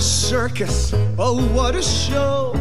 A circus! Oh, what a show!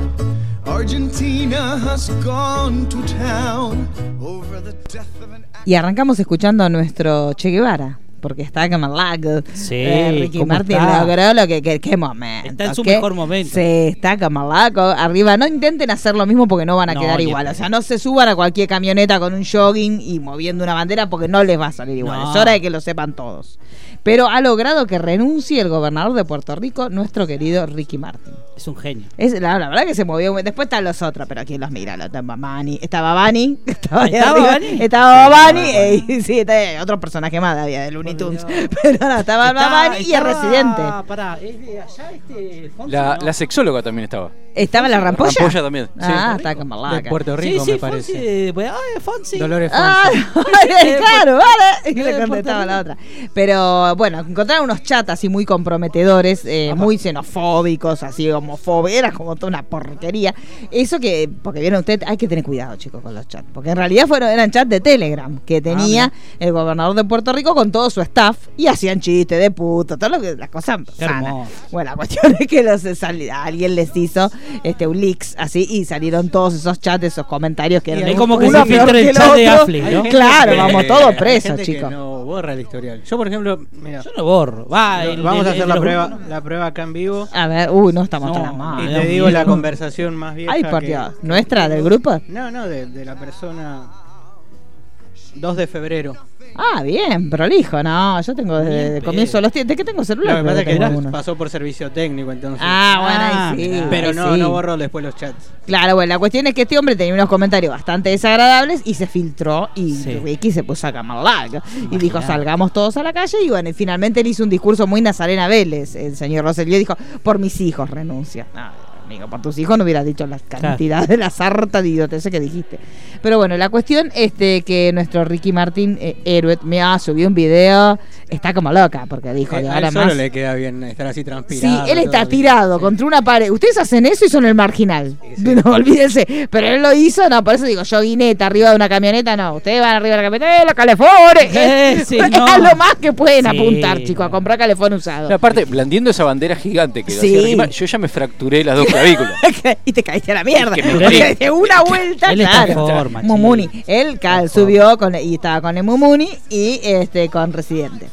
Argentina has gone to town over the death of an Y arrancamos escuchando a nuestro Che Guevara. Porque está como lag. Sí, Eh, Ricky ¿cómo Martin está? logró lo que, que- qué momento. Está en su qué- mejor momento. Sí, está como lago arriba. No intenten hacer lo mismo porque no van a No, quedar igual. O sea, no se suban a cualquier camioneta con un jogging y moviendo una bandera porque no les va a salir igual. No. Es hora de que lo sepan todos. Pero ha logrado que renuncie el gobernador de Puerto Rico, nuestro querido Ricky Martin. Es un genio. Es, la, la verdad que se movió. muy- Después están los otros, pero ¿quién los mira? Lo- Estaba Bani. Estaba Bani. Estaba, ahí ¿Estaba arriba, Bani? Estaba Bani. eh, sí, está, otro personaje más había de Looney Tunes. Pero no, estaba Está- Bani y el residente. Pará, ¿es de allá este Fonsi, La, no? la sexóloga también estaba. ¿Estaba la rampolla? Rampolla también. sí. Ah, está como De. Puerto Sí, Rico, sí, me Fonsi. parece. de- pues, Ay, Fonsi. Dolores Ah, Fonsi. claro, vale. Y Eh, le contestaba la otra. Pero bueno, encontraron unos chats así muy comprometedores, eh, muy xenofóbicos, así homofóbicos, era como toda una porquería. Eso que, porque vieron ustedes, hay que tener cuidado, chicos, con los chats. Porque en realidad fueron, eran chats de Telegram que tenía el gobernador de Puerto Rico con todo su staff y hacían chistes de puto, todo lo que, las cosas sanas. Bueno, la cuestión es que los, alguien les hizo este un leaks así y salieron todos esos chats, esos comentarios que Y eran un- como que se filtra el el chat de. Affleck, ¿no? Claro, que- vamos todos hay presos, gente que chicos. no borra el historial. Yo, por ejemplo, mira, Yo no borro. Va, el- vamos a hacer el- la prueba, la prueba acá en vivo. A ver, uy, no estamos No, tan mal. Y te digo la conversación más vieja. Ay, Dios. ¿Nuestra, del grupo? No, no, de, de la persona. 2 de febrero. Ah, bien, prolijo, no, yo tengo desde el comienzo de los tiempos. ¿De qué tengo Lo celular? que pasa es que uno. pasó por servicio técnico, entonces. Ah, bueno, Ah, ahí sí. mirá. pero ahí no, sí. no borró después los chats. Claro, bueno, la cuestión es que este hombre tenía unos comentarios bastante desagradables y se filtró y Sí. Ricky se puso a camarlar y dijo salgamos todos a la calle y bueno, y finalmente él hizo un discurso muy Nazarena Vélez, el señor Rosselló dijo, por mis hijos renuncia. No, amigo, por tus hijos no hubieras dicho la cantidad de la sarta de idioteces que dijiste. Pero bueno, la cuestión es de que nuestro Ricky Martín, eh, héroe, me ha subido un video, está como loca, porque dijo, Eh, de a ahora él solo más... le queda bien estar así Sí, transpirado. él está todo. tirado Sí. contra una pared. Ustedes hacen eso y son el marginal. Sí, sí. No, olvídense. Pero él lo hizo, no, por eso digo, yo guineta arriba de una camioneta, no. Ustedes van arriba de la camioneta, ¡eh, los calefones! Eh, sí, es no. a lo más que pueden Sí. apuntar, chicos, a comprar calefón usado. No, aparte, blandiendo esa bandera gigante que Sí. Martin, yo ya me fracturé las dos clavículas. y te caíste a la mierda. Es que me de una vuelta, Él está claro. forma, Mumuni. Él subió con, y estaba con el Mumuni y este con Residente.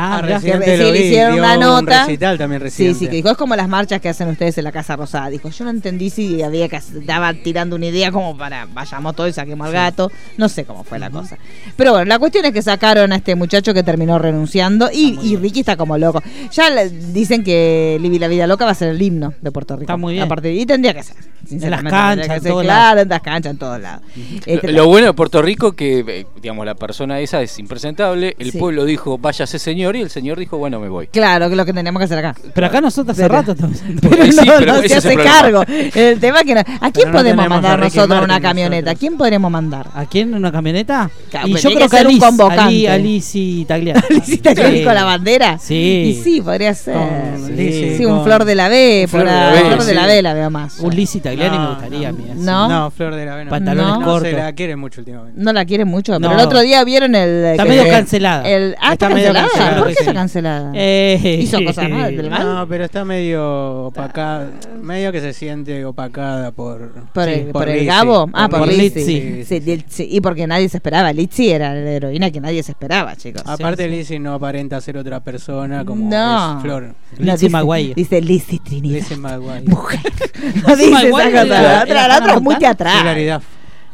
Ah, Ah, que- sí, vi, hicieron dio una un nota. recital también Sí, Residente. sí, que dijo, es como las marchas que hacen ustedes en la Casa Rosada. Dijo, yo no entendí si había que estaba tirando una idea como para vayamos todos y saquemos al gato. No sé cómo fue la cosa. Pero bueno, la cuestión es que sacaron a este muchacho que terminó renunciando y, y Ricky está como loco. Ya le- dicen que Libby la Vida Loca va a ser el himno de Puerto Rico. Está muy bien. A partir- y tendría que ser. sinceramente, canchas, tendría que en todos Claro, en las canchas, en todos lados. Este, Lo, lo bueno de Puerto Rico que, eh, digamos, la persona esa es impresentable. El Sí. pueblo dijo, váyase señor, y el señor dijo, bueno, me voy. Claro, que es lo que tenemos que hacer acá. Pero acá nosotros hace Pero- rato estamos. Pero Sí, no, pero no ese se el hace cargo. El tema es que no- ¿A quién no podemos tenemos mandar a Ricky nosotros Martin una camioneta? ¿A nosotros. quién podemos mandar? ¿A quién una camioneta? Y yo tiene creo que que ser un Alice, convocante. Ali, Alice y Tagliani. ¿Hiciste Sí. con la bandera? Sí. Y sí, podría ser. Con sí, un con- Flor de la B, Flor de la ahí. B, Flor de sí. la B la veo más. Un Lizzy Tagliani No, me gustaría a mí. así. No. No, Flor de la Avena. Pantalones No. No cortos. se la quiere mucho últimamente. No la quiere mucho, pero No. el otro día vieron el. Está que- medio cancelada. El, ah, está, Está medio cancelada. cancelada, ¿Por qué sí. está cancelada? Eh, Hizo cosas mal, del mal. No, pero está medio opacada. Medio que se siente opacada por. Por, sí, el, por el Lizzy, Gabo. Ah, por, por. Lizzy. Sí, y porque nadie se esperaba. Lizzy era la heroína que nadie se esperaba, chicos. Aparte, Sí, sí. Lizzy no aparenta ser otra persona como No. es Flor. No, Lizzy dice- Lizzy Trinidad. Lizzy McGuire. Mujer. No dice esa Maguire cosa. La otra, la otra es muy teatral.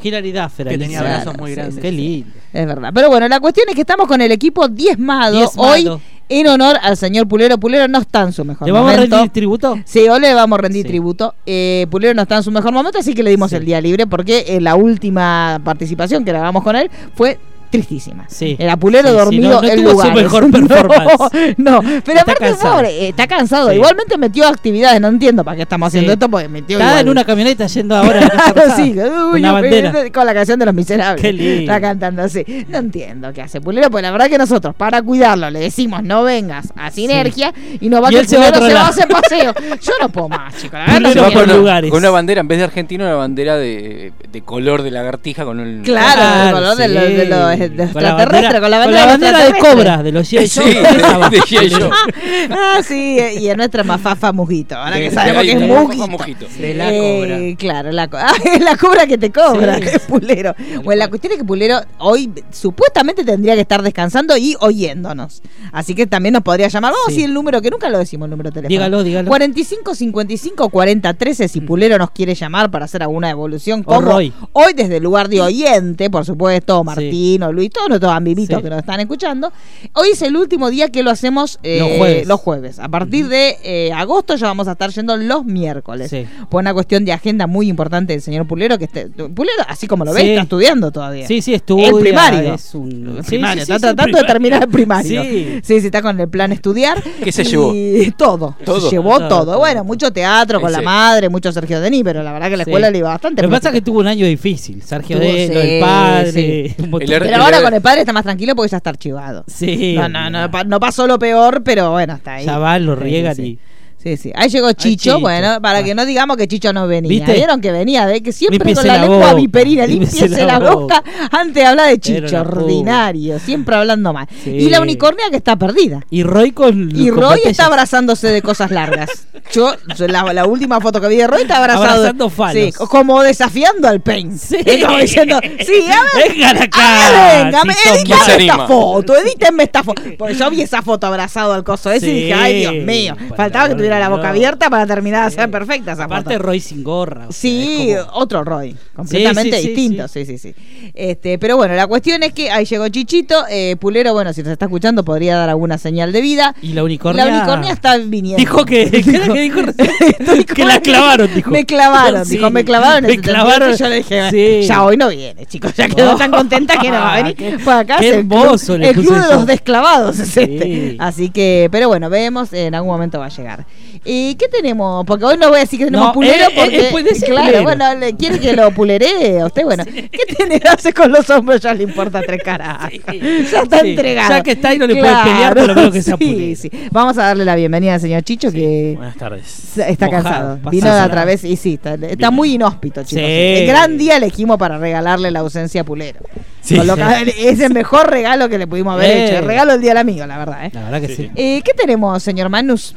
Hilary Duff era Que tenía brazos muy grandes. sí, Qué lindo. Es verdad. Pero bueno, la cuestión es que estamos con el equipo diezmado, Diezmado. hoy en honor al señor Pulero. Pulero no está en su mejor ¿Le vamos a momento. rendir tributo? Sí, hoy le vamos a rendir Sí. tributo. Eh, Pulero no está en su mejor momento, así que le dimos Sí. el día libre porque eh, la última participación que grabamos con él fue tristísima. Sí. Era Pulero Sí, sí, dormido no- no en lugares. mejor No, performance. No, pero Está aparte cansado. pobre, está cansado. Sí. Igualmente metió actividades, no entiendo para qué estamos haciendo Sí. esto, porque metió igual. en una camioneta yendo ahora a sí, uy, una bandera. con la canción de los miserables. Qué lindo. Está cantando así. No entiendo qué hace Pulero, pues la verdad que nosotros, para cuidarlo, le decimos no vengas a Sinergia y no va Y que él el se va a se va a hacer paseo. Yo no puedo más, chicos. La verdad no Se va con lugares. con una bandera, en vez de argentino, una bandera de, de color de lagartija con el. Claro, Claro, el color de lo- de Con la extraterrestre, con la con bandera, la bandera de extraterrestre. cobra de los G.I. Sí, de- de ah, sí, y en nuestra mafafa Mujito. Ahora que sabemos de- que es de- Mujito. Mujito. De la Eh, Claro, la, co- ah, es la cobra que te cobra, Sí. que es Pulero. Bueno, la cuestión es que Pulero hoy supuestamente tendría que estar descansando y oyéndonos. Así que también nos podría llamar. Vamos a Sí. el número, que nunca lo decimos el número de teléfono. Dígalo, dígalo. 45 55 40 13 si Pulero nos quiere llamar para hacer alguna evolución. Como hoy desde el lugar de oyente, por supuesto, Martín o Luis, todos nuestros amiguitos Sí. que nos están escuchando. Hoy es el último día que lo hacemos eh, Los jueves. los jueves. A partir de eh, agosto ya vamos a estar yendo los miércoles. Sí. Por una cuestión de agenda muy importante del señor Pulero, que este, Pulero, así como lo ves, Sí. está estudiando todavía. Sí, sí, estudia. El primario. Es un... El sí, primario, sí, está tratando de terminar el primario. Sí. sí, sí, está con el plan estudiar. ¿Qué se Y llevó? Todo. Todo. Se llevó Todo, todo. todo. Bueno, mucho teatro con Sí. la madre, mucho Sergio Denis, pero la verdad que la Sí. escuela le iba bastante. Lo que pasa es que tuvo un año difícil. Sergio sí, el padre. El Pero ahora con el padre está más tranquilo porque ya está archivado. Sí. No, no, no, no pasó lo peor, pero bueno, está ahí. Ya van, lo riegan y. sí. Sí. Ahí llegó Chicho, Chicho. bueno, para Ah. que no digamos que Chicho no venía. ¿Viste? Vieron que venía, de que siempre con la, la lengua boca, viperina, límpiese la la boca boca. antes de hablar de Chicho, ordinario, siempre hablando mal. Sí. Y la unicornia que está perdida. Y Roy con. Y Roy está abrazándose de cosas largas. Yo, la, la última foto que vi de Roy está abrazado. Abrazando. Sí, como desafiando al Pain. Sí. Como diciendo, sí, a ver. Vengan acá. Venga, me- Tito ¿Quién se edítame esta foto, edítenme esta foto. Porque yo vi esa foto abrazado al coso ese y dije, ay, Dios mío. Faltaba que tuviera la boca abierta para terminar de ser perfecta esa Aparte, foto. Roy sin gorra. o sea, Sí, como- otro Roy, completamente Sí, sí, sí, distinto, sí, sí, sí. Este, pero bueno, la cuestión es que ahí llegó Chichito, eh, Pulero, bueno, si nos está escuchando podría dar alguna señal de vida. Y la unicornia. La unicornia está viniendo. Dijo que. ¿Qué era que dijo que la clavaron, dijo. Me clavaron, dijo, me clavaron. Me clavaron. Yo le dije, ya hoy no viene, chicos, ya quedó Oh. tan contenta que no va a venir. Pues acá qué es el club, hermoso el club de los desclavados es este. Así que, pero bueno, vemos, en algún momento va a llegar. ¿Y qué tenemos? Porque hoy no voy a decir que tenemos No, pulero él- él- porque, él puede decir claro, pulero. bueno, le, quiere que lo puleree a usted, bueno, ¿qué tiene que hacer con los hombros? Ya le importa tres caras. Ya está Sí. entregado. Ya que está ahí no le puede pelear, por lo menos que sea pulero. sí. Vamos a darle la bienvenida al señor Chicho que Buenas tardes. está Mojado, cansado. Vino de a través y sí, está, está muy inhóspito, chicos. Sí. El gran día elegimos para regalarle la ausencia a Pulero. Es el mejor regalo que le pudimos haber Eh. hecho. El regalo del día del amigo, la verdad. ¿eh? La verdad que sí. Sí. Eh, ¿Qué tenemos, señor Manus?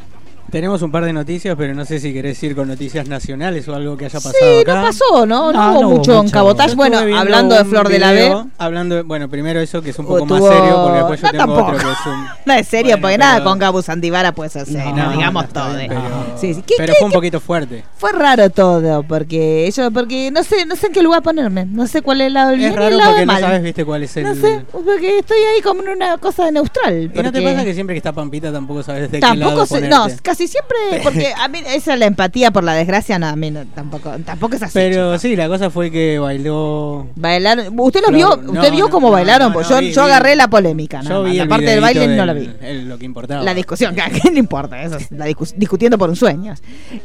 Tenemos un par de noticias, pero no sé si querés ir con noticias nacionales o algo que haya pasado Sí, acá. no pasó, ¿no? No, No, hubo no hubo mucho en mucho. cabotaje. Yo Bueno, hablando de Flor de la B. Hablando de- bueno, primero eso que es un poco más serio, porque después yo no, tengo tampoco. otro que es un. No es serio, Bueno, porque pero- nada con Gabu Sandivara puede ser serio, No, digamos todo. bien, pero- Sí, sí. ¿Qué- Pero qué- fue un qué- poquito fuerte. Fue raro todo, porque yo, porque no sé, no sé en qué lugar ponerme. No sé cuál es el lado del bien Es el raro lado porque no sabes, viste, cuál es el. No sé, porque estoy ahí como en una cosa neutral. ¿Y no te pasa que siempre que está Pampita tampoco sabes de qué Tampoco lado sé, no, casi siempre, porque a mí esa es la empatía por la desgracia, no, a mí no, tampoco, tampoco es así. Pero sí, la cosa fue que bailó. Bailaron, ¿usted los vio? no, ¿Usted vio no, cómo no, bailaron? no, Pues no, yo, vi, yo vi. agarré la polémica, Yo nada más. vi la el parte del baile no la vi. el- lo que importaba. La discusión, que a quién le importa, eso es la discus- discutiendo por un sueño.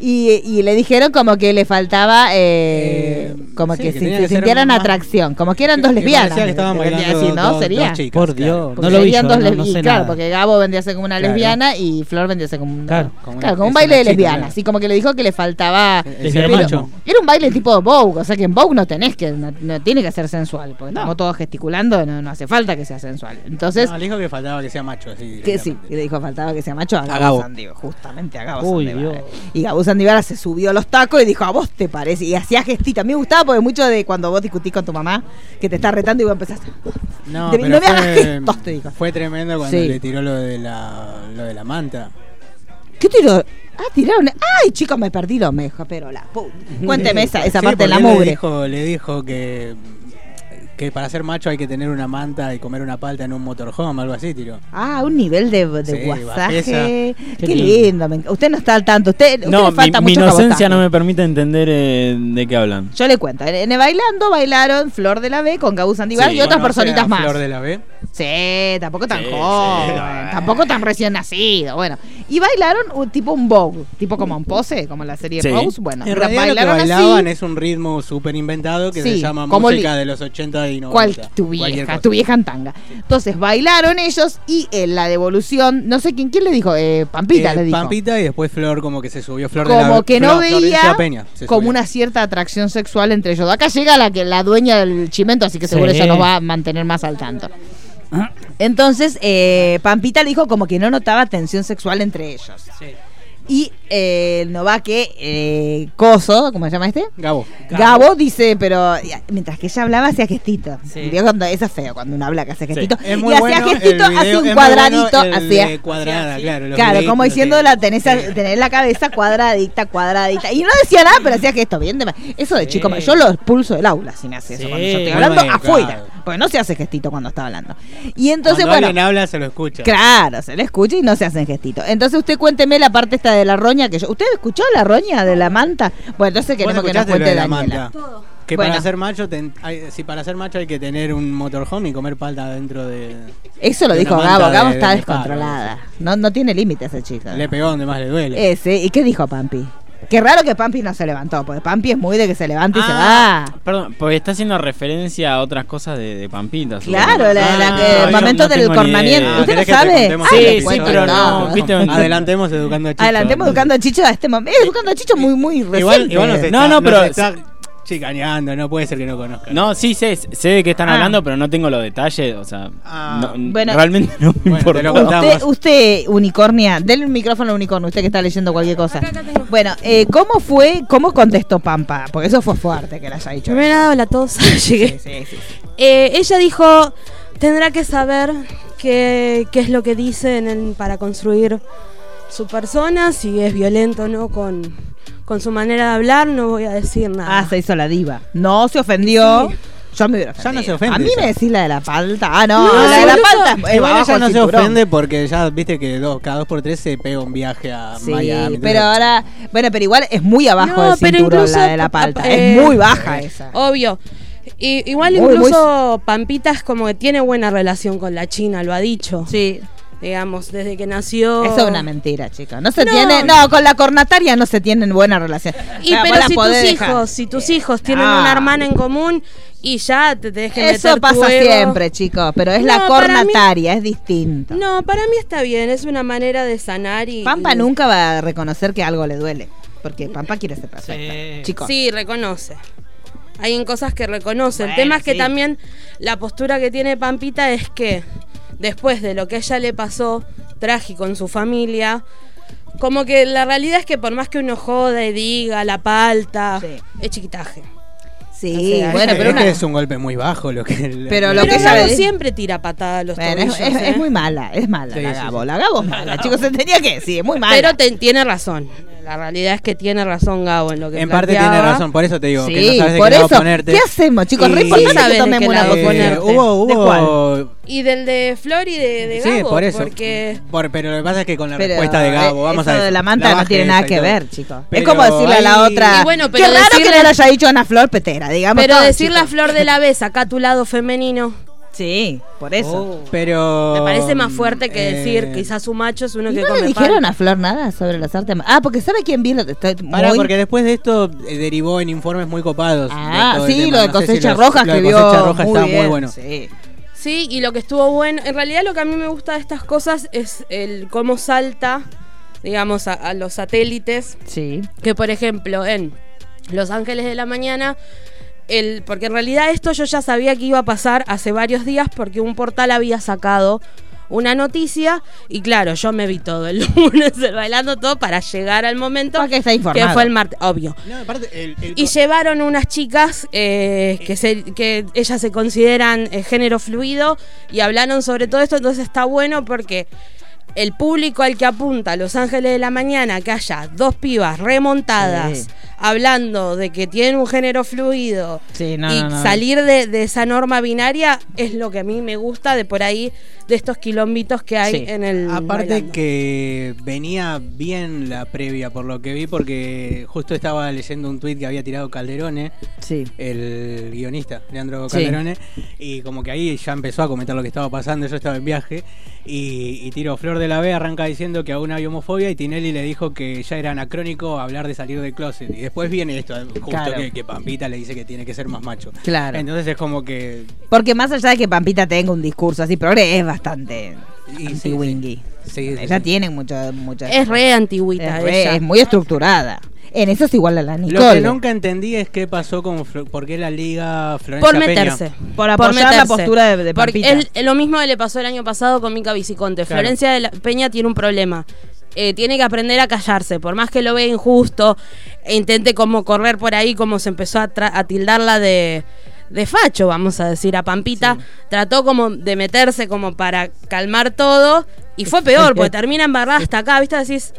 Y, y le dijeron como que le faltaba, eh, Eh, como sí, que, si- se sintieran más- atracción, como que eran Que- dos lesbianas. que estaban bailando así, ¿no? dos- Sería. dos chicas, Por. Dios. No lo vi serían yo, dos no- no lesbi- sé claro, porque Gabo vendría a ser como una lesbiana y Flor vendría a ser como un, Claro. Como claro, como un baile de claro. Así como que le dijo que le faltaba. Pero-. Era un baile tipo Vogue, o sea que en Vogue no tenés que, no, no tiene que ser sensual, porque No. estamos todos gesticulando, no, no hace falta que sea sensual. Entonces, No, le dijo que faltaba que sea macho, así. que sí, y le dijo faltaba que sea macho a Gabo, Gabo. Sandivara, justamente a Gabo Uy, Sandivara. Dios. Y Gabo Sandivara se subió a los tacos y dijo, ¿a vos te parece? Y hacía gestita. A mí me gustaba porque mucho de cuando vos discutís con tu mamá, que te está retando y vos empezás. No, Te- pero no me hagas fue, gestos, te digo. Fue tremendo cuando Sí. le tiró lo de la, lo de la manta. ¿Qué tiró? Ah, tiraron. Ay, chicos, me perdí lo mejor, pero la puta. Cuénteme esa, esa Sí, parte de la mugre. Le dijo, le dijo que, que para ser macho hay que tener una manta y comer una palta en un motorhome, algo así, tiro. Ah, un nivel de, de Sí, guasaje. Qué, Qué lindo. me enc- Usted no está al tanto. Usted, No, mi, falta mi mucho inocencia cabotaje. no me permite entender eh, de qué hablan. Yo le cuento. En, en el bailando bailaron Flor de la B con Gabú Sandivar Sí. y otras ¿Conoce personitas más. Flor de la B. Sí, tampoco tan Sí, joven, sí. tampoco tan recién nacido, bueno. Y bailaron un tipo un Vogue, tipo como un pose, como la serie Sí. Pose, bueno. En realidad lo que bailaron bailaban así, es un ritmo súper inventado que Sí, se llama música de los 80 y 90. cual, tu vieja, tu vieja en tanga. Entonces bailaron ellos y en la devolución, no sé quién, quién le dijo, eh, Pampita Eh, le dijo. Pampita y después Flor como que se subió Flor de la como que no Flor- veía Peña como subió. una cierta atracción sexual entre ellos. Acá llega la que la dueña del chimento, así que seguro Sí. ella nos va a mantener más al tanto. Entonces, eh, Pampita le dijo como que no notaba tensión sexual entre ellos. Y eh, no va que eh, Coso, ¿cómo se llama este? Gabo. Gabo dice, pero y- mientras que ella hablaba hacía gestito. Sí. Cuando eso es feo cuando uno habla que hace gestito. Es y hacía bueno gestito, el hace un cuadradito, bueno el hacía de cuadrada, claro. Claro, como diciendo sí. la tenés, tener la cabeza cuadradita, cuadradita. Y no decía nada, pero hacía gesto bien. Eso de Sí. chico, yo lo expulso del aula si me hace eso. Sí, Cuando yo estoy hablando afuera. claro. Porque no se hace gestito cuando está hablando. Y entonces, Cuando bueno. alguien habla se lo escucha. Claro, se le escucha y no se hacen gestito. Entonces usted cuénteme la parte esta de la roña que yo. ¿Usted escuchó la roña de la manta? Bueno, entonces queremos que nos cuente de la Daniela. manta. Que Bueno. para ser macho, ten- hay- si para ser macho hay que tener un motorhome y comer palta dentro de... Eso lo de dijo Gabo. Gabo de- está de descontrolada. No, no tiene límite ese chico. Le pegó donde más le duele. Ese. ¿Y qué dijo Pampi? Qué raro que Pampi no se levantó, porque Pampi es muy de que se levanta y se Ah, va. Perdón, porque está haciendo referencia a otras cosas de, de Pampita. Claro, la- la- Ah, el momento no del cornamiento. ¿Usted no ¿Querés que te sabe? Ah, Sí, sí, cuento pero no, viste, Adelantemos educando a Chicho. Adelantemos educando a Chicho a este momento. Eh, educando a Chicho muy, muy reciente. Igual, igual No, no, pero- está chicaneando, no puede ser que no conozca. No, sí sé, sé de qué están Ah. hablando, pero no tengo los detalles, o sea, Ah. no- Bueno. realmente no me Bueno, importa. te lo contamos. Usted, usted, unicornia, denle un micrófono al unicornio, usted que está leyendo cualquier cosa. Bueno, eh, ¿cómo fue, cómo contestó Pampa? Porque eso fue fuerte que le haya dicho. Primero nada, hola a todos. Llegué. Sí, sí, sí. Eh, ella dijo, tendrá que saber qué, qué es lo que dice en el- para construir su persona, si es violento o no con, con su manera de hablar, no voy a decir nada. Ah, se hizo la diva. No se ofendió. Yo me hubiera Ya no se ofende A mí me decís la de la palta. Ah, no, No, la de la palta Igual bajo ella el no se ofende porque ya viste que dos, cada dos por tres se pega un viaje a Sí, Miami. pero ahora, bueno, pero igual es muy abajo No, del pero cinturón incluso, la de la palta. eh, es muy baja esa. Obvio. Y, igual Muy, incluso Pampita es como que tiene buena relación con la China, lo ha dicho. Sí, Digamos, desde que nació. eso es una mentira, chicos. No se No. tiene, no, con la cornataria no se tienen buena relación. Y Ah, pero si tus podés hijos, dejar. si tus hijos tienen Ah. una hermana en común y ya te dejen Eso meter tu pasa ego. siempre, chicos, pero es la No, mí- cornataria, es distinto. No, para mí está bien, es una manera de sanar y Pampa y- nunca va a reconocer que algo le duele, porque Pampa quiere ser perfecta. Sí. Chicos. Sí, reconoce. Hay en cosas que reconoce. Bueno, el tema es que sí. también la postura que tiene Pampita es que después de lo que a ella le pasó trágico en su familia, como que la realidad es que por más que uno joda y diga la palta, Sí. es chiquitaje. Sí, O sea, bueno, pero es una- que es un golpe muy bajo lo que. Pero lo Pero que Gabo le- siempre tira patada a los Bueno, es, tobillos. es- ¿eh? es muy mala, es mala Sí, la Gabo. sí. La Gabo es mala, chicos, se tenía que decir, es muy mala. Pero te- tiene razón. La realidad es que tiene razón Gabo en lo que En parte planteaba. tiene razón, por eso te digo, que sí, no sabes de por qué lado eso, ponerte. ¿qué hacemos, chicos? Re importante Sí sabes que de tomemos qué una Eh, ponerte. hubo, ¿De hubo. cuál? Y del de Flor y de, de Sí, Gabo. por eso. Porque Por- pero lo que pasa es que con la Pero, respuesta de Gabo, eh, vamos eso a ver. de la manta no tiene nada que ver, chicos. Es Pero como decirle a la otra. Y bueno, pero Qué raro que decirle- no lo haya dicho Ana Flor Petera, digamos. Pero todo, decirle a. Flor de la B, saca tu lado femenino, Sí, por eso. Pero. me parece más fuerte que eh, decir quizás su macho es uno ¿Y que no come le dijeron a Flor nada sobre las artes? Ah, porque ¿sabe quién vi? Lo- estoy muy- porque después de esto eh, derivó en informes muy copados. Ah, sí, lo de No cosecha roja lo de escribió Cosecha roja muy está bien, muy bueno. Sí. Sí, y lo que estuvo bueno, en realidad lo que a mí me gusta de estas cosas es el cómo salta, digamos, a, a los satélites, Sí. que por ejemplo en Los Ángeles de la Mañana, el, porque en realidad esto yo ya sabía que iba a pasar hace varios días porque un portal había sacado una noticia y claro, yo me vi todo el lunes bailando todo para llegar al momento Para que que informado. fue el martes, obvio. No, aparte, el- el- Y llevaron unas chicas eh, que, se, que ellas se consideran eh, género fluido y hablaron sobre todo esto, entonces está bueno porque el público al que apunta Los Ángeles de la Mañana, que haya dos pibas remontadas, Sí. hablando de que tienen un género fluido Sí, no, y no, no. salir de, de esa norma binaria, es lo que a mí me gusta de por ahí, de estos quilombitos que hay Sí. en el. Aparte bailando. que venía bien la previa por lo que vi, porque justo estaba leyendo un tuit que había tirado Calderone, Sí. el guionista, Leandro Sí. Calderone, y como que ahí ya empezó a comentar lo que estaba pasando, yo estaba en viaje, y, y tiro Flor de la B arranca diciendo que aún hay homofobia, y Tinelli le dijo que ya era anacrónico hablar de salir del closet, y después viene esto, justo Claro. que, que Pampita le dice que tiene que ser más macho. Claro. Entonces es como que... Porque más allá de que Pampita tenga un discurso así, progre es bastante sí, anti-wingy. sí, sí, Ella sí. tiene mucha, mucha Es re antigüita es, re- ella. es muy estructurada. En eso es igual a la Lo Nicole. que nunca entendí es qué pasó con Flo- por qué la liga Florencia Por Peña. meterse. Por apoyar la postura de- de Porque Pampita. él- lo mismo le pasó el año pasado con Mica Viciconte. Claro. Florencia de la Peña tiene un problema. Eh, tiene que aprender a callarse. Por más que lo vea injusto, e intente como correr por ahí, como se empezó a, tra- a tildarla de, de facho, vamos a decir, a Pampita. Trató como de meterse como para calmar todo. Y fue peor, porque termina embarrada hasta acá, ¿viste? Decís,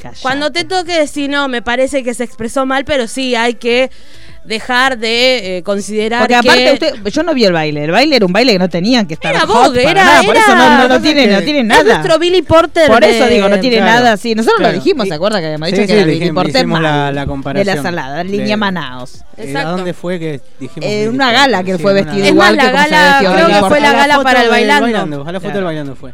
Callate. cuando te toque decir, no, me parece que se expresó mal, pero sí hay que dejar de eh, considerar Porque aparte que... usted, yo no vi el baile. El baile era un baile que no tenían que estar Era hot Vogue, para era- nada, Por era- eso no, no, no Pasa tiene, que no tiene Es nada. nuestro Billy Porter. Por eso de- digo, no tiene Claro. nada así. Nosotros Claro. lo dijimos, ¿se acuerda que habíamos Sí, dicho sí, que era Billy dijimos- Porter hicimos la- mal? la de comparación la salada, de- línea Manaos. Eh, Exacto. ¿A dónde fue que dijimos? Eh, Billy una Porter? gala que Sí, fue Es igual la que como se gala- vestió creo Billy que Porter. fue la gala para el bailando. A la foto del bailando fue.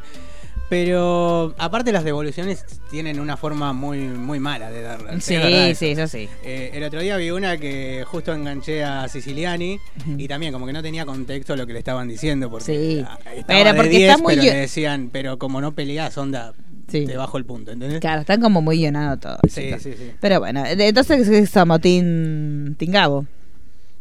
Pero aparte las devoluciones tienen una forma muy muy mala de darlas. Sí, es sí, eso. sí. Eh, el otro día vi una que justo enganché a Siciliani y también como que no tenía contexto lo que le estaban diciendo porque Sí. Pero de porque 10, está muy pero le decían, pero como no peleas, onda, Sí. te bajo el punto, ¿entendés? Claro, están como muy guionados todos. Sí, sí, sí. Pero bueno, entonces ¿qué somos Team, team Gabo.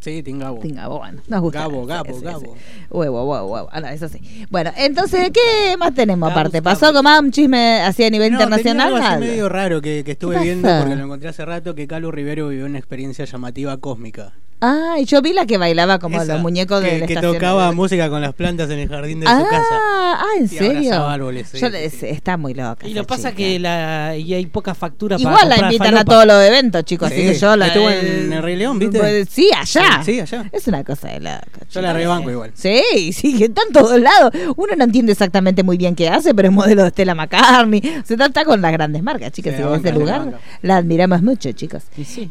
Sí, Tingabo. Team Gabo, bueno, nos gusta. Gabo, Gabo, sí, Gabo. sí. Huevo, huevo, huevo. Ah, no, eso sí. Bueno, entonces, ¿qué más tenemos aparte? ¿Pasó como más un chisme así a nivel No, internacional? tenía algo así medio raro que, que estuve ¿Qué viendo porque lo encontré hace rato que Calu Rivero vivió una experiencia llamativa cósmica. Ah, y yo vi la que bailaba como Esa, los muñecos que, de la que estación. tocaba música con las plantas en el jardín de ah, su casa. ah, ¿en Y serio? árboles, sí, Yo sí. Está muy loca. Y lo pasa chica. que la, y hay poca factura para Igual la invitan a todos los eventos, chicos. Así Sí, que yo la. estuvo en el Rey León, ¿viste? Pues, Sí, allá. Sí, sí, allá. Es una cosa de loca. Yo la rebanco igual. Sí, sí, que está en todos lados. Uno no entiende exactamente muy bien qué hace, pero es modelo de Stella McCartney. Se trata con las grandes marcas, chicas. La en este lugar la admiramos mucho, chicos.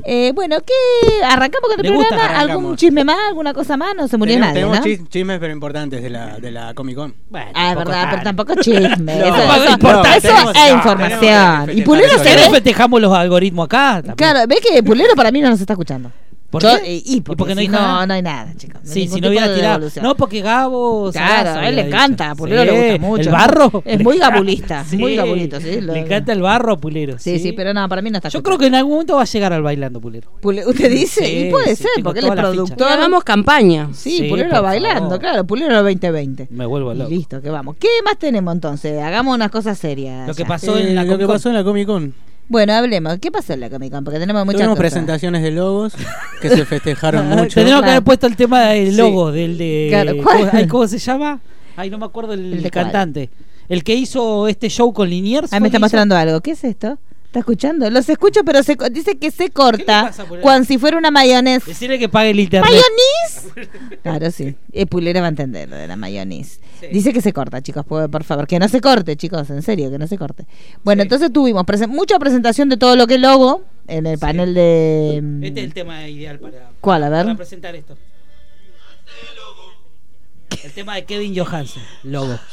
Eh, bueno, ¿qué? ¿Arrancamos con el ¿Le ¿Algún chisme más? ¿Alguna cosa más? No se murió tenemos nadie, tenemos ¿no? chis- chismes pero importantes de la, de la Comic Con. Bueno, Ah, es verdad, pero tampoco chisme. No, eso, tampoco eso- importa. eso Tenemos- es no, información. Y Pulero se eso. ¿Querés ve. festejamos los algoritmos acá? También. Claro, ve que Pulero para mí no nos está escuchando. ¿Por Yo- qué? eh, Y porque, porque no si hay no, nada? no hay nada, chicos. Sí, Ningún si no hubiera tirado. No, porque Gabo. Claro, Sarasa a él le encanta, Pulero le gusta mucho. El barro. Es muy gabulista, muy gabulito, sí, lo- Le encanta el barro a Pulero. Sí, sí, pero no, para mí no está Yo escuchando. creo que en algún momento va a llegar al bailando Pulero. Pule- Usted dice, Sí, y puede sí, ser, porque él es productor. Hagamos campaña. Sí, Sí, Pulero bailando, claro, Pulero 2020. Me vuelvo loco. listo, que vamos. ¿Qué más tenemos entonces? Hagamos unas cosas serias. Lo que ya. pasó en Eh, la lo que Comic Con. Bueno, hablemos. ¿Qué pasó en la Comic Con? Porque tenemos muchas Tuvimos cosas. presentaciones de logos que se festejaron mucho. Tenemos que haber puesto el tema del Sí. logo, del de. Claro, ¿cuál? ¿cómo, ay, ¿cómo se llama? Ay, no me acuerdo el, ¿El de cuál? cantante. El que hizo este show con Liniers. Ahí ¿fue me está hizo? mostrando algo. ¿Qué es esto? ¿Está escuchando? Los escucho, pero se, dice que se corta cuando si fuera una mayonesa. Decirle que pague el internet. ¿Mayonis? Claro, sí. Eh, Pulera va a entender lo de la mayonis. Sí. Dice que se corta, chicos, por, favor. Que no se corte, chicos, en serio, que no se corte. Bueno, entonces tuvimos presen- mucha presentación de todo lo que es logo en el panel de. mm, Este es el tema ideal para, ¿Cuál? A ver. para presentar esto. El tema de Kevin Johansen, logo.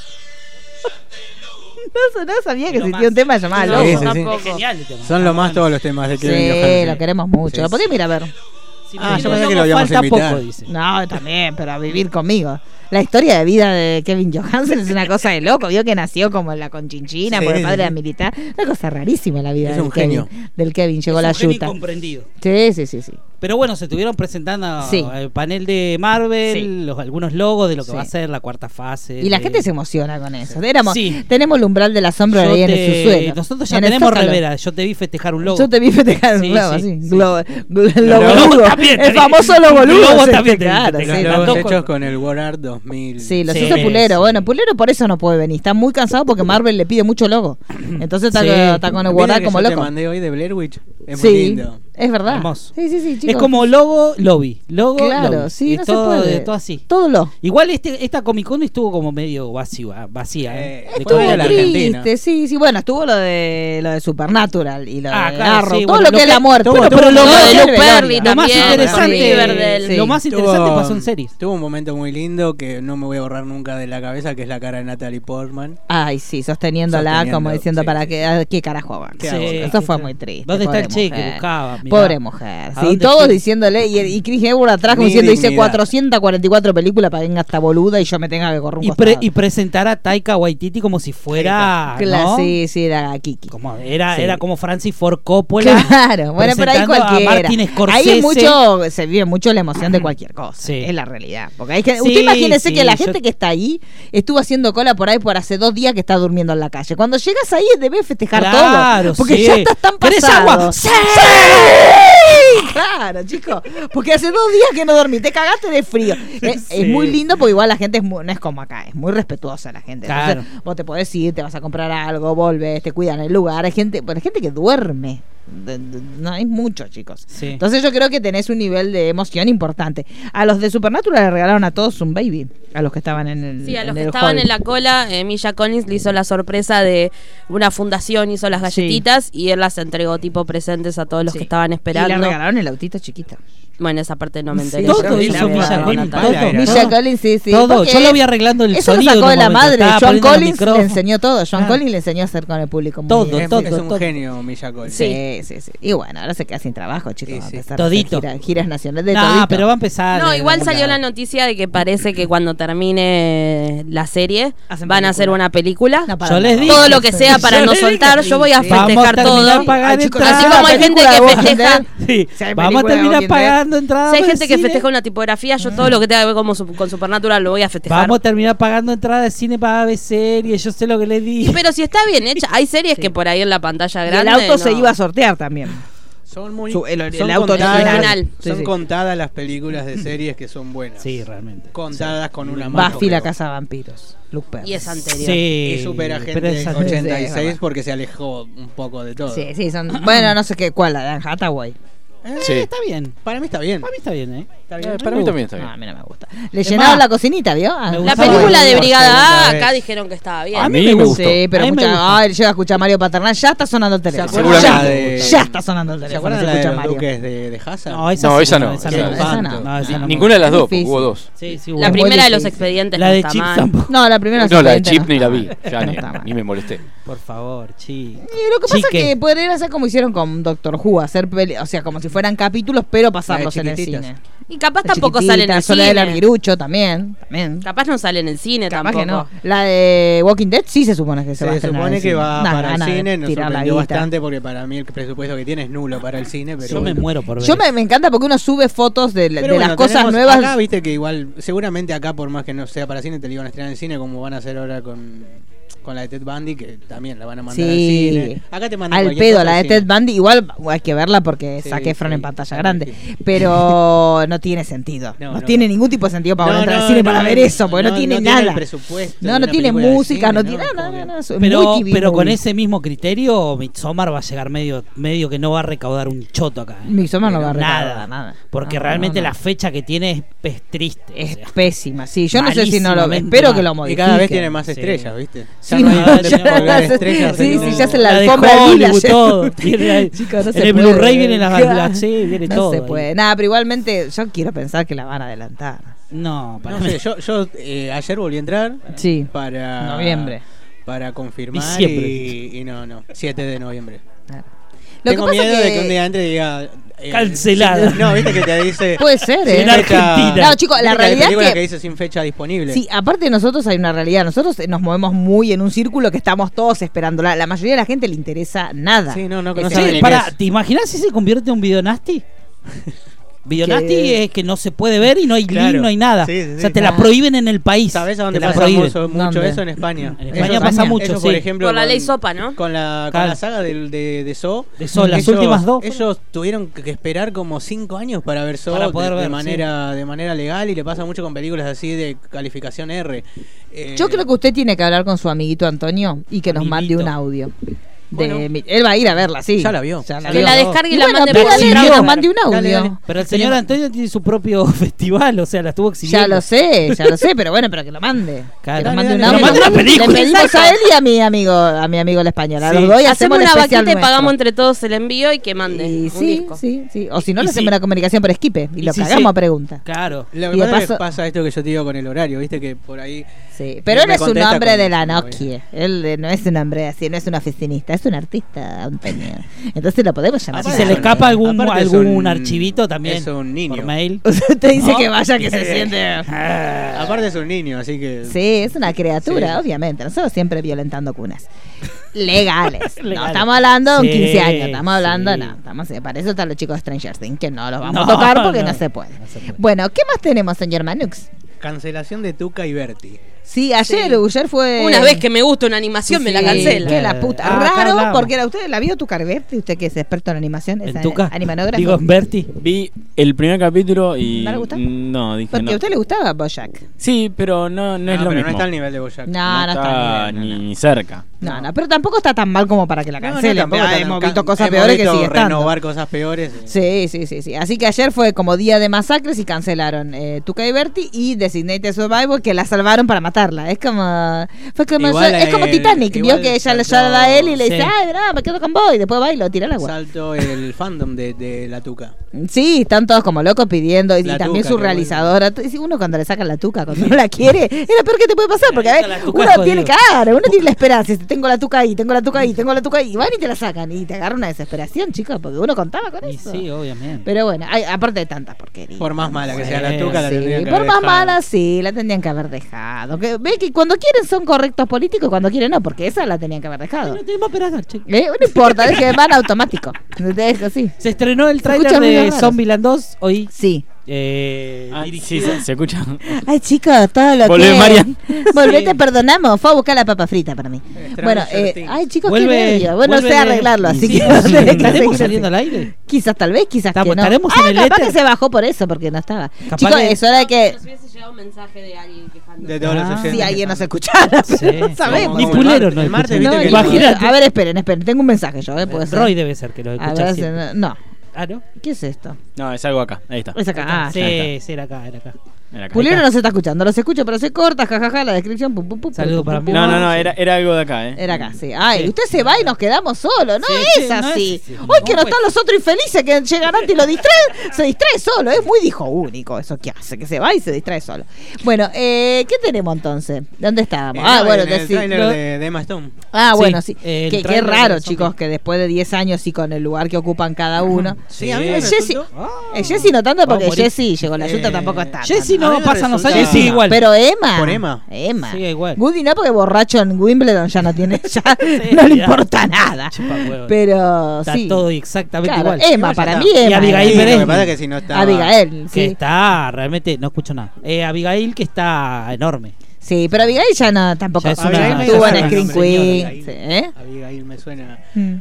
No, no sabía que existía un tema llamado No. Sí, sí, sí. tampoco. Es genial el tema. Son lo más todos los temas de Sí, Kevin Johansen. lo queremos mucho. Sí, ¿Lo podés sí. mirar a ver? Si Ah, yo pensé que lo poco, dice. No, también, pero a vivir conmigo. La historia de vida de Kevin Johansen es una cosa de loco. Vio que nació como en la conchinchina, Sí, porque el padre sí. era militar. Una cosa rarísima la vida Es del, un Kevin, genio. del Kevin. Llegó Es la yuta. incomprendido. Sí, sí, sí, sí. Pero bueno, se estuvieron presentando Sí. el panel de Marvel, Sí. los, algunos logos de lo que Sí. va a ser la cuarta fase. Y la de- gente se emociona con eso. Éramos, Sí. Tenemos el umbral del asombro ahí en el te- subsuelo. Nosotros ya En tenemos revera. Yo te vi festejar un logo. Yo te vi festejar un Sí, globo, sí. Globo, glo- Los logo logos Lugo. también, El te- famoso logo lugo. sí, también te- claro, te- sí, te- Los hechos con el Art 2000. Sí, los Sí, hizo Pulero. sí. Bueno, Pulero por eso no puede venir. Está muy cansado porque Marvel le pide mucho logo. Entonces está, Sí. está con el ¿Viste guardar como yo te loco. mandé hoy de Blair Witch? Es muy Sí, lindo. es verdad. Hermoso. Sí, sí, sí, chicos. Es como logo, lobby. Logo, Claro, lobby. sí, Es no se todo, puede. todo así. Todo lo. Igual este, esta Comic Con estuvo como medio vacía, vacía ¿eh? Eh, De estuvo Con. la triste, Argentina. sí, sí. Bueno, estuvo lo de lo de Supernatural y lo Ah, de claro, Arrow, sí, todo bueno, lo lo que es la muerte. todo- Bueno, pero pero lo lo de de Luke Veloria. Perry Lo más también, interesante, Riverdale. Sí. lo más interesante Tuvo- pasó en series. Tuvo un momento muy lindo que no me voy a borrar nunca de la cabeza, que es la cara de Natalie Portman. Ay, sí, sosteniéndola Sosteniendo, como diciendo sí. para qué, qué carajo van. ¿Qué Sí, hago? Eso ¿qué fue muy triste. ¿Dónde está el pobre che que mujer. buscaba? Mirá. Pobre mujer. ¿A Sí, dónde todos diciéndole. Y, y Chris Hemsworth atrás como diciendo: Hice dignidad. 444 películas para que venga esta boluda y yo me tenga que correr un Y, pre- y presentar a Taika Waititi como si fuera. Cla- ¿no? Sí, sí, era Kiki. Como era, Sí. era como Francis Ford Coppola. Claro, bueno, pero ahí presentando a cualquiera. Martin Scorsese. Ahí es mucho, se vive mucho la emoción de cualquier cosa. Sí. Es la realidad. Porque hay que, Sí, usted imagínese sí, que la yo- gente que está ahí estuvo haciendo cola por ahí por hace dos días que está durmiendo en la calle. Cuando llegas ahí debes festejar Claro, todo. Porque sí. ya estás tan ¿Querés pasado. agua? ¡Sí! Claro, chicos. Porque hace dos días que no dormí, te cagaste de frío. Es, es Sí. muy lindo porque igual la gente es muy- no es como acá, es muy respetuosa la gente. Entonces, Claro. vos te podés ir, te vas a comprar algo, volvés, te cuidan el lugar. Hay gente, bueno, hay gente que duerme. De- de- No hay muchos, chicos. Sí. Entonces yo creo que tenés un nivel de emoción importante. A los de Supernatural le regalaron a todos un baby. A los que estaban en el. Sí, a los que estaban hall. en la cola, eh, Milla Collins le hizo la sorpresa de una fundación, hizo las galletitas y él las entregó tipo presentes a todos los Sí. que estaban Y esperando. le regalaron el autito chiquito. Bueno, esa parte no me enteré. Sí, Todo hizo Collins, todo. Misha sí, sí. Todo, yo lo vi arreglando el Eso lo sonido sacó de la momento, madre. John Collins le enseñó todo. John. Collins le enseñó a hacer con el público. muy Todo, bien. Todo, es un todo. genio, Milla Collins. Sí, sí, sí. Y bueno, ahora se queda sin trabajo, chicos. Sí, a Todito. gira- giras nacionales de todito. pero va a empezar. No, igual salió la noticia de que parece que cuando termine la serie Hacen van a hacer una película. No, Yo les dije. Todo lo que sea para no soltar, yo voy a festejar todo. pagando así como hay gente que festeja- vamos a terminar Dead. Pagando entradas. Si hay por gente que cine. festeja una tipografía, yo todo lo que tenga que ver como su- con Supernatural lo voy a festejar. Vamos a terminar pagando entradas de cine para ver series. Yo sé lo que les Y dije. pero si está bien hecha, hay series que por ahí en la pantalla Y el grande. auto se iba a sortear también. Son muy. Su- el- el son auto contadas, original. Son sí. contadas las películas de series que son buenas. Sí, realmente. Contadas con una mano. Buffy la casa de vampiros. Luke Perry. Y es anterior. Sí. Y Super pero Agente esa- Sí, 86 es verdad. porque se alejó un poco de todo. Sí, sí, son. Bueno, no sé qué, ¿cuál? La de Hathaway. Eh, Sí. Está bien. Para mí está bien. Para mí está bien, ¿eh? Está Eh, para mí también está No, bien. a mí no me gusta. Le llenaron la cocinita, ¿vio? Ah, me La película de Brigada A, acá dijeron que estaba bien. A mí me gustó. Sí, pero A me mucha, gusta. ay, llega a escuchar a Mario Paternal, ya está sonando el teléfono. acuerdan Ya, la de- ya está sonando el ¿Se teléfono. acuerdan se la de duques de, de Hazard? No, esa, No, esa no. Esa Qué no. espanto. No, esa no. Ninguna de las dos, hubo dos. Sí, sí, La primera de los expedientes La no de Chip. No, la primera No, la de Chip ni la vi. Ya ni, me molesté. Por favor, chi. Y lo que pasa es que podrían hacer como hicieron con Doctor Who, hacer peli- o sea, como si fueran capítulos, pero pasarlos en el cine. Y capaz La tampoco chiquitita, sale en el Soledad del cine. Arguirucho también, también. Capaz no sale en el cine Capaz tampoco. que no. La de Walking Dead sí se supone que se, Se, va a en supone el que cine. va Nah, para el cine, nos la sorprendió bastante porque para mí el presupuesto que tiene es nulo para el cine, pero Yo me muero por ver. Yo me, me encanta porque uno sube fotos de, de Pero bueno, las cosas nuevas. Acá viste que igual, seguramente acá por más que no sea para cine, te lo iban a estrenar en cine como van a hacer ahora con, con la de Ted Bundy, que también la van a mandar al Sí, cine. Acá te mandan al pedo, la al de cine. Ted Bundy, igual hay que verla porque Sí, saque Efron sí, en pantalla sí, grande, sí. pero no tiene sentido, no, No, no. tiene ningún tipo de sentido para No, entrar no, al cine no, para ver eso, porque no, no, tiene no tiene nada. presupuesto no, no tiene música, cine, no ¿no? tiene nada, muy Pero, TV pero con ese mismo criterio, Midsommar va a llegar medio, medio que no va a recaudar un choto acá. ¿eh? Midsommar no va a recaudar nada, nada. Porque realmente la fecha que tiene es, triste. Es pésima, sí, yo no sé si no lo espero que lo Y modifiquen. cada vez tiene más estrellas, ¿viste? Sí, Ya no hay no, ya- estrellas, sí, ya se la La de alfombra de Hollywood, vida ya- todo. Tiene ahí- Chicos, no en se el. Blu-ray viene la, Claro. la- sí, viene no todo. se ahí. puede. Nada, pero igualmente yo quiero pensar que la van a adelantar. No, para No sé, yo, yo eh, ayer volví a entrar Sí. para Noviembre. para confirmar y, y no, no, 7 de noviembre. Claro. Lo Tengo que pasa miedo que de que un día entre y diga eh, Cancelada. No, viste que te dice puede ser, ¿eh? En Argentina. No, chicos, la realidad es que- que dice sin fecha disponible. Sí, aparte de nosotros hay una realidad. Nosotros nos movemos muy en un círculo que estamos todos esperando. La, la mayoría de la gente le interesa nada. Sí, no, no, no Sí, es. ¿te imaginas si se convierte en un video nasty? Videonati que... es que no se puede ver y no hay claro. no hay nada. O sea, te la prohíben en el país. ¿Sabes a dónde pasa mucho eso? En España. En España pasa mucho, por ejemplo, con la ley Sopa, ¿no? Con la, con la saga de, de, de So. De So, las últimas dos. Ellos tuvieron que esperar como cinco años para ver So de, manera, de manera legal y le pasa mucho con películas así de calificación R. Yo eh, creo que usted tiene que hablar con su amiguito Antonio y que nos mande un audio. Bueno. Él va a ir a verla, sí. Ya la vio. Ya la que vio. la descargue y, la mande por un audio. Dale, dale. Pero el señor Antonio tiene su propio festival, o sea, la estuvo exhibiendo. Ya lo sé, ya lo sé, pero bueno, pero que lo mande. Claro, que dale, mande un audio. Lo mande una película. Le pedimos a él y a mi amigo, a mi amigo el español. Los hacemos, hacemos una vaquita y pagamos entre todos el envío y que mande. Y sí, disco. sí, sí. O si no, le hacemos una comunicación por esquipe y, lo cagamos a pregunta. Claro. Lo que pasa esto que yo te digo con el horario, viste que por ahí. Sí, pero él es un hombre de la Nokia. Él eh, no es un hombre así, no es un oficinista es un artista, Antonio. Entonces lo podemos llamar. Si se le escapa algún, algún un, archivito también. Es un niño. Por mail. Usted dice que vaya, que se siente. Ah, aparte es un niño, así que. Sí, es una criatura, obviamente. Nosotros siempre violentando cunas. Legales. No estamos hablando de sí, un 15 años, estamos hablando, sí. no, estamos, para eso están los chicos de Stranger Things, que no los vamos a tocar porque no, se puede. no se puede. Bueno, ¿qué más tenemos, señor Manux? Cancelación de Tuca y Berti. Sí, ayer, sí. ayer fue. Una vez que me gusta una animación, me la cancela. Que la puta. Ah, Raro, porque era usted, la vio tu Berti, usted que es experto en animación, tuca? animanógrafo. Digo, Berti. Vi el primer capítulo y. ¿No le gustaba? No, dije Porque a usted le gustaba Boyac. Sí, pero no, no, es lo pero mismo. No está al nivel de Boyac. No, no, está, al nivel, ni cerca. No, no, pero tampoco está tan mal como para que la cancelen. No, no, hemos visto cosas hemos peores visto que sigue renovar cosas peores. Sí. sí, sí, sí, Así que ayer fue como día de masacres y cancelaron eh, Tuca y Berti y Designated Survivor, que la salvaron para es como. Fue como igual, es como Titanic, vio que ella le salva a él y le dice, ay, verá, me quedo con vos. Y después va y lo tira al agua. Salto el fandom de, la tuca. Sí, están todos como locos pidiendo. Y, también su realizadora. Uno cuando le sacan la tuca, cuando no la quiere, es lo peor que te puede pasar. Porque uno tiene cara, uno tiene la esperanza. Tengo la tuca ahí, tengo la tuca ahí, tengo la tuca ahí. Y van y te la sacan. Y te agarra una desesperación, chicos, porque uno contaba con y eso. Sí, obviamente. Pero bueno, aparte de tantas porquerías. Por más mala que sea la tuca, la Por más dejado. mala, sí, la tendrían que haber dejado porque ve que cuando quieren son correctos políticos cuando quieren no, porque esa la tenían que haber dejado. Ay, no, operador, ¿Eh? no importa, es que van automático. Dejo, sí. Se estrenó el tráiler de Zombieland 2 hoy. Sí. Eh, ah, sí, se, se, escucha. Ay, chicos, todo lo Volve, que. Marian. Volvé, te perdonamos. Fue a buscar la papa frita para mí. Extraño bueno, eh, ay, chicos, vuelve, qué medio. Bueno, vuelve, sé arreglarlo, así sí, que. Sí, ¿Estaremos saliendo al aire? Quizás, tal vez, quizás Estamos, que no. Estaremos ah, en el capaz que se bajó por eso, porque no estaba. Capaz chicos, que... eso era que. Nos hubiese llegado un mensaje de alguien quejándose. De ah, si alguien nos escuchara, no sabemos. Ni puleros no, no, no A ver, esperen, esperen. Tengo un mensaje yo. Eh, eh Roy debe ser que lo escucha. No. Ah, ¿no? ¿Qué es esto? No, es algo acá. Ahí está. Es acá. Ah, sí, sí, era acá, era acá. Pulero no se está escuchando, los escucho, pero se corta, jajaja, ja, ja, la descripción. Pum, pum, pum, Saludos para No, no, no, era, era, algo de acá, ¿eh? Era acá, sí. Ay, usted se va y nos quedamos solos, no, es, así. no. Hoy que no están los otros infelices que llegan antes y lo distraen, se distrae solo, es muy dijo único eso que hace, que se va y se distrae solo. Bueno, eh, ¿qué tenemos entonces? ¿Dónde estábamos? Ah, no, bueno, el, el de, de Emma Stone. Ah, bueno, sí. Qué, raro, chicos, que después de 10 años y con el lugar que ocupan cada uno. Sí, eh, Jessy, eh, no tanto porque Jessy llegó la yuta, tampoco está. Jessy no, pasan los años y sigue igual. Pero Emma. Por Emma. Emma. Sigue igual. Goody no, porque borracho en Wimbledon ya no tiene, ya no le importa nada. Pero está sí. todo exactamente claro, igual. Emma, para mí Emma. Y Abigail que que si no está... Abigail, Que está, realmente, no escucho nada. Eh, Abigail que está enorme. Sí, pero Abigail ya no, tampoco. Ya es una, estuvo en Screen Queen. Abigail, me ¿eh? suena. Mm.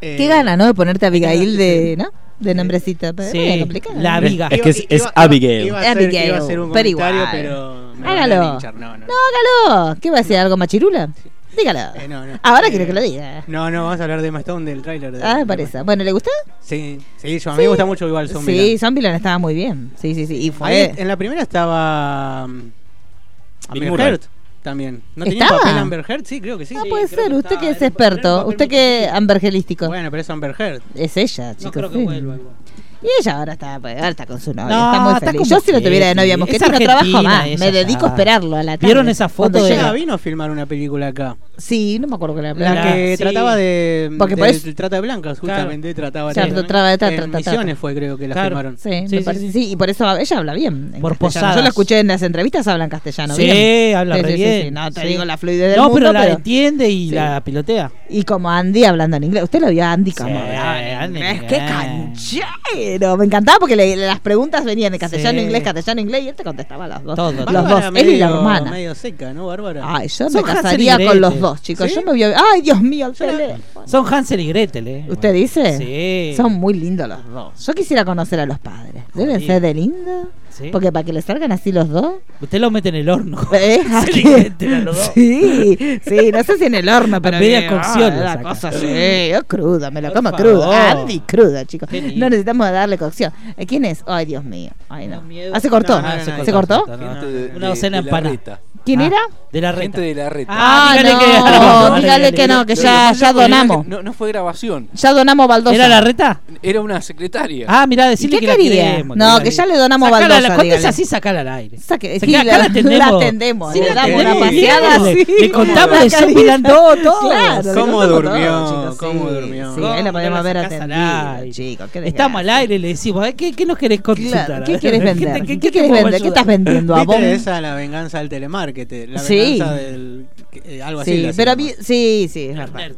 Eh, qué gana, ¿no? De ponerte Abigail de. ¿no? de nombrecito. Pero sí, complicado. La ¿eh? Abiga. Es que es, Abigail. Iba a Abigail. Iba un pero. Eh. Pero hágalo. No, hágalo. ¿Qué va a ser? ¿Algo machirula? Dígalo. Eh, Ahora quiero que lo diga. No, no, vamos a hablar de Emma del tráiler. De, ah, parece. Bueno, ¿le gustó? Sí, sí, a mí me gusta mucho igual Zombieland. Sí, Zombieland estaba muy bien. Sí, sí, sí. Y fue... En la primera estaba... Um, Amir Hurt también. ¿No tenía ¿Estaba? papel Amber Heard? Sí, creo que sí. Ah, sí, puede ser. Que usted que es experto. Usted que ambergelístico. Bueno, pero es Amber Heard. Es ella, chicos. No creo que sí. vuelva igual. Y ella ahora está, pues, ahora está con su novia, no, está feliz. Yo si lo tuviera de novia mosquetera no trabajo más, me dedico a esperarlo a la tarde. ¿Vieron esa foto? Cuando de... ella vino a filmar una película acá. Sí, no me acuerdo que la película. La que trataba de, Porque de, trata de blancas, justamente trataba de, ¿no? trata, trata, fue creo que la claro. filmaron. Sí, sí, sí, y por eso ella habla bien. Por posadas. Yo la escuché en las entrevistas, habla en castellano sí, bien. habla re bien. No, te digo la fluidez del No, pero la entiende y la pilotea. Y como Andy hablando en inglés. Usted lo vio a Andy como Miguel. ¡Qué canchero! Me encantaba porque le- las preguntas venían en castellano, Sí. inglés, castellano, inglés y él te contestaba las dos. Todo, los dos, él y la hermana. medio seca, ¿no, Bárbara? Ay, yo Son me Hansel casaría con los dos, chicos. ¿Sí? Yo me voy a... Ay, Dios mío, el. Son Hansel y Gretel, ¿eh? ¿Usted dice? Sí. Son muy lindos los dos. Yo quisiera conocer a los padres. Deben Sí. ser de lindos. Sí. Porque para que le salgan así los dos. Usted lo mete en el horno. ¿eh? Los dos. Sí, sí, no sé si en el horno, pero. media cocción ah, la cosa sí, yo cruda, me lo Por como favor. crudo. Andy cruda, chicos. No necesitamos darle cocción. Eh, ¿Quién es? Ay, Dios mío. Ay, no. miedo. Ah, se cortó. No, no, no, ¿Se no, cortó? no, no, no. Gente Una docena empanada. ¿Quién Ah, era? De la Gente reta. de la reta. Ah, dígale no, que- dígale, dígale que no, que ya, ya donamos. No, no fue grabación, Ya donamos baldosa. ¿Era la reta? era una secretaria. Ah, mirá, ¿Y decirle qué que quería? la queremos. No, que ya le donamos Sacala baldosa, la- Cuando es así, sacala al aire. Saque- sí, la, acá la atendemos. la atendemos. Sí, le damos una paseada. Le- sí. le contamos carita. Zombieland todo, todo. Claro, le ¿Cómo durmió? todo, ¿Cómo durmió? Sí, ahí la podemos atendido, aire. chicos. Estamos al aire y le decimos, ¿qué, qué nos querés consultar? ¿Qué quieres vender? ¿Qué, vender? ¿Qué estás vendiendo? ¿A ¿Viste vos? esa la venganza del telemarketing? La Sí. venganza del... eh, algo así. Sí, le pero hacíamos. vi- sí, sí, es verdad.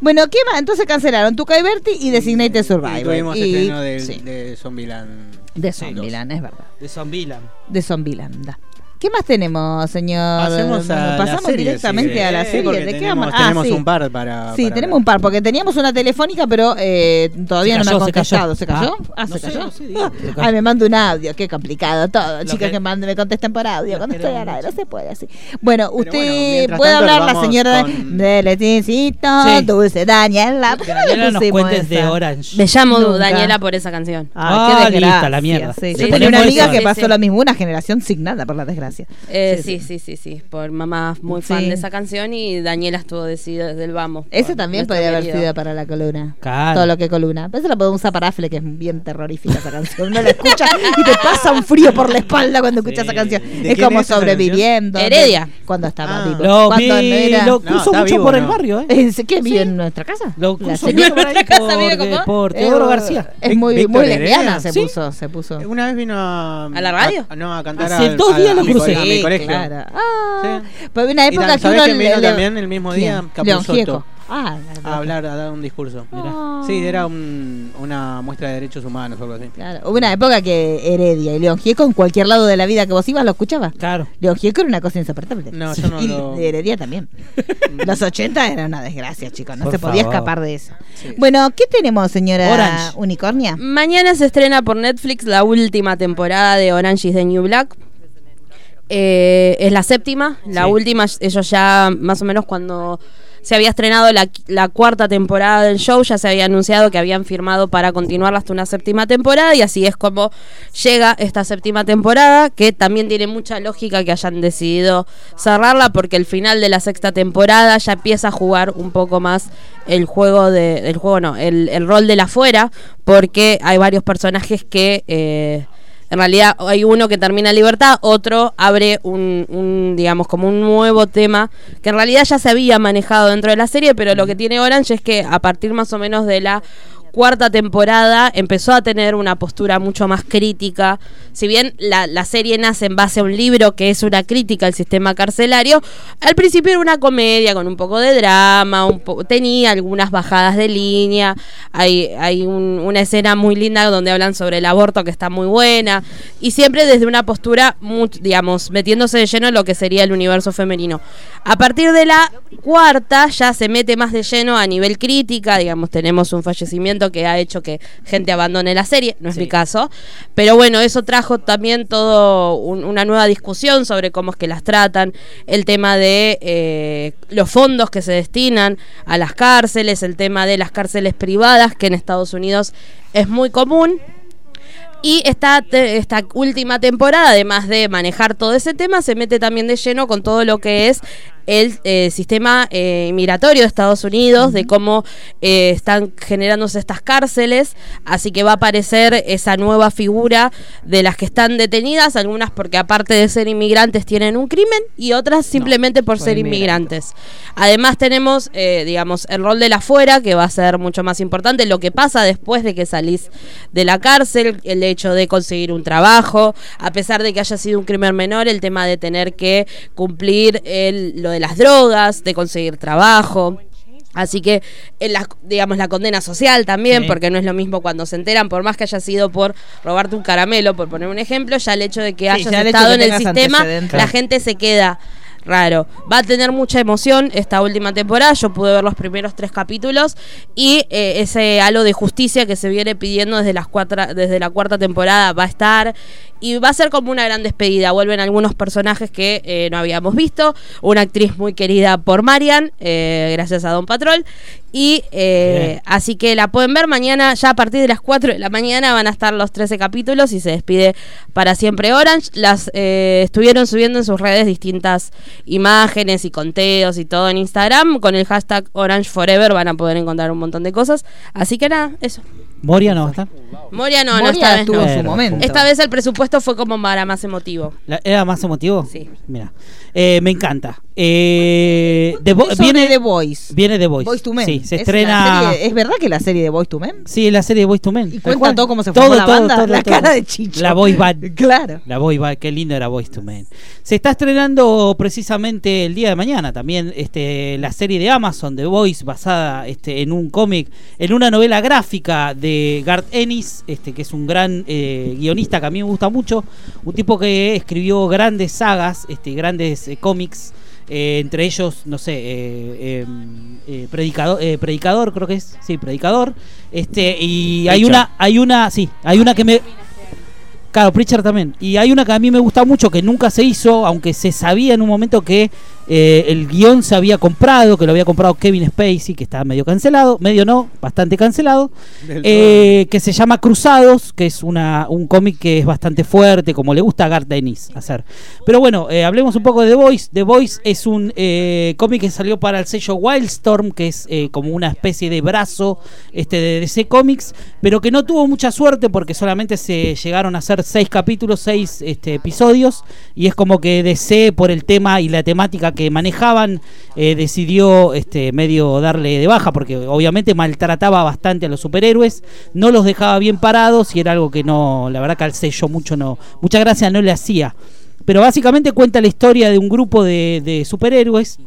Bueno, ¿qué más? Entonces cancelaron Tuca y Berti y Designated Y Survivor. tuvimos Y- estreno de, sí, de Zombieland. De Zombieland, es verdad. De Zombieland. De Zombieland. da. ¿Qué más tenemos, señor? Pasemos a la Pasamos serie, directamente sí. a la Sí, serie. ¿De qué tenemos, vamos? Ah, tenemos sí. un par para. Sí, para tenemos un par, porque teníamos una telefónica, pero eh, todavía no me ha se cayó. contestado. ¿Se cayó? Ah, Ah, no ¿se sé, cayó? no sé, digo, Ah. Ay, me manda un audio, qué complicado todo. Chicos, que- que, manden, me contesten por audio cuando estoy al aire, no se puede así. Bueno, usted puede hablar la señora con- de Letincito, Sí. Dulce Daniela. ¿Por qué Daniela nos cuentes de? Orange. Me llamo. Daniela por esa canción. Ah, qué desgracia. la mierda. Sí, yo tenía una amiga que pasó lo mismo, una generación signada por la desgracia. Eh, sí, sí, sí, sí, Por mamá muy fan Sí. de esa canción y Daniela estuvo decidida desde el vamos. Ese también podría haber sido para la columna. Claro. Todo lo que columna. Pero eso lo podemos usar para Afle, que es bien terrorífica esa canción. Uno la escucha y te pasa un frío por la espalda cuando escuchas esa canción. ¿De Es como es sobreviviendo. Heredia. Cuando estaba Ah. vivo. Lo, Cuando vi, no era- lo cruzo mucho vivo, por el barrio, ¿eh? ¿Eh, ¿Qué vive en nuestra casa? Lo La cruzo señora- mucho por ahí Nuestra por, casa vive de- como- por Eh, Teodoro García. Es muy, lesbiana, se puso, se puso. Una vez vino a. ¿A la radio? no, a cantar Hace dos a- días lo co- a mi colegio. claro. Ah, Sí. Pero una Y época tam- que ¿sabés uno le- vino le- también el mismo día? Gieco. Ah, A hablar, a dar un discurso. Ah. Sí, era un- una muestra de derechos humanos o algo así. Claro. Hubo una época que Heredia y León Gieco en cualquier lado de la vida que vos ibas lo escuchabas. Claro. León Gieco era una cosa insoportable. No, yo no y lo- Heredia también. Los 80 era una desgracia, chicos. No Por se podía favor. escapar de eso. Sí. Bueno, ¿qué tenemos, señora Orange. Unicornia? Mañana se estrena por Netflix la última temporada de Orange is the New Black. Eh, es la séptima. La Sí. última, ellos ya más o menos cuando se había estrenado la, la cuarta temporada del show, ya se había anunciado que habían firmado para continuar hasta una séptima temporada y así es como llega esta séptima temporada, que también tiene mucha lógica que hayan decidido cerrarla porque el final de la sexta temporada ya empieza a jugar un poco más el juego de, el juego no, el, el rol de la fuera, porque hay varios personajes que eh, en realidad hay uno que termina en libertad, otro abre un, un, digamos, como un nuevo tema que en realidad ya se había manejado dentro de la serie, pero lo que tiene Orange es que a partir más o menos de la cuarta temporada empezó a tener una postura mucho más crítica. Si bien la, la serie nace en base a un libro que es una crítica al sistema carcelario, al principio era una comedia con un poco de drama, un po- tenía algunas bajadas de línea, hay, hay un- una escena muy linda donde hablan sobre el aborto que está muy buena, y siempre desde una postura, digamos, metiéndose de lleno en lo que sería el universo femenino. A partir de la cuarta ya se mete más de lleno a nivel crítica, digamos, tenemos un fallecimiento que ha hecho que gente abandone la serie, no es Sí. mi caso, pero bueno, eso trajo también todo un- una nueva discusión sobre cómo es que las tratan, el tema de eh, los fondos que se destinan a las cárceles, el tema de las cárceles privadas, que en Estados Unidos es muy común. Y esta, esta última temporada, además de manejar todo ese tema, se mete también de lleno con todo lo que es el eh, sistema eh, migratorio de Estados Unidos, de cómo eh, están generándose estas cárceles. Así que va a aparecer esa nueva figura de las que están detenidas, algunas porque aparte de ser inmigrantes tienen un crimen y otras simplemente por por ser inmigrantes. Además tenemos, eh, digamos, el rol de la fuera, que va a ser mucho más importante, lo que pasa después de que salís de la cárcel, el hecho de conseguir un trabajo, a pesar de que haya sido un crimen menor, el tema de tener que cumplir el, lo de las drogas, de conseguir trabajo. Así que, en la, digamos, la condena social también, Sí. porque no es lo mismo cuando se enteran, por más que haya sido por robarte un caramelo, por poner un ejemplo, ya el hecho de que Sí, hayas estado que en el sistema, la gente se queda raro. Va a tener mucha emoción esta última temporada, yo pude ver los primeros tres capítulos y eh, ese halo de justicia que se viene pidiendo desde, las cuatro, desde la cuarta temporada va a estar y va a ser como una gran despedida. Vuelven algunos personajes que eh, no habíamos visto, una actriz muy querida por Marian, eh, gracias a Don Patrol. Y eh, así que la pueden ver mañana, ya a partir de las 4 de la mañana van a estar los 13 capítulos y se despide para siempre Orange. Las eh, estuvieron subiendo en sus redes distintas imágenes y conteos y todo en Instagram. Con el hashtag Orange Forever van a poder encontrar un montón de cosas. Así que nada, eso. Moria no va a estar. Moria no, no, Moria esta vez estuvo no. en su momento. Esta vez el presupuesto fue como para más emotivo. La- ¿Era más emotivo? Sí. Mira. Eh, me encanta. Eh, The Vo- viene, The Voice. viene The Voice. Voice to Men. Sí, se Es estrena. serie- ¿Es verdad que la serie de Voice to Men? Sí, la serie de Voice to Men. ¿Y Tal cuenta cual. todo cómo se formó la banda? La cara de Chicho. La Voice Band. Claro. La Boy Band, qué lindo era Voice to Men. Se está estrenando precisamente el día de mañana también este, la serie de Amazon The Voice basada este, en un cómic, en una novela gráfica de Garth Ennis, este, que es un gran eh, guionista que a mí me gusta mucho, un tipo que escribió grandes sagas, este, grandes eh, cómics. eh, entre ellos, no sé, eh, predicador, predicador, creo que es, sí, predicador. Este y hay una, hay una, sí, hay una que me, Claro, Preacher también. Y hay una que a mí me gusta mucho, que nunca se hizo, aunque se sabía en un momento que eh, el guion se había comprado, que lo había comprado Kevin Spacey, que estaba medio cancelado, medio no, bastante cancelado, eh, que se llama Cruzados, que es una, un cómic que es bastante fuerte, como le gusta a Garth Dennis hacer. Pero bueno, eh, hablemos un poco de The Voice. The Voice es un cómic que salió para el sello Wildstorm, que es como una especie de brazo este, de DC Comics, pero que no tuvo mucha suerte porque solamente se llegaron a hacer seis capítulos, seis este, episodios, y es como que DC, por el tema y la temática que manejaban, eh, decidió este, medio darle de baja, porque obviamente maltrataba bastante a los superhéroes, no los dejaba bien parados y era algo que no, la verdad que al sello mucho no, mucha gracia no le hacía. Pero básicamente cuenta la historia de un grupo de superhéroes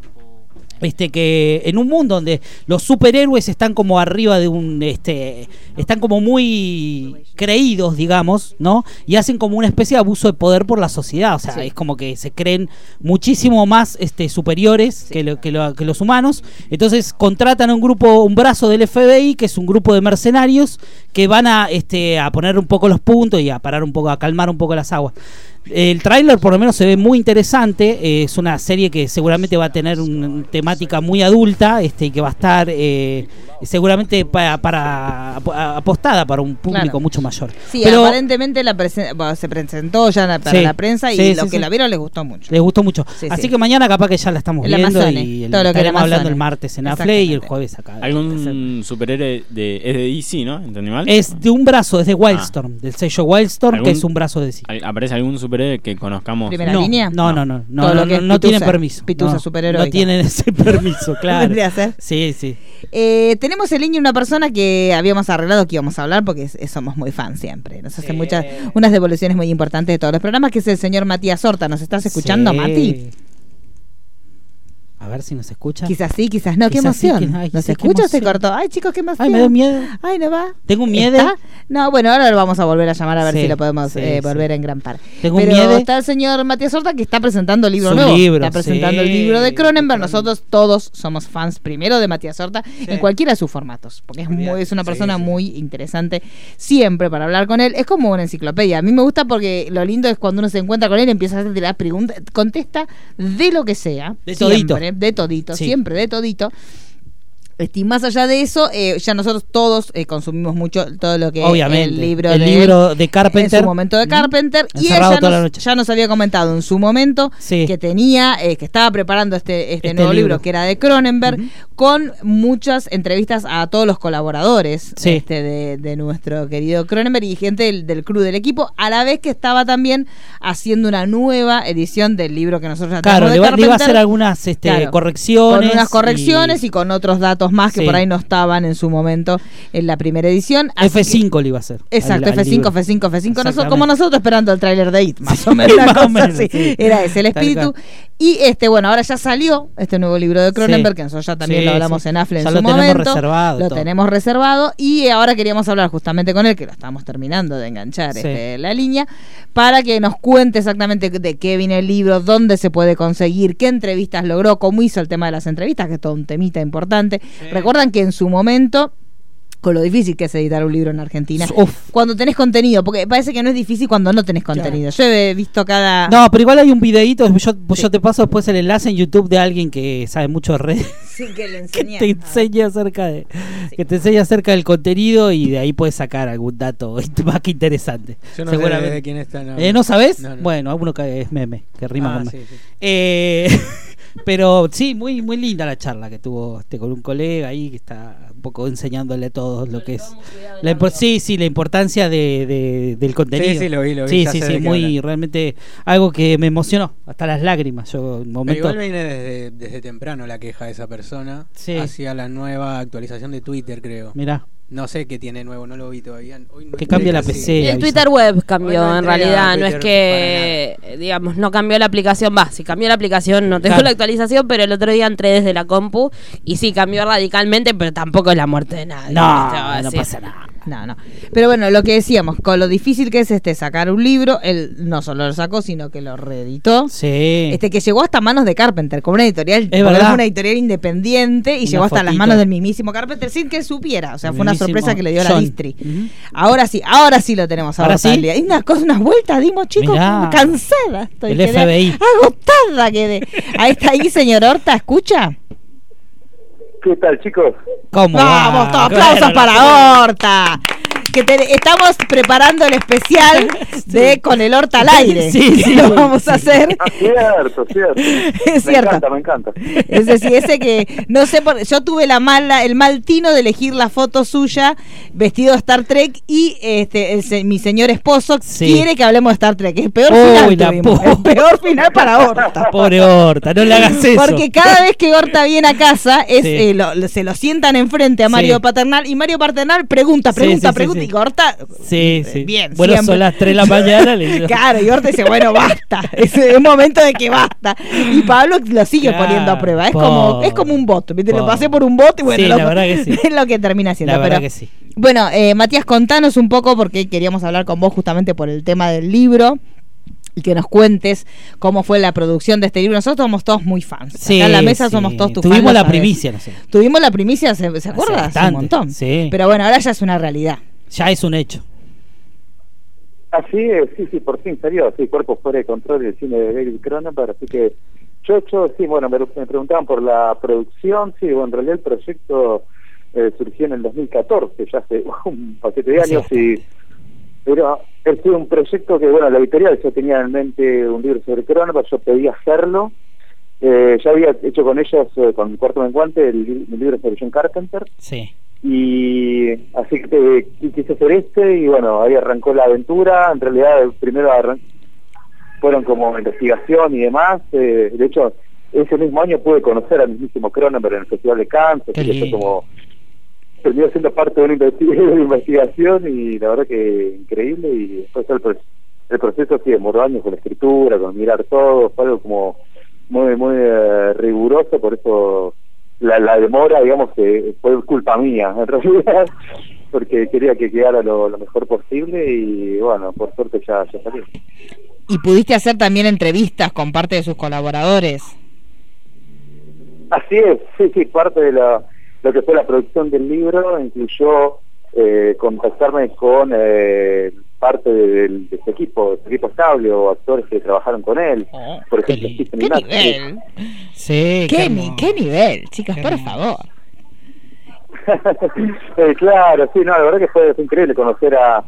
este que en un mundo donde los superhéroes están como arriba de un este están como muy creídos digamos no y hacen como una especie de abuso de poder por la sociedad. O sea Sí. es como que se creen muchísimo más este superiores que, lo- que, lo- que los humanos. Entonces contratan a un grupo un brazo del FBI que es un grupo de mercenarios que van a este a poner un poco los puntos y a parar un poco a calmar un poco las aguas el tráiler por lo menos se ve muy interesante. eh, es una serie que seguramente va a tener una temática muy adulta este, y que va a estar eh, seguramente pa- para, ap- apostada para un público Claro. mucho mayor. Sí, Pero aparentemente la presen- bueno, se presentó ya la- para Sí, la prensa y sí, lo sí, que sí. la vieron les gustó mucho. les gustó mucho. Sí, Así sí. que mañana capaz que ya la estamos El viendo y el- todo lo que estaremos hablando el martes en Afle y el jueves acá. Algún superhéroe de, es de DC, ¿no? ¿Entendí mal? Es de un brazo, es de Wildstorm, del sello Wildstorm, que ¿Algún- es un brazo de. Al- ¿Aparece algún superhéroe que conozcamos? Primera no, línea? No, no, no, no, no, no tienen permiso. pituza no, superheroica. No tienen ese permiso, claro. Ser. Sí, sí. Eh, tenemos en línea una persona que habíamos arreglado que íbamos a hablar porque es- es- somos muy fans siempre. Nos hace muchas, unas devoluciones muy importantes de todos los programas, que es el señor Matías Horta. ¿Nos estás escuchando, Sí. Mati? A ver si nos escucha. Quizás sí, quizás no. qué Quizás emoción. ¿Nos sí, qué escucha o se cortó? Ay, chicos, qué emoción. Ay, me da miedo. Ay, no va. Tengo un miedo. ¿Está? No, bueno, ahora lo vamos a volver a llamar a ver Sí, si lo podemos sí, eh, volver a engrampar. Tengo un Pero miedo. está el señor Matías Horta que está presentando el libro Su nuevo. libro, está presentando el libro de Cronenberg. Nosotros todos somos fans primero de Matías Horta en cualquiera de sus formatos. Porque es, muy, es una persona muy interesante siempre para hablar con él. Es como una enciclopedia. A mí me gusta porque lo lindo es cuando uno se encuentra con él y empieza a hacer las preguntas. Contesta de lo que sea. De siempre, todito. De todito. Sí. Siempre de todito. Y más allá de eso, eh, ya nosotros todos eh, consumimos mucho todo lo que Obviamente. el libro El de libro de Carpenter. En su momento de Mm. Carpenter. Y Encerrado ya nos, noche. ya nos había comentado en su momento Sí. que tenía, eh, que estaba preparando este, este, Este nuevo libro. libro. que era de Cronenberg, con muchas entrevistas a todos los colaboradores Sí. este, de, de nuestro querido Cronenberg y gente del, del crew del equipo, a la vez que estaba también haciendo una nueva edición del libro que nosotros ya Claro, le de le iba a hacer algunas este, Claro, correcciones. Con unas correcciones y, con otros datos más que Sí. por ahí no estaban en su momento en la primera edición. Así que- F5 le iba a hacer. Exacto, al- al F5, libro. F5, F5. Nosotros, como nosotros esperando el tráiler de IT, más o Sí, menos. cosa menos, sí. Era ese el espíritu. Y este, bueno, ahora ya salió este nuevo libro de Cronenberg, Sí. que nosotros ya también Sí, lo hablamos sí. en AFLE en Ya su lo tenemos reservado, Lo todo. tenemos reservado. Y ahora queríamos hablar justamente con él, que lo estamos terminando de enganchar este, la línea, para que nos cuente exactamente de qué viene el libro, dónde se puede conseguir, qué entrevistas logró, cómo hizo el tema de las entrevistas, que es todo un temita importante. Recuerdan que en su momento con lo difícil que es editar un libro en Argentina. Uf. Cuando tenés contenido, porque parece que no es difícil cuando no tenés contenido. Yo he visto cada... No, pero igual hay un videíto, yo, yo te paso después el enlace en YouTube de alguien que sabe mucho de redes. Sí, que le que enseñé. te enseña acerca de que te enseña acerca del contenido y de ahí puedes sacar algún dato más que interesante. Yo no sé Seguramente. de quién está. No, Eh, ¿No sabes? No, no. Bueno, alguno que es meme, que rima Ah, con sí, sí. Eh, pero sí, muy muy linda la charla que tuvo este con un colega ahí que está un poco enseñándole a todos lo que es la impor- sí, sí, la importancia de, de- del contenido. Sí, sí, lo vi, lo vi, Sí, ya sí, sé sí, muy realmente algo que me emocionó, hasta las lágrimas. Yo en un Pero momento igual viene desde, desde temprano la queja de esa persona. Sí. Hacia la nueva actualización de Twitter, creo. Mirá. No sé qué tiene nuevo, no lo vi todavía. Hoy no Que cambie la. PC. El. Twitter web cambió no en realidad, no es que, eh, digamos, no cambió la aplicación. Va, si cambió la aplicación no tengo Claro. la actualización, pero el otro día entré desde la compu y sí cambió radicalmente, pero tampoco es la muerte de nadie. No, no decir. pasa nada. No, no. Pero bueno, lo que decíamos, con lo difícil que es este sacar un libro, él no solo lo sacó, sino que lo reeditó. Sí. Este que llegó hasta manos de Carpenter, como una editorial, porque verdad. es una editorial independiente y Una llegó hasta las manos del mismísimo Carpenter sin que supiera. O sea, El fue una sorpresa que le dio la John. distri. Ujú. Ahora sí, ahora sí lo tenemos ¿Ahora sí? Y una cosa, unas vueltas dimos, chicos, Mirá. cansada. Estoy El quedé FBI. Agotada quedé. Ahí está ahí, señor Horta, ¿escucha? ¿Qué tal, chicos? ¿Cómo? Vamos, va? todos aplausos Bueno, para Horta. Que te- estamos preparando el especial de Con el Horta al aire. Sí, sí. Lo vamos a hacer. Ah, cierto, cierto. Es Me cierto. encanta, me encanta. Ese sí, ese que no sé por yo tuve la mala el mal tino de elegir la foto suya vestido de Star Trek y este el mi señor esposo Sí. quiere que hablemos de Star Trek. El peor Uy, final pu- el peor final para Horta. Pobre Horta, no le hagas eso. Porque cada vez que Horta viene a casa es, Sí. eh, lo- se lo sientan enfrente a Mario Sí. Paternal y Mario Paternal pregunta, Sí, pregunta, sí, sí, pregunta y Horta Sí, eh, sí. bien, Bueno, siempre. son las 3 de la mañana. le. Claro, y Horta dice, bueno, basta. Es un momento de que basta. Y Pablo lo sigue Claro, poniendo a prueba. Es como, es como un bot. ¿viste? Lo pasé por un bot y bueno, Sí, lo- la verdad que sí. es lo que termina haciendo. La verdad pero- que sí. Bueno, eh, Matías, contanos un poco porque queríamos hablar con vos justamente por el tema del libro. Y que nos cuentes cómo fue la producción de este libro. Nosotros somos todos muy fans. Sí, Acá en la mesa sí. somos todos tus Tuvimos fans, lo la primicia, no sé. Tuvimos la primicia, ¿se, se acuerda? Hace bastante, un montón. sí. Pero bueno, ahora ya es una realidad. Ya es un hecho. Así es, sí, sí, por fin salió, sí, Cuerpo Fuera de Control del cine de David Cronenberg, así que yo, yo sí, bueno, me, me preguntaban por la producción, sí, bueno, en realidad el proyecto eh, surgió en el 2014, ya hace un paquete de Sí, años, y pero es un proyecto que, bueno, la editorial yo tenía en mente un libro sobre Cronenberg, yo pedí hacerlo, eh, ya había hecho con ellos, eh, con Cuarto Menguante, el, el libro sobre John Carpenter, Sí. Y así que quise hacer este y bueno, ahí arrancó la aventura, en realidad primero fueron como investigación y demás, eh, de hecho ese mismo año pude conocer al mismísimo Cronenberg en el Festival de Cannes, así que fue como terminó siendo parte de una, investigación y la verdad que increíble y después el, pro- el proceso sí demoró años con la escritura, con mirar todo, fue algo como muy muy eh, riguroso, por eso la, la demora, digamos, que fue culpa mía, en realidad, porque quería que quedara lo, lo mejor posible y bueno, por suerte ya, ya salió. Y pudiste hacer también entrevistas con parte de sus colaboradores. Así es, sí, sí, parte de la, lo que fue la producción del libro incluyó eh, contactarme con eh, parte de, del- de ese equipo, de ese equipo estable o actores que trabajaron con él, por qué ejemplo, ¡Qué Ignatius. nivel! Sí, ¿Qué, ni- qué nivel, chicas, Qué por favor. Eh, claro, sí, no, la verdad que fue, fue increíble conocer a,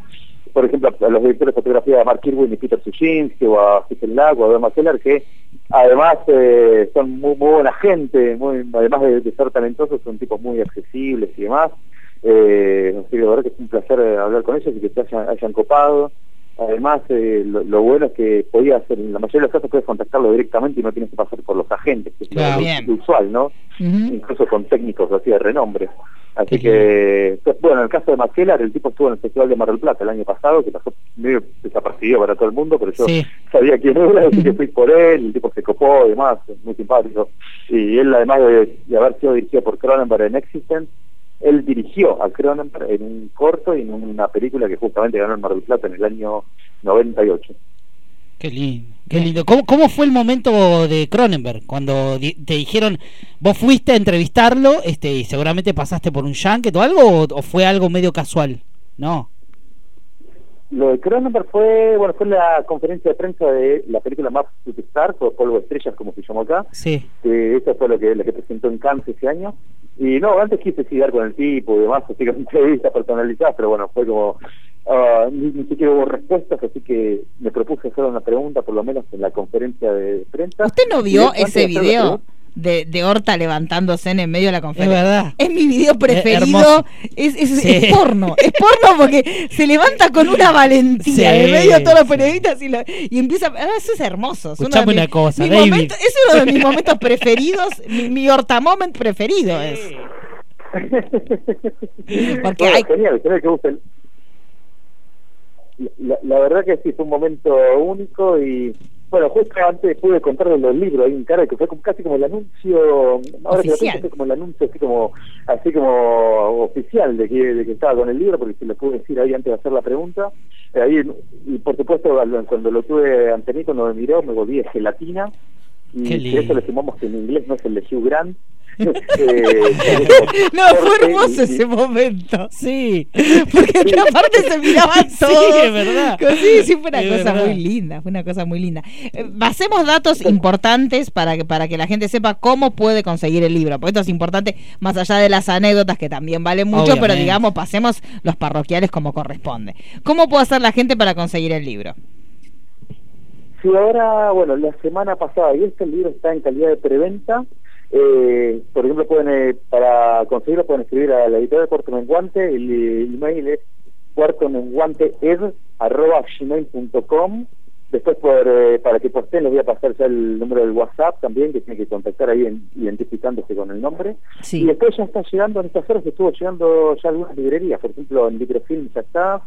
por ejemplo, a los directores de fotografía de Mark Irwin y Peter Suchinsky o a Stephen Lack o a Emma Keller que además eh, son muy, muy buena gente, muy, además de, de ser talentosos, son tipos muy accesibles y demás. Eh, así que la verdad que es un placer eh, hablar con ellos y que se hayan, hayan copado. Además, eh, lo, lo bueno es que podía hacer, en la mayoría de los casos puedes contactarlo directamente y no tienes que pasar por los agentes, que es lo- usual, ¿no? Incluso con técnicos así de renombre. Así Qué que, pues, bueno, en el caso de Maquelar, el tipo estuvo en el Festival de Mar del Plata el año pasado, que pasó medio desapercibido para todo el mundo, pero yo Sí. sabía quién era, así que fui por él, el tipo se copó y demás, muy simpático. Y él, además de, de haber sido dirigido por Cronenberg en Existence, él dirigió a Cronenberg en un corto y en una película que justamente ganó en Mar del Plata en el año 98. Qué lindo, qué lindo. ¿Cómo, cómo fue el momento de Cronenberg? Cuando te dijeron, vos fuiste a entrevistarlo este, y seguramente pasaste por un junket o algo, o, o fue algo medio casual? No. Lo de Cronenberg fue, bueno, fue la conferencia de prensa de la película Maps to o Polvo de Estrellas, como se llamó acá, Sí. que esa fue lo que, la que presentó en Cannes ese año. Y no, antes quise seguir con el tipo y demás, así que entrevistas personalizadas, pero bueno, fue como, ah, ni, ni siquiera hubo respuestas, así que me propuse hacer una pregunta, por lo menos en la conferencia de prensa. ¿Usted no vio ese video de, de Horta levantándose en el medio de la Es conferencia? verdad. Es mi video preferido. Es, es, Sí. es porno. Es porno porque se levanta con una valentía Sí, en medio de todos los sí. periodistas y, lo- y empieza. ah, Eso es hermoso. Es uno de Escuchame mis- una cosa, mi David. momento- es uno de mis momentos preferidos. mi, mi Horta moment preferido es. Porque Bueno, hay- genial, genial que guste. La, la verdad que sí, fue un momento único y bueno, justo antes pude contarle los libros, hay un cara que fue como- casi como el anuncio, ahora que lo pienso, como el anuncio así como así como oficial de que, de que estaba con el libro, porque se lo pude decir ahí antes de hacer la pregunta. Eh, ahí, y por supuesto, cuando lo tuve ante mí, cuando me miró, me volví gelatina. Y por eso le sumamos que en inglés no es el de Hugh Grant. Eh, No, fue hermoso ese momento. Sí. Porque aparte se miraban Sí, todos. es verdad. Sí, sí, fue una Es cosa verdad. muy linda, fue una cosa muy linda. Eh, Basemos datos importantes para que, para que la gente sepa cómo puede conseguir el libro. Porque esto es importante, más allá de las anécdotas que también valen mucho, pero digamos, pasemos los parroquiales como corresponde. ¿Cómo puede hacer la gente para conseguir el libro? Sí, ahora, bueno, la semana pasada y este libro está en calidad de preventa. Eh, por ejemplo, pueden eh, para conseguirlo pueden escribir a la editorial Cuarto Menguante. El, eh, email es cuartomenguanteed.gmail.com Después, por, eh, para que posteen, les voy a pasar ya el número del WhatsApp también, que tiene que contactar ahí en- identificándose con el nombre. Sí. Y después ya está llegando, en estas horas estuvo llegando ya algunas librerías, por ejemplo, en Librefilm ya está,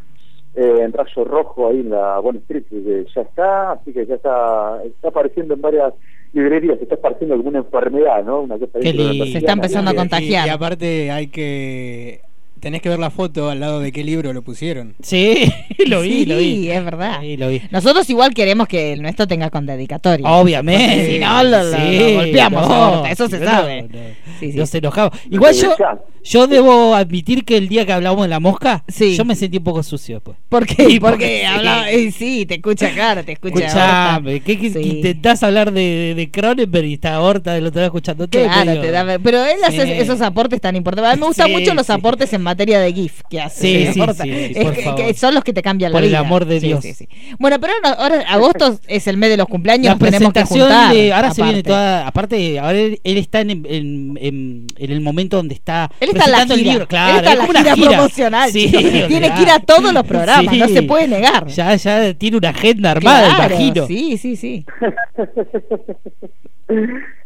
eh, en Rayo Rojo ahí en la Bond Street eh, ya está, así que ya está, está apareciendo en varias librerías, se está esparciendo alguna enfermedad, ¿no? Una cosa. Se está empezando a Y- contagiar. Y, aparte hay que... Tenés que ver la foto al lado de qué libro lo pusieron. Sí, lo vi, sí, lo vi. es verdad. Sí, lo vi. Nosotros igual queremos que el nuestro tenga con dedicatoria. Obviamente. Si no, lo, lo- lo golpeamos eso se no, sabe. no. Sí, sí. Nos enojamos. Igual yo, yo debo admitir que el día que hablamos de la mosca, Sí. yo me sentí un poco sucio después. ¿Por qué? Sí, porque porque sí. habla, eh, sí, te escucha cara, te escucha. Escuchame, Horta. ¿qué, qué- Sí. intentás hablar de, de, de Cronenberg y está Horta del otro lado escuchándote? Claro, te da, pero él hace Sí. esos aportes tan importantes. A mí me gustan Sí, mucho los sí. aportes en materia de GIF que hace. Sí, sí, Horta. sí, Es por que- favor. que son los que te cambian Por la el vida. amor de Sí, Dios. sí, sí. Bueno, pero ahora, ahora agosto es el mes de los cumpleaños, La nos tenemos que presentación juntar. de. Ahora se viene toda. Aparte, ahora él, él está en, en, en- en el momento donde está. Él está en la el gira. libro. Claro, Él está en es la gira promocional. Tiene que ir a todos los programas, Sí. no se puede negar. Ya, ya tiene una agenda armada, Claro, imagino. Sí, sí, sí.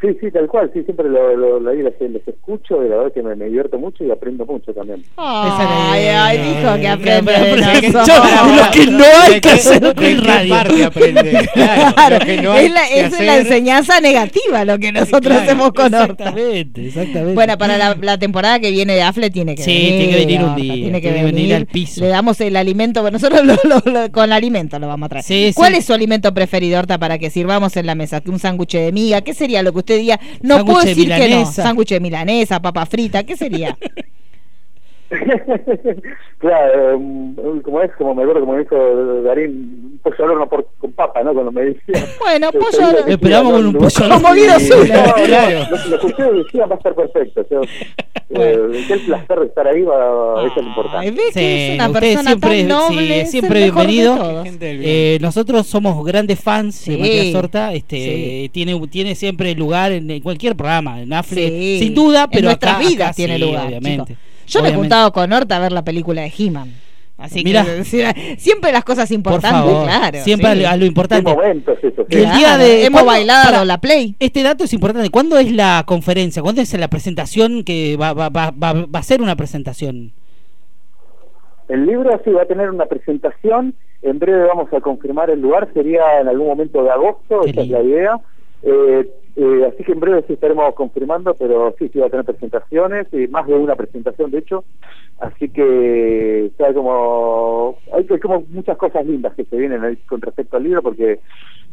Sí, sí, tal cual, sí, siempre lo, lo, lo- les, les escucho y la verdad que me, me divierto mucho y aprendo mucho también. Ay, ay, dijo que Que aprende aprende de que- yo- lo que no hay ¿De que hacer qué radio. parte aprende? Claro, Claro, lo que no hay es la, que es la enseñanza negativa lo que nosotros Claro, hacemos con Horta. Exactamente, exactamente. Bueno, para la, la temporada que viene de Afle tiene que Sí, venir. tiene que venir un día, Tiene que venir venir al piso. Le damos el alimento. bueno, Nosotros lo- lo- lo- con alimento lo vamos a traer. Sí, ¿Cuál sí. es su alimento preferido, Horta, para que sirvamos en la mesa? ¿Un sándwich de miga? ¿Qué sería lo que usted diga? No puedo de decir que no. Sándwich de milanesa, papa frita, ¿qué sería? claro, um, como es, como me acuerdo, como dijo Darín, un pollo al horno por, con papa, ¿no? Cuando me decía. Bueno, pollo al horno. Esperamos con un pollo al no, horno. Como Guido Claro. Lo, que ustedes decían va a estar perfecto. O sea, eh, el placer de estar ahí va, eso es lo importante. que es una usted persona siempre, tan noble, sí, es el siempre bienvenido. Eh, nosotros somos grandes fans Sí. de Matías Horta. Este, Sí. tiene, tiene siempre lugar en, en cualquier programa, en Afle, Sí. sin duda, En pero nuestras acá, vidas acá tiene sí, lugar, obviamente. Yo me he juntado con Horta a ver la película de He-Man. Así Mirá. que siempre las cosas Por importantes, favor, claro. siempre sí. a lo importante. Qué momentos eso, el día de hemos ¿cuándo- bailado la play. Este dato es importante. ¿Cuándo es la conferencia? ¿Cuándo es la presentación que va, va, va, va, va a ser una presentación? El libro sí va a tener una presentación. En breve vamos a confirmar el lugar. Sería en algún momento de agosto. Qué esa es la idea. Eh, eh, así que en breve sí estaremos confirmando, pero sí, sí va a tener presentaciones, y más de una presentación de hecho. Así que está como hay, hay como muchas cosas lindas que se vienen ahí con respecto al libro, porque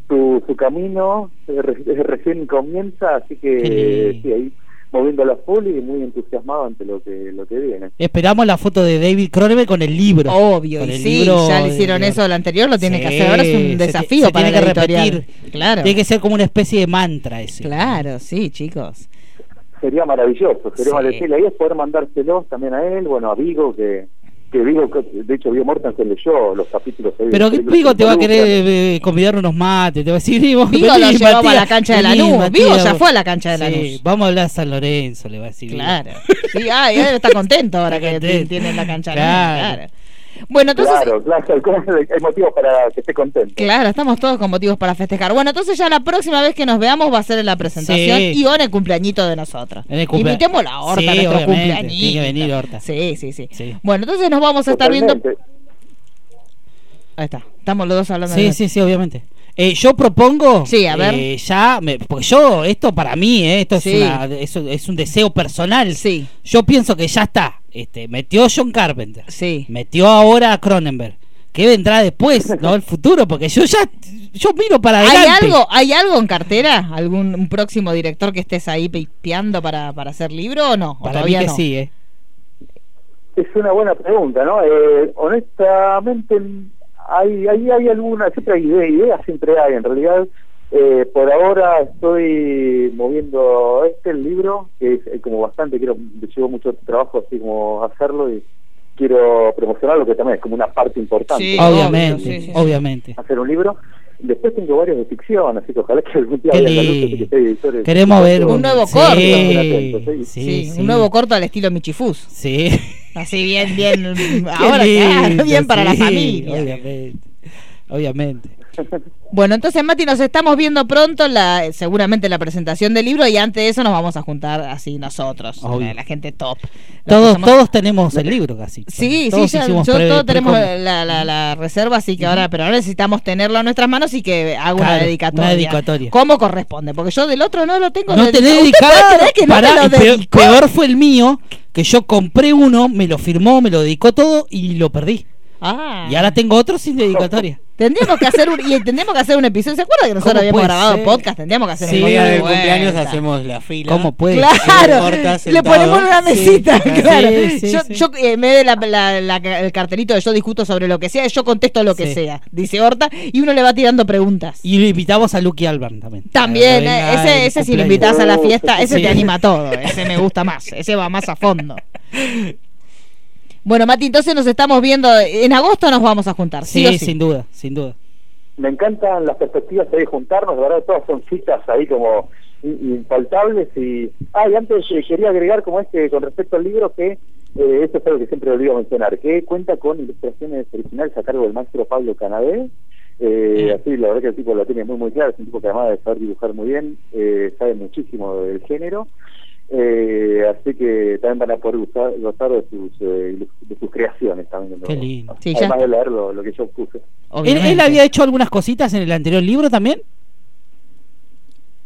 su, su camino eh, re- recién comienza, así que sí, ahí moviendo la full y muy entusiasmado ante lo que lo que viene. Esperamos la foto de David Cronenberg con el libro. Obvio, y el sí, libro ya le hicieron de- eso el anterior, lo tiene que hacer. Ahora es un desafío se para tiene la que editorial. repetir. Claro. Tiene que ser como una especie de mantra ese. Claro, sí, chicos. sería maravilloso, sería Sí. maravilloso. La idea es poder mandárselos también a él, bueno, a Vigo, que, que Vigo, que- de hecho, Vigo Mortensen leyó los capítulos. ahí Pero películas Vigo te va a querer eh, convidar unos mates, te va a decir, "Vigo, lo llevamos Matías, a la cancha de vení, Lanús. Vigo ya vos". fue a la cancha de Sí, Lanús. vamos a hablar a San Lorenzo, le va a decir. Claro. Sí, ah, y él está contento ahora Está que contento. tiene la cancha de Claro. Lanús, claro. Bueno, entonces Claro, claro, hay motivos para que esté contento. Claro, estamos todos con motivos para festejar. Bueno, entonces ya la próxima vez que nos veamos va a ser en la presentación Sí. y o en el cumpleañito de nosotros. En el cumplea- Invitemos a Horta, Sí, a nuestro cumpleañito. tiene que venir Horta. Sí, sí, sí, Sí. Bueno, entonces nos vamos a estar viendo. Ahí está, estamos los dos hablando Sí, de sí, sí, obviamente. Eh, yo propongo Sí, a ver. eh, ya, me- porque yo, esto para mí, eh, esto Sí. es, una- eso es un deseo personal. Sí. Yo pienso que ya está. Este, metió John Carpenter. Sí. Metió ahora a Cronenberg. ¿Qué vendrá después? ¿No? El futuro, porque yo ya, yo miro para ¿Hay adelante. algo, ¿Hay algo en cartera? ¿Algún un próximo director que estés ahí pisteando para, para hacer libro o no? ¿O Para mí todavía que no? sí, eh. Es una buena pregunta, ¿no? Eh, honestamente, hay, hay, hay alguna, siempre hay ideas, ideas siempre hay, en realidad. eh, por ahora estoy moviendo este el libro, que es eh, como bastante, quiero, me llevo mucho trabajo así como hacerlo y quiero promocionarlo, que también es como una parte importante. Sí, ¿no? obviamente, sí, sí, obviamente. hacer un libro. Después tengo varios de ficción, así que ojalá que algún día la luz, que soy editor de- Queremos ver Un nuevo sí, corto. Sí, Sí, sí. un nuevo corto al estilo Michifus. Sí. Así bien, bien. Ahora, lindo, bien para la familia. Obviamente. Obviamente. Bueno, entonces Mati, nos estamos viendo pronto, la, seguramente la presentación del libro y antes de eso nos vamos a juntar así nosotros, la, la gente top. Todos, somos- todos tenemos el libro casi. Sí, Todos sí, ya, yo- pre- todos tenemos la, la- la reserva, así que ahora, pero ahora necesitamos tenerlo en nuestras manos y que haga una dedicatoria. una dedicatoria. ¿Cómo corresponde? Porque yo del otro no lo tengo No tenés dedicado. ¿Usted dedicado. puede creer que no lo y peor fue el mío, que yo compré uno, me lo firmó, me lo dedicó todo y lo perdí. Ah. Y ahora tengo otro sin dedicatoria. Tendríamos que hacer un, y tendríamos que hacer un episodio. ¿Se acuerda que nosotros ¿Cómo habíamos grabado ser? podcast? Tendríamos que hacer Sí, El un día podcast del de cumpleaños hacemos la fila. ¿Cómo puede Claro, le ponemos una mesita, sí, claro. sí, yo, sí. yo, eh, en vez de la, la- la- el cartelito de yo discuto sobre lo que sea, yo contesto lo que Sí. sea, dice Horta, y uno le va tirando preguntas. Y lo invitamos a Lucky Alban también. También, eh, ese, ese si lo invitas a la fiesta, ese Sí. te anima todo, ese me gusta más, ese va más a fondo. Bueno, Mati, entonces nos estamos viendo, en agosto nos vamos a juntar, sí, Sí, o sí. sin duda, sin duda. Me encantan las perspectivas ahí de juntarnos, de verdad todas son citas ahí como in- infaltables y... Ah, y antes eh, quería agregar como es que con respecto al libro que, eh, esto es algo que siempre olvido mencionar, que cuenta con ilustraciones originales a cargo del maestro Pablo Canadé, eh, así la verdad que el tipo lo tiene muy muy claro, es un tipo que además de saber dibujar muy bien, eh, sabe muchísimo del género, eh, así que también van a poder gozar, gozar de, sus, eh, de sus creaciones también. Qué lindo. Sí, ya Además de leer lo, lo que yo puse. ¿Él, él había hecho algunas cositas en el anterior libro también?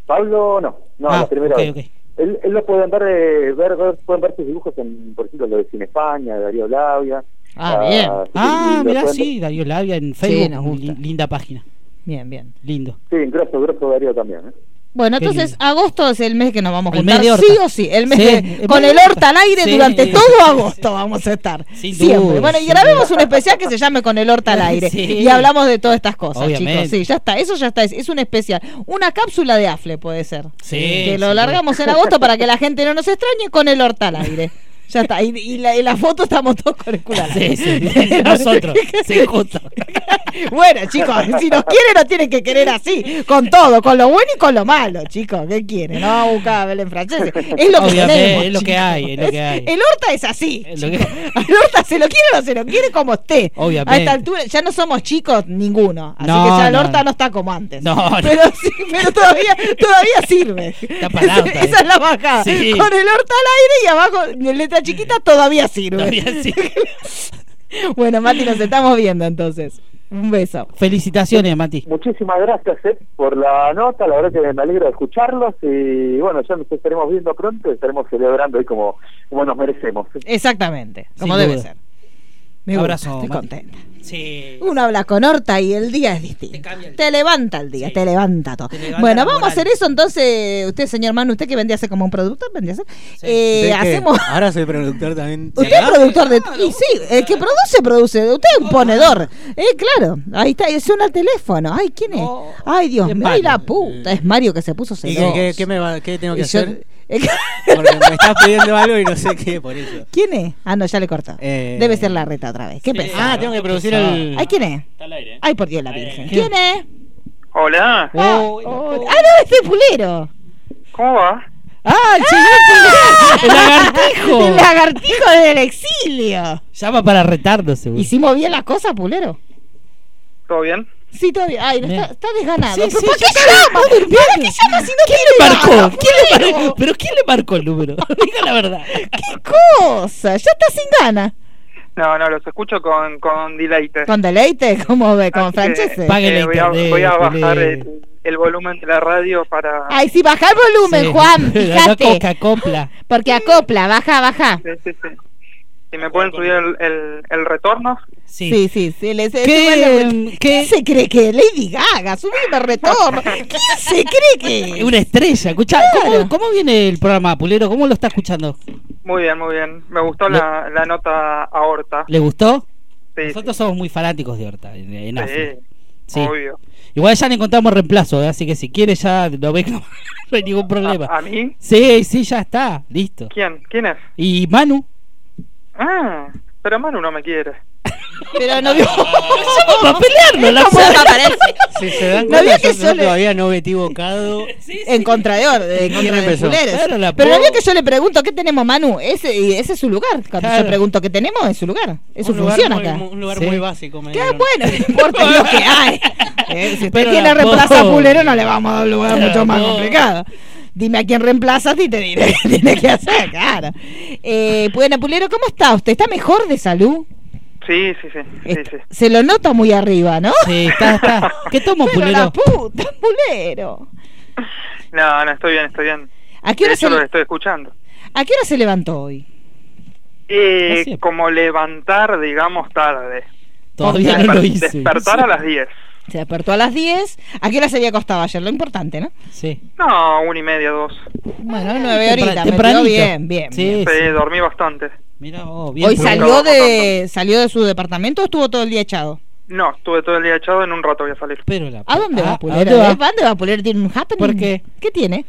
Pablo no, no, Ah, la primera ok, vez. ok. Él, él lo pueden ver, eh, ver, ver- pueden ver sus dibujos en, por ejemplo, lo de Cine España, de Darío Labia. Ah, bien. sí, Ah, y lo mirá, sí, Darío Labia en Facebook. li- linda página. Bien, bien. Lindo. Sí, grosso, grosso Darío también. ¿eh? Bueno, Qué entonces lindo. agosto es el mes que nos vamos a juntar, sí o sí, el mes Sí, de- con el Horta al aire Sí. durante todo agosto vamos a estar. Sin Siempre. duda, bueno, y grabemos duda. un especial que se llame con el Horta al aire Sí. y hablamos de todas estas cosas, Obviamente. chicos. Sí, ya está, eso ya está, es, es un especial, una cápsula de Afle puede ser. Sí, que lo largamos en agosto para que la gente no nos extrañe con el Horta al aire. Ya está. Y, y la, y la foto estamos todos con el culo. Sí, sí, nosotros, sí, justo. bueno, chicos, si nos quieren, nos tienen que querer así. Con todo, con lo bueno y con lo malo, chicos. ¿Qué quieren? No buscar a Belén Francés. Es lo que tenemos, es lo que hay, es lo que hay. El Horta es así. Es que-. El Horta se lo quiere o no se lo quiere como esté. Obviamente. A esta altura ya no somos chicos ninguno. Así No, que ya el Horta no, no. está como antes. No, no. Pero sí, pero todavía, todavía sirve. Está para Horta, Esa eh. es la bajada. Sí. Con el Horta al aire y abajo en chiquita todavía sirve. Todavía bueno, Mati, nos estamos viendo entonces. Un beso. Felicitaciones, Mati. Muchísimas gracias eh, por la nota, la verdad que me alegro de escucharlos y bueno, ya nos estaremos viendo pronto, estaremos celebrando ahí como, como nos merecemos. Exactamente, como Sin debe duda. ser. Me Abrazo, estoy Mati. contenta. Sí. Uno habla con Horta y el día es distinto. Te cambia el Te levanta el día, Sí. te levanta todo. Te levanta bueno, la vamos a hacer eso entonces. Usted, señor Manu, usted que vendría a ser como un productor, vendría a ser. Eh, hacemos. Ahora soy productor también. Usted es productor de. Y sí, el que produce, produce. Usted es un ponedor. Eh, claro. Ahí está, es un al teléfono. Ay, ¿quién es? No. Ay, Dios mío. La puta. Es Mario que se puso ¿Y celoso. qué, qué- qué me va- qué tengo que Y hacer? Porque me estás pidiendo algo y no sé qué, por eso. ¿Quién es? Ah, no, ya le cortó. Eh, Debe ser la reta otra vez. ¿Qué Sí. pensás? Ah, tengo que producir el. Ay, ¿quién es? Está al aire. Ay, por Dios, la Virgen. ¿Quién es? Hola, Ah, Oh, oh, ah, no, este pulero. ¿cómo va? ¡Ah, el señor Pulero! ¡El lagartijo! El lagartijo del exilio. Llama para retardo, seguro. ¿Hicimos bien las cosas, pulero? ¿Todo bien? Sí, todavía. Ay, no, Bien. está, está desganado. Sí, ¿Pero sí, por qué llama? ¿Para qué llama si no ¿Quién le marcó? ¿Quién le marcó? ¿Pero quién le marcó el número? Diga la verdad. ¿Qué cosa? Ya está sin ganas. No, no, los escucho con, con deleite. Con deleite, como ve, francese. Pague la voy, a, voy a bajar el, el volumen de la radio para... Ay, sí, baja el volumen, Sí. Juan, fíjate. coca, copla. Porque acopla, baja, baja. Sí, sí, sí. Si me pueden subir el, el, el retorno. Sí. Sí, sí, sí. le- se- ¿Qué, súbele- qué- ¿Quién se cree que Lady Gaga? Subime retorno. ¿Quién se cree que Una estrella. Escuchá, ¿cómo, Claro. ¿cómo viene el programa, Pulero? ¿Cómo lo está escuchando? Muy bien, muy bien. Me gustó la, la nota aorta. ¿Le gustó? Sí, Nosotros somos muy fanáticos de Horta en, en sí, obvio. Igual ya le encontramos reemplazo, ¿eh? así que si quiere ya lo ve, no hay ningún problema. ¿A, a mí? Sí, sí, ya está, listo. ¿Quién? ¿Quién es? ¿Y Manu? Ah, pero Manu no me quiere. Pero no vio. Para pelearlo, la. Si se dan ¿No cuenta, que yo, le- todavía no me he equivocado. En contra de Or, en ¿Quién contra de empezó? Fuleros. Claro, la Pero no vio que yo le pregunto qué tenemos, Manu. Ese, y ese es su lugar. Cuando Claro. yo pregunto qué tenemos, es su lugar. Es su un lugar función muy, acá. Un lugar Sí. muy básico. Me Qué dieron. bueno, no importa lo que hay. Eh, si usted Pero tiene la reemplaza a Pulero, no le vamos a dar un lugar Pero mucho más po- complicado. Dime a quién reemplazas y te diré qué tiene que hacer, claro. Eh, bueno, Pulero, ¿cómo está usted? ¿Está mejor de salud? Sí, sí, sí, sí, sí. Se lo nota muy arriba, ¿no? Sí, está, está. ¿Qué tomo, Pero la Pulero? puta, Pulero. No, no, estoy bien, estoy bien. ¿A qué De hora hecho, se, lo estoy escuchando. ¿a qué hora se levantó hoy? Eh, como levantar, digamos, tarde. Todavía no lo hice. Despertar a las 10. Se despertó a las 10. ¿A qué hora se había acostado ayer? Lo importante, ¿no? Sí. No, una y media, dos. Bueno, nueve Tempra- horitas. tempranito. bien, bien. Sí, bien. Sí, sí. dormí bastante. Mira, oh, bien. ¿Hoy salió de, salió de su departamento o estuvo todo el día echado? No, estuve todo el día echado, en un rato voy a salir. Pero la- ¿A dónde Ah, va ¿a dónde va? ¿A dónde va Pulero? ¿Tiene un happening? ¿Por qué? ¿Qué tiene?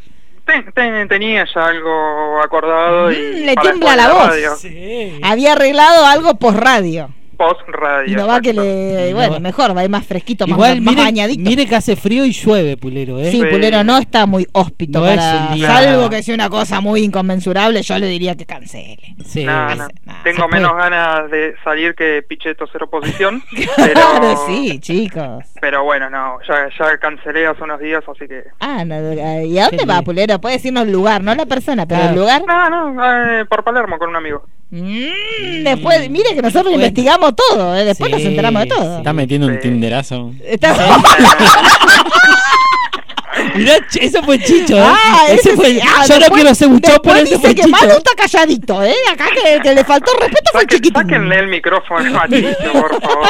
Ten- ten- tenía ya algo acordado y... Mm, le tiembla la voz. radio. Sí. Había arreglado algo post radio. Post radio. Y no va que le. No Bueno, mejor, va a ir más fresquito, más, Igual, más mire, bañadito. mire que hace frío y llueve, Pulero, ¿eh? Sí, Sí. Pulero no está muy hóspito No es para. Salvo que sea una cosa muy inconmensurable, yo le diría que cancele. Sí. No, Tengo menos ganas de salir que Pichetto cero posición. Claro, pero, sí, chicos. Pero bueno, no, ya, ya cancelé hace unos días, así que... Ah, no, eh, ¿y a dónde Qué va. Pulero? Puede decirnos el lugar, no la persona, pero Claro. el lugar. No, no, eh, por Palermo con un amigo. Mm, después, mire que nosotros investigamos todo, eh, después Sí, nos enteramos de sí. todo. Está metiendo un Sí. tinderazo. Está- Mirá, ese fue Chicho, ¿eh? Ah, ese ese fue, sí. Ah, yo no después- quiero ser mucho, pero ese dice fue que Chicho. Está calladito, ¿eh? Acá que, que le faltó respeto fue el chiquitín. sáquenle el micrófono a Chicho, por favor.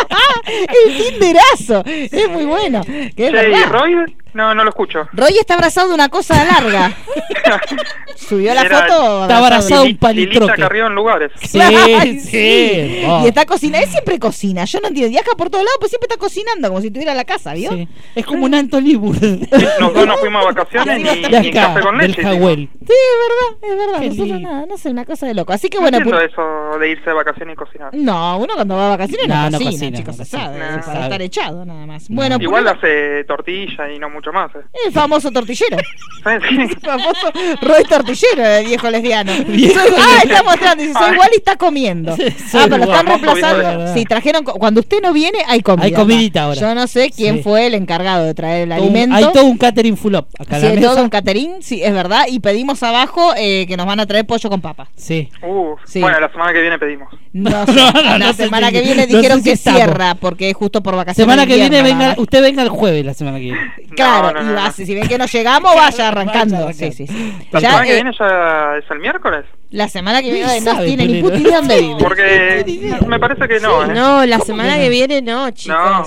el tinderazo. Es muy bueno. Que es Che, ¿y. Roy? No, no lo escucho. Roy está abrazado de una cosa larga. Subió la Era- foto. Está abrazado un Lilita palitroque. Carrió en lugares. Sí, Ay, sí. Y está cocinando. Él siempre cocina. Yo no entiendo. Viaja por todos lados, pero siempre está cocinando, como si tuviera la casa, ¿vio? Sí. Es como un Anthony Bourdain. Nosotros nos fuimos a vacaciones y, De y acá, café con del leche. Sí, es verdad, es verdad. Qué Nosotros lindo. nada, no sé, una cosa de loco. Así que No bueno, entiendo pu- eso de irse de vacaciones y cocinar. no, uno cuando va a vacaciones no, No, no cocina, cocina, chicos, no se cocina. sabe, No. para Sabe. estar echado nada más. Bueno, Igual hace tortilla y no mucho más. ¿eh? el famoso tortillero. Sí. El famoso Roy Tortillero, el viejo lesbiano. Viejo ah, está mostrando, dice, soy igual y está comiendo. Sí, ah, pero lo están reemplazando. Sí, trajeron, cuando usted no viene, hay comida. Hay comidita ahora. Yo no sé quién Sí. fue el encargado de traer el alimento. hay todo un catering full up acá en Sí, la hay mesa. todo un caterín, sí, es verdad. Y pedimos abajo eh, que nos van a traer pollo con papa. Sí. Uh, Sí. Bueno, la semana que viene pedimos. No, sé. No, no, la no semana que viene sé dijeron si que estamos. cierra porque es justo por vacaciones. Semana que viene venga, usted venga el jueves la semana que viene. Claro, No, no, y va, no. si si ven que no llegamos, vaya arrancando. Vaya Sí, sí, sí. La Ya, semana que eh, viene ya es el miércoles. la semana que viene no sabe, tiene ni puta idea dónde vive. Porque me parece que no, ¿eh? No, la semana que viene no, chicos. No.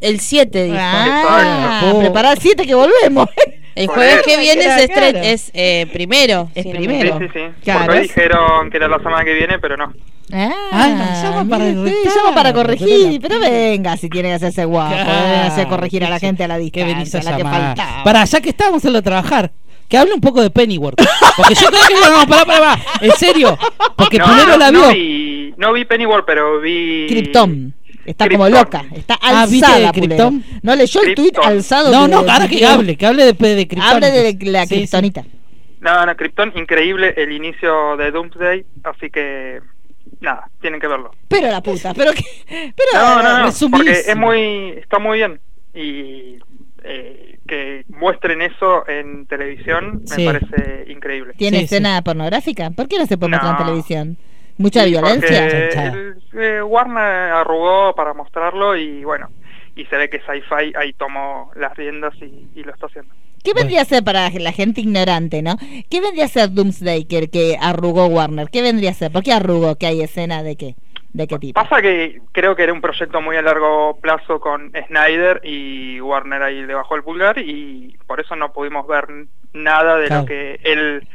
El 7 dijo. Ah, preparar el 7 que volvemos. El Por jueves que viene es, claro. es eh, primero. Es primero. Sí, sí, sí. Claro, Porque hoy dijeron que era la semana que viene, pero no. Ah, Ay, me llama para mire usted, retar, llama para corregir, pero pero venga si tiene que hacerse guapo, hacer corregir a la gente a la venís a distancia, la que faltaba. Para, ya que estábamos en lo de trabajar, que hable un poco de Pennyworth. Porque yo creo que no, pará, pará, pará. En serio. Porque no, primero no, la no vio. vi, no vi Pennyworth, pero vi... Krypton. Está Krypton. como loca, está Ah, ¿viste alzada, de Pulero. Krypton? No leyó el tuit alzado. No, de- no, ahora de- que hable, que hable de, de Krypton. Hable de la Sí, sí. kriptonita. No, no, Krypton, increíble el inicio de Doomsday, así que... Nada, tienen que verlo. Pero la puta, pero que. Pero, No, no, no, porque es muy, está muy bien y eh, que muestren eso en televisión Sí. me parece increíble. ¿Tiene Sí, escena pornográfica? ¿Por qué no se puede mostrar en televisión? ¿Mucha Sí, violencia? el- eh, Warner arrugó para mostrarlo y bueno, y se ve que Sci-Fi ahí tomó las riendas y, y lo está haciendo. ¿Qué vendría a ser para la gente ignorante, no? ¿Qué vendría a ser Doomsday que, que arrugó Warner? ¿Qué vendría a ser? ¿Por qué arrugó? ¿Que hay escena de qué? ¿De qué tipo? Pasa que creo que era un proyecto muy a largo plazo con Snyder y Warner ahí le bajó el pulgar y por eso no pudimos ver nada de Claro. lo que él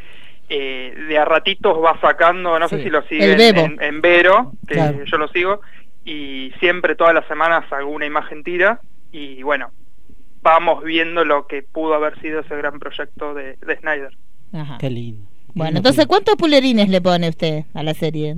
eh, de a ratitos va sacando, no Sí. sé si lo El siguen en, en Vero, que Claro. yo lo sigo, y siempre todas las semanas alguna imagen tira y bueno, vamos viendo lo que pudo haber sido ese gran proyecto de, de Snyder. Ajá. Qué lindo. Bueno, Lindo entonces, ¿cuántos pulerines le pone usted a la serie?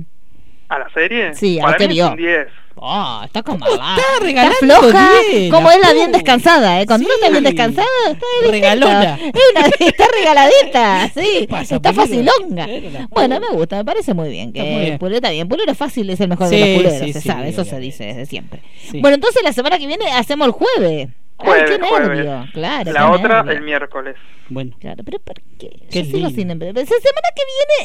¿A la serie? Sí, a Para mí vio. es un 10. Oh, está como ¿Cómo va. está Está floja, bien, como es la bien descansada, ¿eh? Cuando uno está bien Sí. descansada, está bien Regalona. Es una, está regaladita, sí, pasa, está Pulero? facilonga. Bueno, me gusta, me parece muy bien que Está muy bien. Pulero está bien. Pulero fácil es el mejor Sí, de los puleros, sí, se sí, sabe, eso se dice desde siempre. Sí. Bueno, entonces la semana que viene hacemos el jueves. Jueves, Ay, qué jueves. nervio, claro. La qué otra nervio. el miércoles. Bueno, Claro, pero ¿por qué? Qué Yo sigo sin empleo. La semana que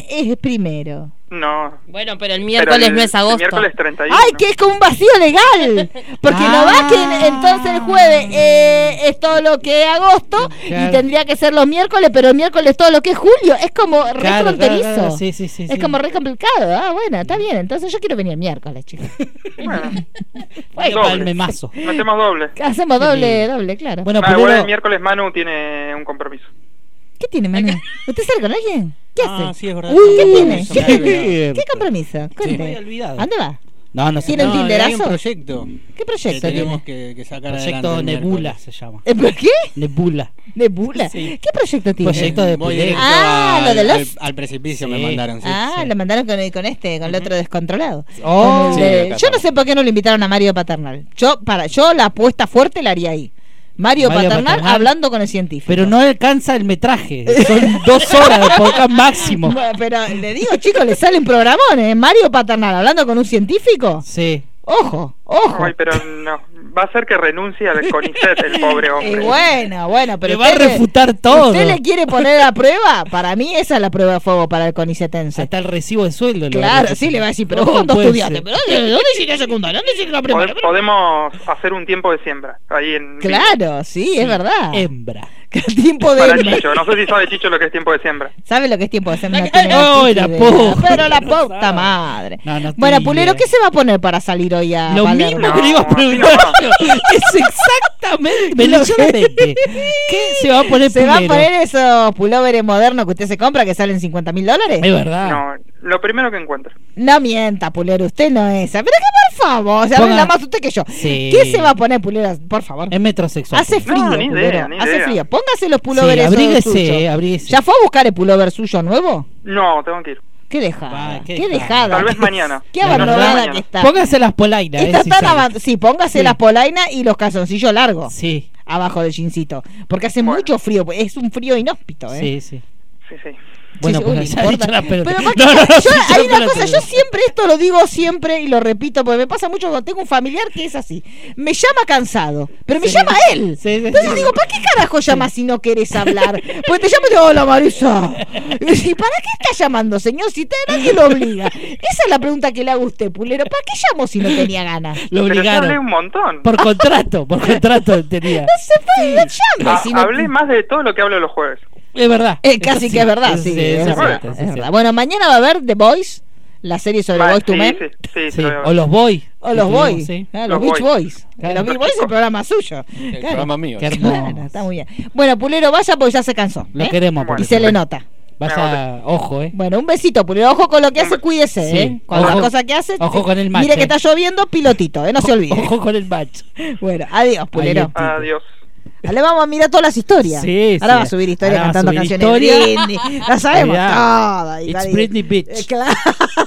viene es primero. No. Bueno, pero el pero miércoles el- no es el agosto. miércoles 31. ¡Ay, que es como un vacío legal! Porque no va que entonces el jueves eh, es todo lo que es agosto Claro. y tendría que ser los miércoles, pero el miércoles todo lo que es julio. Es como re Claro, fronterizo. claro, claro, sí, sí, sí, es sí. como re complicado. Ah, bueno, está bien. Entonces yo quiero venir el miércoles, chicos. Bueno, Bueno, doble. el memazo. metemos doble. Hacemos doble, doble, claro. Bueno, Ah, Pulero, el miércoles Manu tiene un compromiso. ¿Qué tiene, Manu? ¿Usted sale con alguien? ¿Qué Ah, hace? sí, es verdad. Uy, ¿Qué tiene? ¿Qué. ¿Qué compromiso? Cuente. había olvidado. ¿A dónde va? No, no sé. ¿Tiene un hay un tinderazo? proyecto ¿Qué que proyecto tenemos tiene? que, que sacar Proyecto Nebula se llama. ¿Eh, ¿Por qué? Nebula. Nebula. Sí. ¿Qué proyecto tiene? Proyecto de Voy directo Ah, al, lo de al- Lost. al precipicio Sí. me mandaron, sí. ah, sí. lo mandaron con, con este, con el otro descontrolado. Oh. De- yo no sé por qué no lo invitaron a Mario Paternal. Yo, para, yo la apuesta fuerte la haría ahí. Mario, Mario Paternal, Paternal. hablando con el científico. Pero no alcanza el metraje. Son dos horas de podcast máximo. Bueno, Pero le digo, chicos, le salen programones. Mario Paternal hablando con un científico. Sí. Ojo, ojo. Ay, pero no. Va a ser que renuncie al CONICET el pobre Y hombre. bueno, bueno, pero Le va a refutar todo. ¿Usted le quiere poner a prueba? Para mí esa es la prueba de fuego para el conicetense. Hasta el recibo de sueldo. le Claro, sí, le va a decir, pero vos puede estudiaste, ser. pero ¿dónde, dónde hiciste secundaria? ¿Dónde hiciste la Pod- primaria? podemos hacer un tiempo de siembra ahí en. Claro, sí, es verdad. Hembra. tiempo de para Chicho. No sé si sabe Chicho lo que es tiempo de siembra. ¿Sabe lo que es tiempo de siembra? No oh, la idea. puta. Pero la puta madre. No, no bueno, Pulero. ¿qué se va a poner para salir hoy a Lo mismo que le iba a preguntar. es exactamente. ¿Qué se va a poner ¿Se va a poner esos pulóveres modernos que usted se compra que salen 50 mil dólares? Es verdad. No, lo primero que encuentre. No mienta, Pulero, usted no es esa. Pero que por favor, se Ponga- arregla más usted que yo. Sí. ¿Qué se va a poner, Pulero? Por favor. Es metrosexual. Hace frío, No, ni idea, ni Hace idea. frío. Póngase los pulóveres Sí, esos abríguese, suyos. abríguese. ¿Ya fue a buscar el pullover suyo nuevo? No, tengo que ir. Qué dejada. Qué qué, dejada. Tal vez mañana. Qué abandonada mañana. que está. Póngase las polainas. Está eh, si tan Sí, póngase Sí. las polainas y los calzoncillos largos. Sí, Abajo del jeansito. Porque hace Bueno. mucho frío. Es un frío inhóspito, ¿eh? sí, sí. Sí, sí. Bueno, sí, pues uy. Pero aparte, No, no, no, yo- hay una cosa, yo siempre esto lo digo siempre y lo repito porque me pasa mucho cuando tengo un familiar que es así. Me llama cansado, pero me Sí. llama él. Sí, sí, Entonces sí. digo, ¿para qué carajo llamas si no querés hablar? Porque te llamo y digo, hola Marisa. Y yo, ¿Y para qué está llamando, señor? Si te, nadie lo obliga. Esa es la pregunta que le hago a usted, Pulero. ¿Para qué llamo si no tenía ganas? Lo Pero ya hablé obligaron. un montón. Por contrato, por contrato tenía. No se puede, no llame. Ah, si no- Hablé más de todo lo que hablo los jueves. Es verdad. Eh, casi que es verdad, sí, es, es verdad, es. Bueno, mañana va a haber The Boys, la serie sobre Ma- Boys to Men. O los boys. O los Boys, ah, los, Los Beach Boys. Los Beach Boys es el programa suyo. El Claro. programa mío. Qué hermoso. Claro, está muy bien. Bueno, Pulero, vaya porque ya se cansó. Lo ¿eh? queremos. Bueno. Y se le nota. Vaya, ojo, eh. Bueno, un besito, Pulero. Ojo con lo que hace, cuídese, Sí. ¿eh? Con Ojo- las cosas que hace. ojo con el match, Mire que eh. está lloviendo, pilotito, ¿eh? No se olvide. Ojo con el match. Bueno, adiós, Pulero. Adiós. Le vamos a mirar todas las historias. Sí, Ahora sí. va a subir historias Ahora cantando subir canciones de historia. Britney. La sabemos todas. It's. Britney Bitch.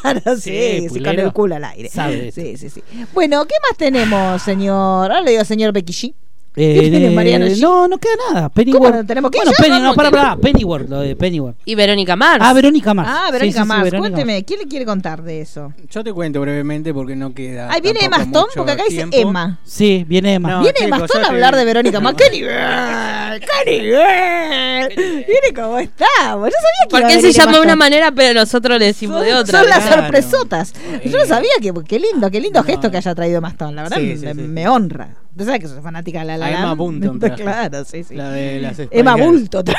Claro, sí, Sí, con el culo al aire. Sabe Sí, sí, sí. Bueno, ¿qué más tenemos, señor? Ahora le digo señor Becky G. Eh, ¿Qué tiene eh, Mariano G? no, no queda nada. Pennyworth. ¿Cómo no tenemos que Bueno, Penny, no, para, para, Pennyworth, lo de Pennyworth. Y Verónica Mars. Ah, Verónica Mars. Ah, Sí, Verónica sí, sí, Mars, Verónica cuénteme, ¿quién le quiere contar de eso? Yo te cuento brevemente porque no queda. Ahí viene Emma Stone, porque acá dice. Emma. Sí, viene Emma. No, Viene Emma Stone a hablar de Verónica Mars. ¡Qué nivel! ¡Qué nivel! Mire cómo estamos. Yo sabía que iba Porque él se llama de una manera, pero nosotros le decimos de otra. son las claro. sorpresotas. Yo no sabía que qué lindo, qué lindo gesto que haya traído Emma Stone. La verdad me honra. Usted sabe que soy fanática de la La A Emma. Bunton. Claro, sí, sí. La de las Emma. Bulto.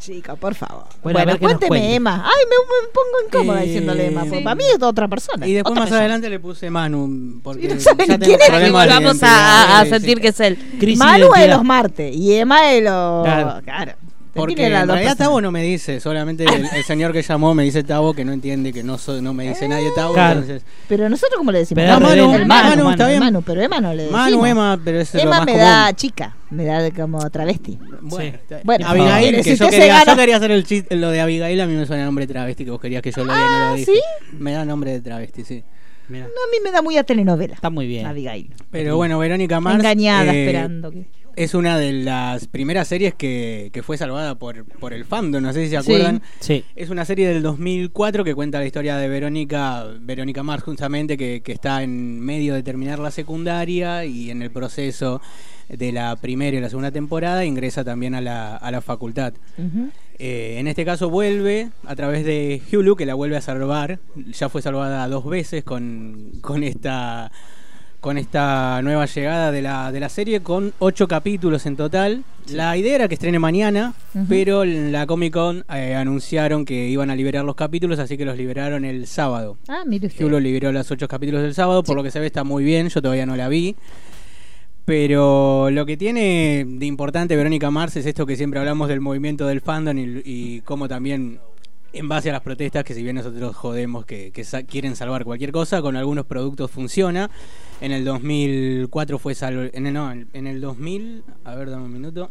Chica, por favor. Bueno, cuénteme. Emma. Ay, me, me pongo incómoda Eh, diciéndole Emma. sí. Para mí es otra persona. Y después más persona. adelante le puse Manu. Porque Y no saben ya quién es. de Vamos a, sentir que es él. Crisis Manu de identidad. los martes y Emma es los. Claro. Claro. Porque en realidad. Tavo no me dice, solamente el, el señor que llamó me dice Tavo que no entiende que no soy, no me dice nadie Tavo. Claro. Entonces, Pero nosotros, ¿cómo le decimos? Pero No, Manu, está bien. Manu, pero Emma no le decimos. Manu, Emma, pero es lo Emma más me común. da chica, me da como travesti. Bueno, Sí. está- Bueno, Abigail, que si yo quería, yo quería hacer el chiste, lo de Abigail, a mí me suena nombre de travesti, que vos querías que yo lo diga y no Ah, lo dije. ¿sí? Me da nombre de travesti, sí. Mira, No, a mí me da muy a telenovela. está muy bien. Abigail. Pero bueno, Verónica Mars. Engañada, eh, esperando. que- Es una de las primeras series que, que fue salvada por, por el fandom, no sé si se acuerdan. Sí. Es una serie del 2004 que cuenta la historia de Verónica, Verónica Mars justamente, que, que está en medio de terminar la secundaria y en el proceso de la primera y la segunda temporada ingresa también a la, a la facultad. Eh, en este caso vuelve a través de Hulu, que la vuelve a salvar. Ya fue salvada dos veces con, con esta con esta nueva llegada de la, de la serie, con ocho capítulos en total. La idea era que estrene mañana, pero en la Comic Con eh, anunciaron que iban a liberar los capítulos, así que los liberaron el sábado. Ah, mire usted. Hulu liberó los ocho capítulos del sábado, por lo que se ve está muy bien, yo todavía no la vi. Pero lo que tiene de importante Verónica Mars es esto que siempre hablamos del movimiento del fandom y, y cómo también en base a las protestas, que si bien nosotros jodemos que, que sa- quieren salvar cualquier cosa, con algunos productos funciona. En el 2004 fue salvo, en el, no, en el 2000, a ver, dame un minuto.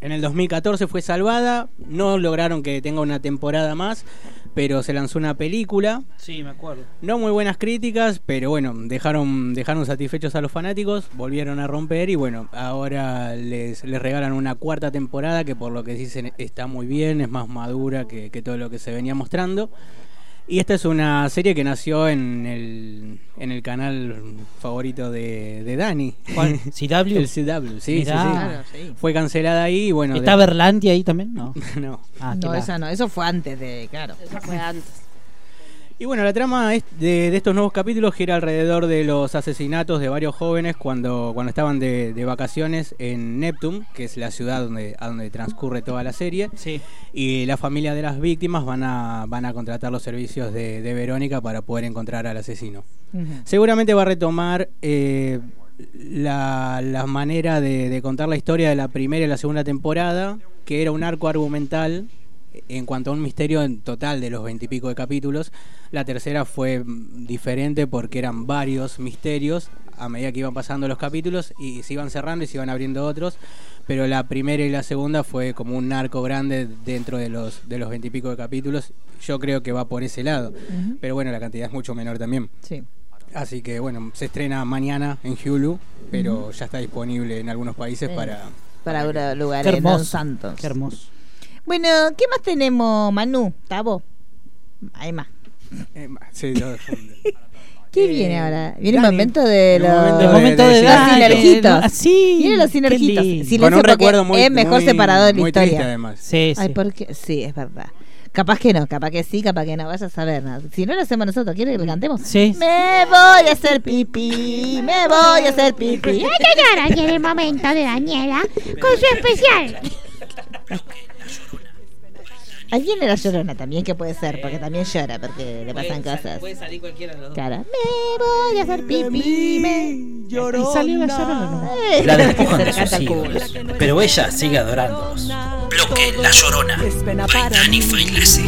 En el 2014 fue salvada, no lograron que tenga una temporada más, pero se lanzó una película Sí, me acuerdo. no muy buenas críticas, pero bueno, dejaron, dejaron satisfechos a los fanáticos, volvieron a romper y bueno, ahora les, les regalan una cuarta temporada que por lo que dicen está muy bien, es más madura que, que todo lo que se venía mostrando. Y esta es una serie que nació en el, en el canal favorito de, de Dani. ¿Cuál? ¿CW? El CW, sí, sí, Mirá. sí. Claro, sí. Fue cancelada ahí y bueno... ¿Está de- Berlanti ahí también? No. no. Ah, No, esa no, eso fue antes de, claro. Eso fue antes. Y bueno, la trama de, de estos nuevos capítulos gira alrededor de los asesinatos de varios jóvenes cuando, cuando estaban de, de vacaciones en Neptune, que es la ciudad donde, a donde transcurre toda la serie. Sí. Y la familia de las víctimas van a, van a contratar los servicios de, de Verónica para poder encontrar al asesino. Seguramente va a retomar eh, la, la manera de contar la historia de la primera y la segunda temporada, que era un arco argumental en cuanto a un misterio en total de los veintipico de capítulos. La tercera fue mm, diferente porque eran varios misterios a medida que iban pasando los capítulos y se iban cerrando y se iban abriendo otros. Pero la primera y la segunda fue como un arco grande dentro de los de los veintipico de capítulos. Yo creo que va por ese lado. Pero bueno, la cantidad es mucho menor también. Sí. Así que bueno, se estrena mañana en Hulu, pero ya está disponible en algunos países Sí. para... Para que- un lugar Qué en hermoso. Los Santos. Qué hermoso. Bueno, ¿qué más tenemos, Manu? Tabo. Hay más. Eh, sí, yo- ¿Qué Eh, viene ahora? Viene el momento de los, momento El momento de, los sinergitos. Sí. Vienen los sinergitos. Silencio Con un recuerdo muy- es mejor muy- separado de la muy historia. triste, además. Sí, sí. Ay, porque sí, es verdad. Capaz que no, capaz que sí, capaz que no. Vaya a saber. ¿no? Si no lo hacemos nosotros, ¿quiere que lo cantemos? Sí. Me voy a hacer pipí, me voy a hacer pipí. Ay, ahora llega el momento de Daniela con su especial. Ahí viene la llorona también, que puede ser, porque también llora, porque le pasan cosas. salir cualquiera de los dos. Claro. Me voy a hacer pipí, me... Y salió la llorona. Eh, La despojan de sus hijos, pero ella sigue adorándolos. Bloque La Llorona. Dani Failese.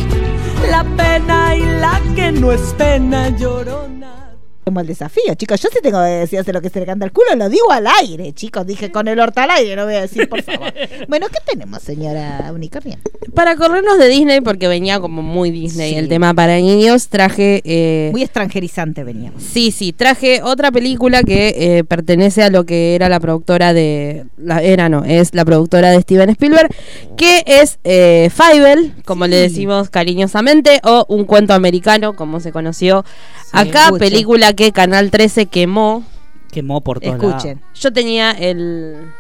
La pena y la que no es pena llorona. Como el desafío, chicos. Yo sí tengo que decir hacer lo que se le canta el culo, lo digo al aire, chicos. Dije con el horta al aire, no voy a decir, por favor. bueno, ¿qué tenemos, señora Unicornia? Para corrernos de Disney, porque venía como muy Disney Sí. el tema para niños, traje... eh, Muy extranjerizante venía. Sí, sí, traje otra película que eh, pertenece a lo que era la productora de... La, era, no, es la productora de Steven Spielberg, que es eh, Fievel, como le decimos cariñosamente, o Un cuento americano, como se conoció acá, escuchen. película que Canal 13 quemó. Quemó por todos Escuchen. Yo tenía el...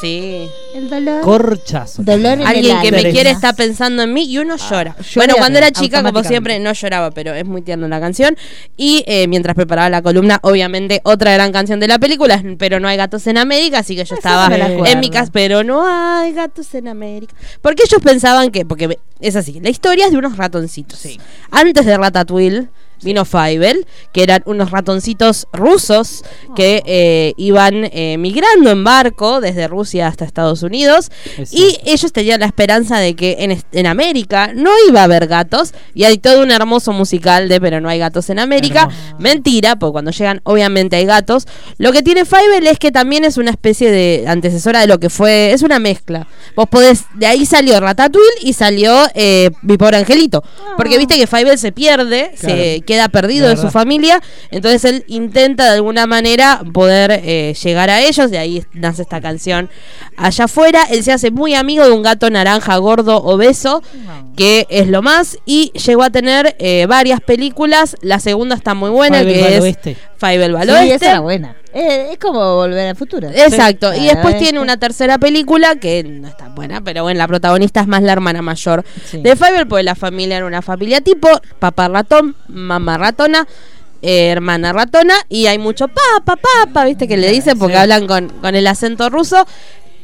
Sí. El dolor. Corchazo. Dolor en el Alguien que me quiere está pensando en mí y uno llora. llora Bueno, cuando era chica, como siempre, no lloraba, pero es muy tierna la canción. Y eh, mientras preparaba la columna, obviamente, otra gran canción de la película, es Pero no hay gatos en América, así que yo estaba en mi casa, pero no hay gatos en América. Porque ellos pensaban que, porque es así, la historia es de unos ratoncitos. Antes de Ratatouille vino Fievel, que eran unos ratoncitos rusos que eh, iban eh, migrando en barco desde Rusia hasta Estados Unidos y ellos tenían la esperanza de que en, en América no iba a haber gatos y hay todo un hermoso musical de pero no hay gatos en América. Mentira, porque cuando llegan obviamente hay gatos. Lo que tiene Fievel es que también es una especie de antecesora de lo que fue, es una mezcla. Vos podés, de ahí salió Ratatouille y salió eh, Mi pobre angelito. Porque viste que Fievel se pierde, se Claro. Queda perdido de su familia, entonces él intenta de alguna manera poder eh, llegar a ellos, de ahí nace esta canción allá afuera. Él se hace muy amigo de un gato naranja gordo obeso, que es lo más, y llegó a tener eh, varias películas. La segunda está muy buena, que es oeste. Fievel al Sí, oeste. esa era buena. Eh, es como volver al futuro. Exacto, Sí. y después Ah, tiene una tercera película que no está buena, pero bueno, la protagonista es más la hermana mayor Sí. de Fievel, porque la familia era una familia tipo, papá ratón, mamá ratona, eh, hermana ratona, y hay mucho papa, papa, viste que le dicen porque Sí. hablan con, con el acento ruso.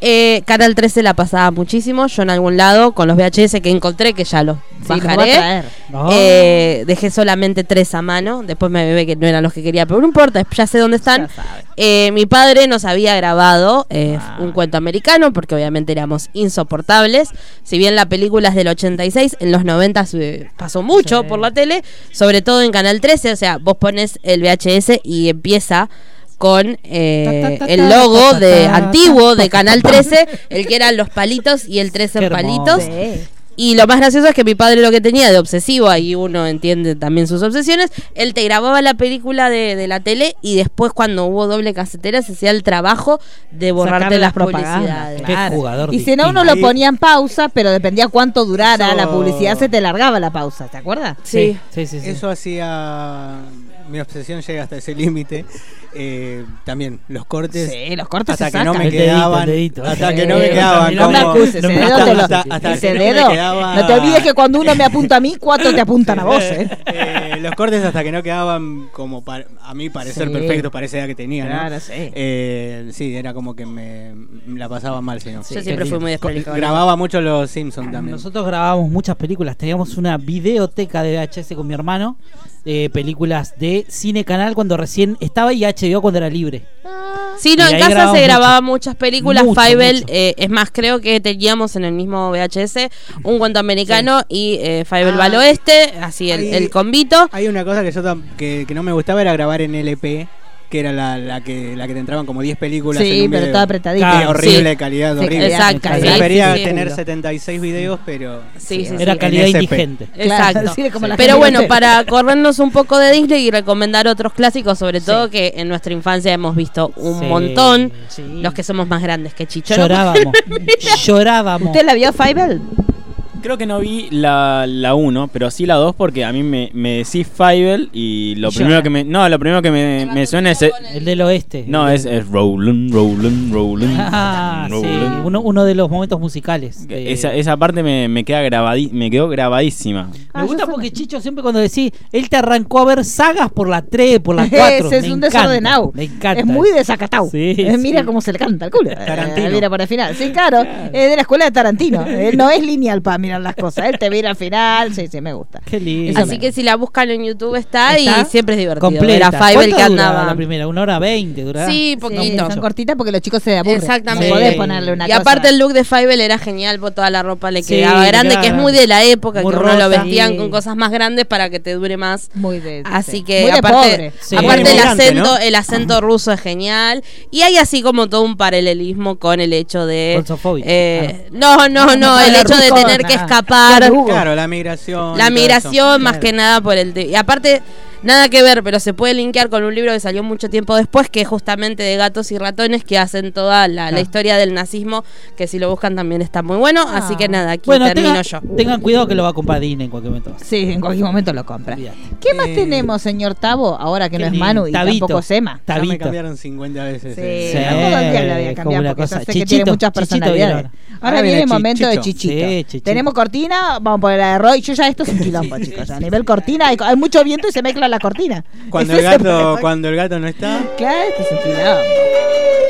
Eh, Canal 13 la pasaba muchísimo, yo en algún lado con los VHS que encontré, que ya los Sí, bajaré. No. Eh, dejé solamente tres a mano. Después me bebé que no eran los que quería, pero no importa, ya sé dónde están. Eh, mi padre nos había grabado eh, un cuento americano porque obviamente éramos insoportables. Si bien la película es del 86, en los 90 se pasó mucho Sí. por la tele, sobre todo en Canal 13. O sea, vos pones el VHS y empieza con eh, Ta, ta, ta, el ta, logo ta, de antiguo de ta, Canal ta. 13, el que eran los palitos y el 13 Qué en palitos. Sí. Y lo más gracioso es que mi padre lo que tenía de obsesivo, ahí uno entiende también sus obsesiones, él te grababa la película de, de la tele y después cuando hubo doble casetera se hacía el trabajo de borrarte Sacarle las publicidades. Qué claro. jugador Y si no, uno lo ponía en pausa, pero dependía cuánto durara Eso- la publicidad, se te largaba la pausa, ¿te acuerdas? Sí. Sí, sí, sí. Eso hacía. Mi obsesión llega hasta ese límite. Eh, también los cortes. Sí, los cortes hasta se que no me El dedito, quedaban. el dedito. Hasta Sí. que no me No quedaban. me acuses, hasta- hasta- hasta ese no me dedo, quedaba- No te olvides que cuando uno me apunta a mí, cuatro te apuntan a vos, ¿eh? Eh, los cortes hasta que no quedaban como pa- a mí parecer Sí. perfectos para esa edad que tenía, ¿no? Claro, sí. Eh, sí, era como que me, me la pasaba mal, si no. Yo siempre fui muy desprolijona. Grababa mucho los Simpsons también. Nosotros grabábamos muchas películas, teníamos una videoteca de VHS con mi hermano, eh, películas de Cine Canal cuando recién estaba y HBO cuando era libre. Sí, no, Y en casa se grababan muchas películas. Mucho, Fievel, mucho. eh, es más, creo que teníamos en el mismo VHS un cuento americano y eh, Fievel va al oeste, así el, Ahí- el combito. Hay una cosa que yo que, que no me gustaba era grabar en LP, que era la, la que la que te entraban como 10 películas. Sí, en un pero video. toda apretadita. Claro. horrible Sí. calidad, Sí, horrible. exacto, Prefería sí, sí. tener 76 videos, pero Sí, sí, Era sí. calidad indigente. Exacto. sí, como la Pero bueno, para corrernos un poco de Disney y recomendar otros clásicos, sobre todo que en nuestra infancia hemos visto un Sí, montón, sí. los que somos más grandes que Chicho. Llorábamos. Llorábamos. ¿Usted la vio, Fievel? Creo que no vi la, la 1, pero sí la 2 porque a mí me, me decís Fievel y lo Y primero que me. No, lo primero que me, me suena es. El del oeste. No, es, es Rollin', Rollin', Rollin'. Ah, sí, uno, uno de los momentos musicales. de- Esa, esa parte me, me queda grabadi- me quedó grabadísima. Me gusta porque Chicho siempre cuando decís, él te arrancó a ver sagas por la 3, por la 4. Ese es me un encanta, desordenado. Me encanta. Es muy desacatado. Sí, Eh, mira cómo se le canta el culo. Tarantino. Eh, mira por el final. Sí, claro. Es de la escuela de Tarantino. Él no es lineal para las cosas. Él te mira al final. Sí, sí, me gusta. Qué lindo. Así que si la buscan en YouTube está, ¿Está? y siempre es divertido. Completa. ¿Cuánto que andaba. la primera? ¿Una hora veinte durará? Sí, Sí, poquito. son cortitas porque los chicos se aburren. Exactamente. No podés ponerle una y cosa. aparte el look de Fievel era genial, porque toda la ropa le Sí, quedaba grande, que es muy de la época, Muy que uno lo vestían Sí. con cosas más grandes para que te dure más. Muy de, Así sí. que Muy de aparte, pobre. Sí. aparte el acento, ¿no? el acento ruso es genial. Y hay así como todo un paralelismo con el hecho de. Eh, no, no, No, no, no, el hecho de tener que. Escapar. Claro, la migración. La todo migración, más Claro. que nada por el. Y aparte, nada que ver, pero se puede linkear con un libro que salió mucho tiempo después, que es justamente de gatos y ratones, que hacen toda la, la Ah. historia del nazismo, que si lo buscan también está muy bueno. Así que nada, aquí Bueno, termino yo. tengan cuidado que lo va a comprar Disney en cualquier momento. Sí, en cualquier momento lo compra. ¿Qué más Eh, tenemos, señor Tavo? Ahora que no es. Manu y Tabito. tampoco Sema. Ya me cambiaron 50 veces. Sí, eh. Sí, no todos los días la voy a como cambiar una porque cosa. yo sé que Chichito, tiene muchas Chichito personalidades. Ahora, Ahora viene el momento de Chichito. Chichito. Sí, Chichito. Tenemos cortina, vamos a poner la de Roy. Yo ya esto es un quilombo, chicos. A nivel cortina hay, hay mucho viento y se mezcla la cortina. Cuando el gato, cuando el gato no está. Claro, esto es un quilombo.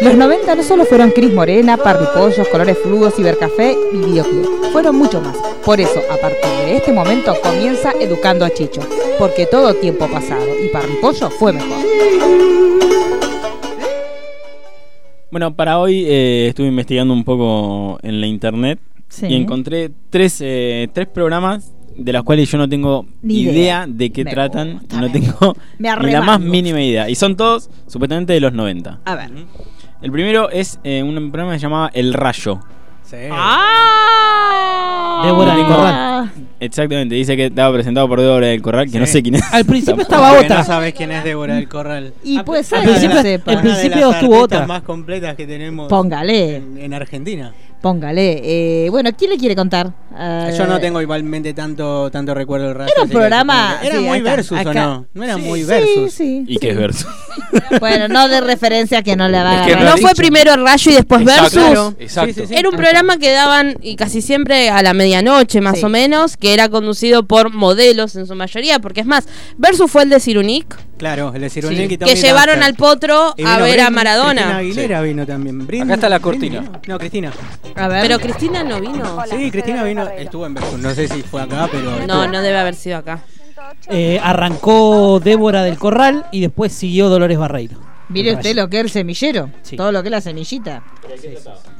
Los 90 no solo fueron Cris Morena, Parripollos, Colores Fluos, Cibercafé y Videoclub. Fueron mucho más. Por eso, a partir de este momento, comienza Educando a Chicho. Porque todo tiempo pasado y Parripollo fue mejor. Bueno, para hoy eh, estuve investigando un poco en la internet Sí. y encontré tres, eh, tres programas de los cuales yo no tengo Ni idea, idea. de qué Me tratan. gusta, no tengo ni la más mínima idea. Y son todos supuestamente de los 90. A ver. El primero es eh, un programa que se llamaba El Rayo. Sí. ¡Ah! Débora del Corral. Exactamente, dice que estaba presentado por Débora del Corral, que Sí. no sé quién es. Al principio estaba otra. no sabes quién es Débora del Corral. Y A- puede a- ser una de las- sepa. al una de principio las estuvo otra. más completas que tenemos Póngale. en, en Argentina. Póngale. Eh, bueno, ¿quién le quiere contar? Eh, Yo no tengo igualmente tanto tanto recuerdo del rayo. Era un programa- que- Era sí, muy acá, versus acá. o no. No era Sí, muy sí, versus. Sí, ¿Y qué es verso? Bueno, no de referencia que no le va a Es que agarrar. ¿No fue primero el rayo y después Exacto, versus? Exacto. Sí, sí, sí. Era un programa que daban y casi siempre a la medianoche más Sí. o menos, que era conducido por modelos en su mayoría, porque es más, Versus fue el de Cirunic, Claro, el de Cirulic Sí. y que llevaron al potro a ver a Britney- Cristina Maradona. Aguilera vino también. Acá está la cortina. No, Cristina. A ver. Pero Cristina no vino. Sí, Cristina vino. Estuvo en Versus. No sé si fue acá, pero. No, estuvo. no debe haber sido acá. Eh, arrancó Débora del Corral y después siguió Dolores Barreiro. Mire usted lo que es el semillero. Sí. Todo lo que es la semillita.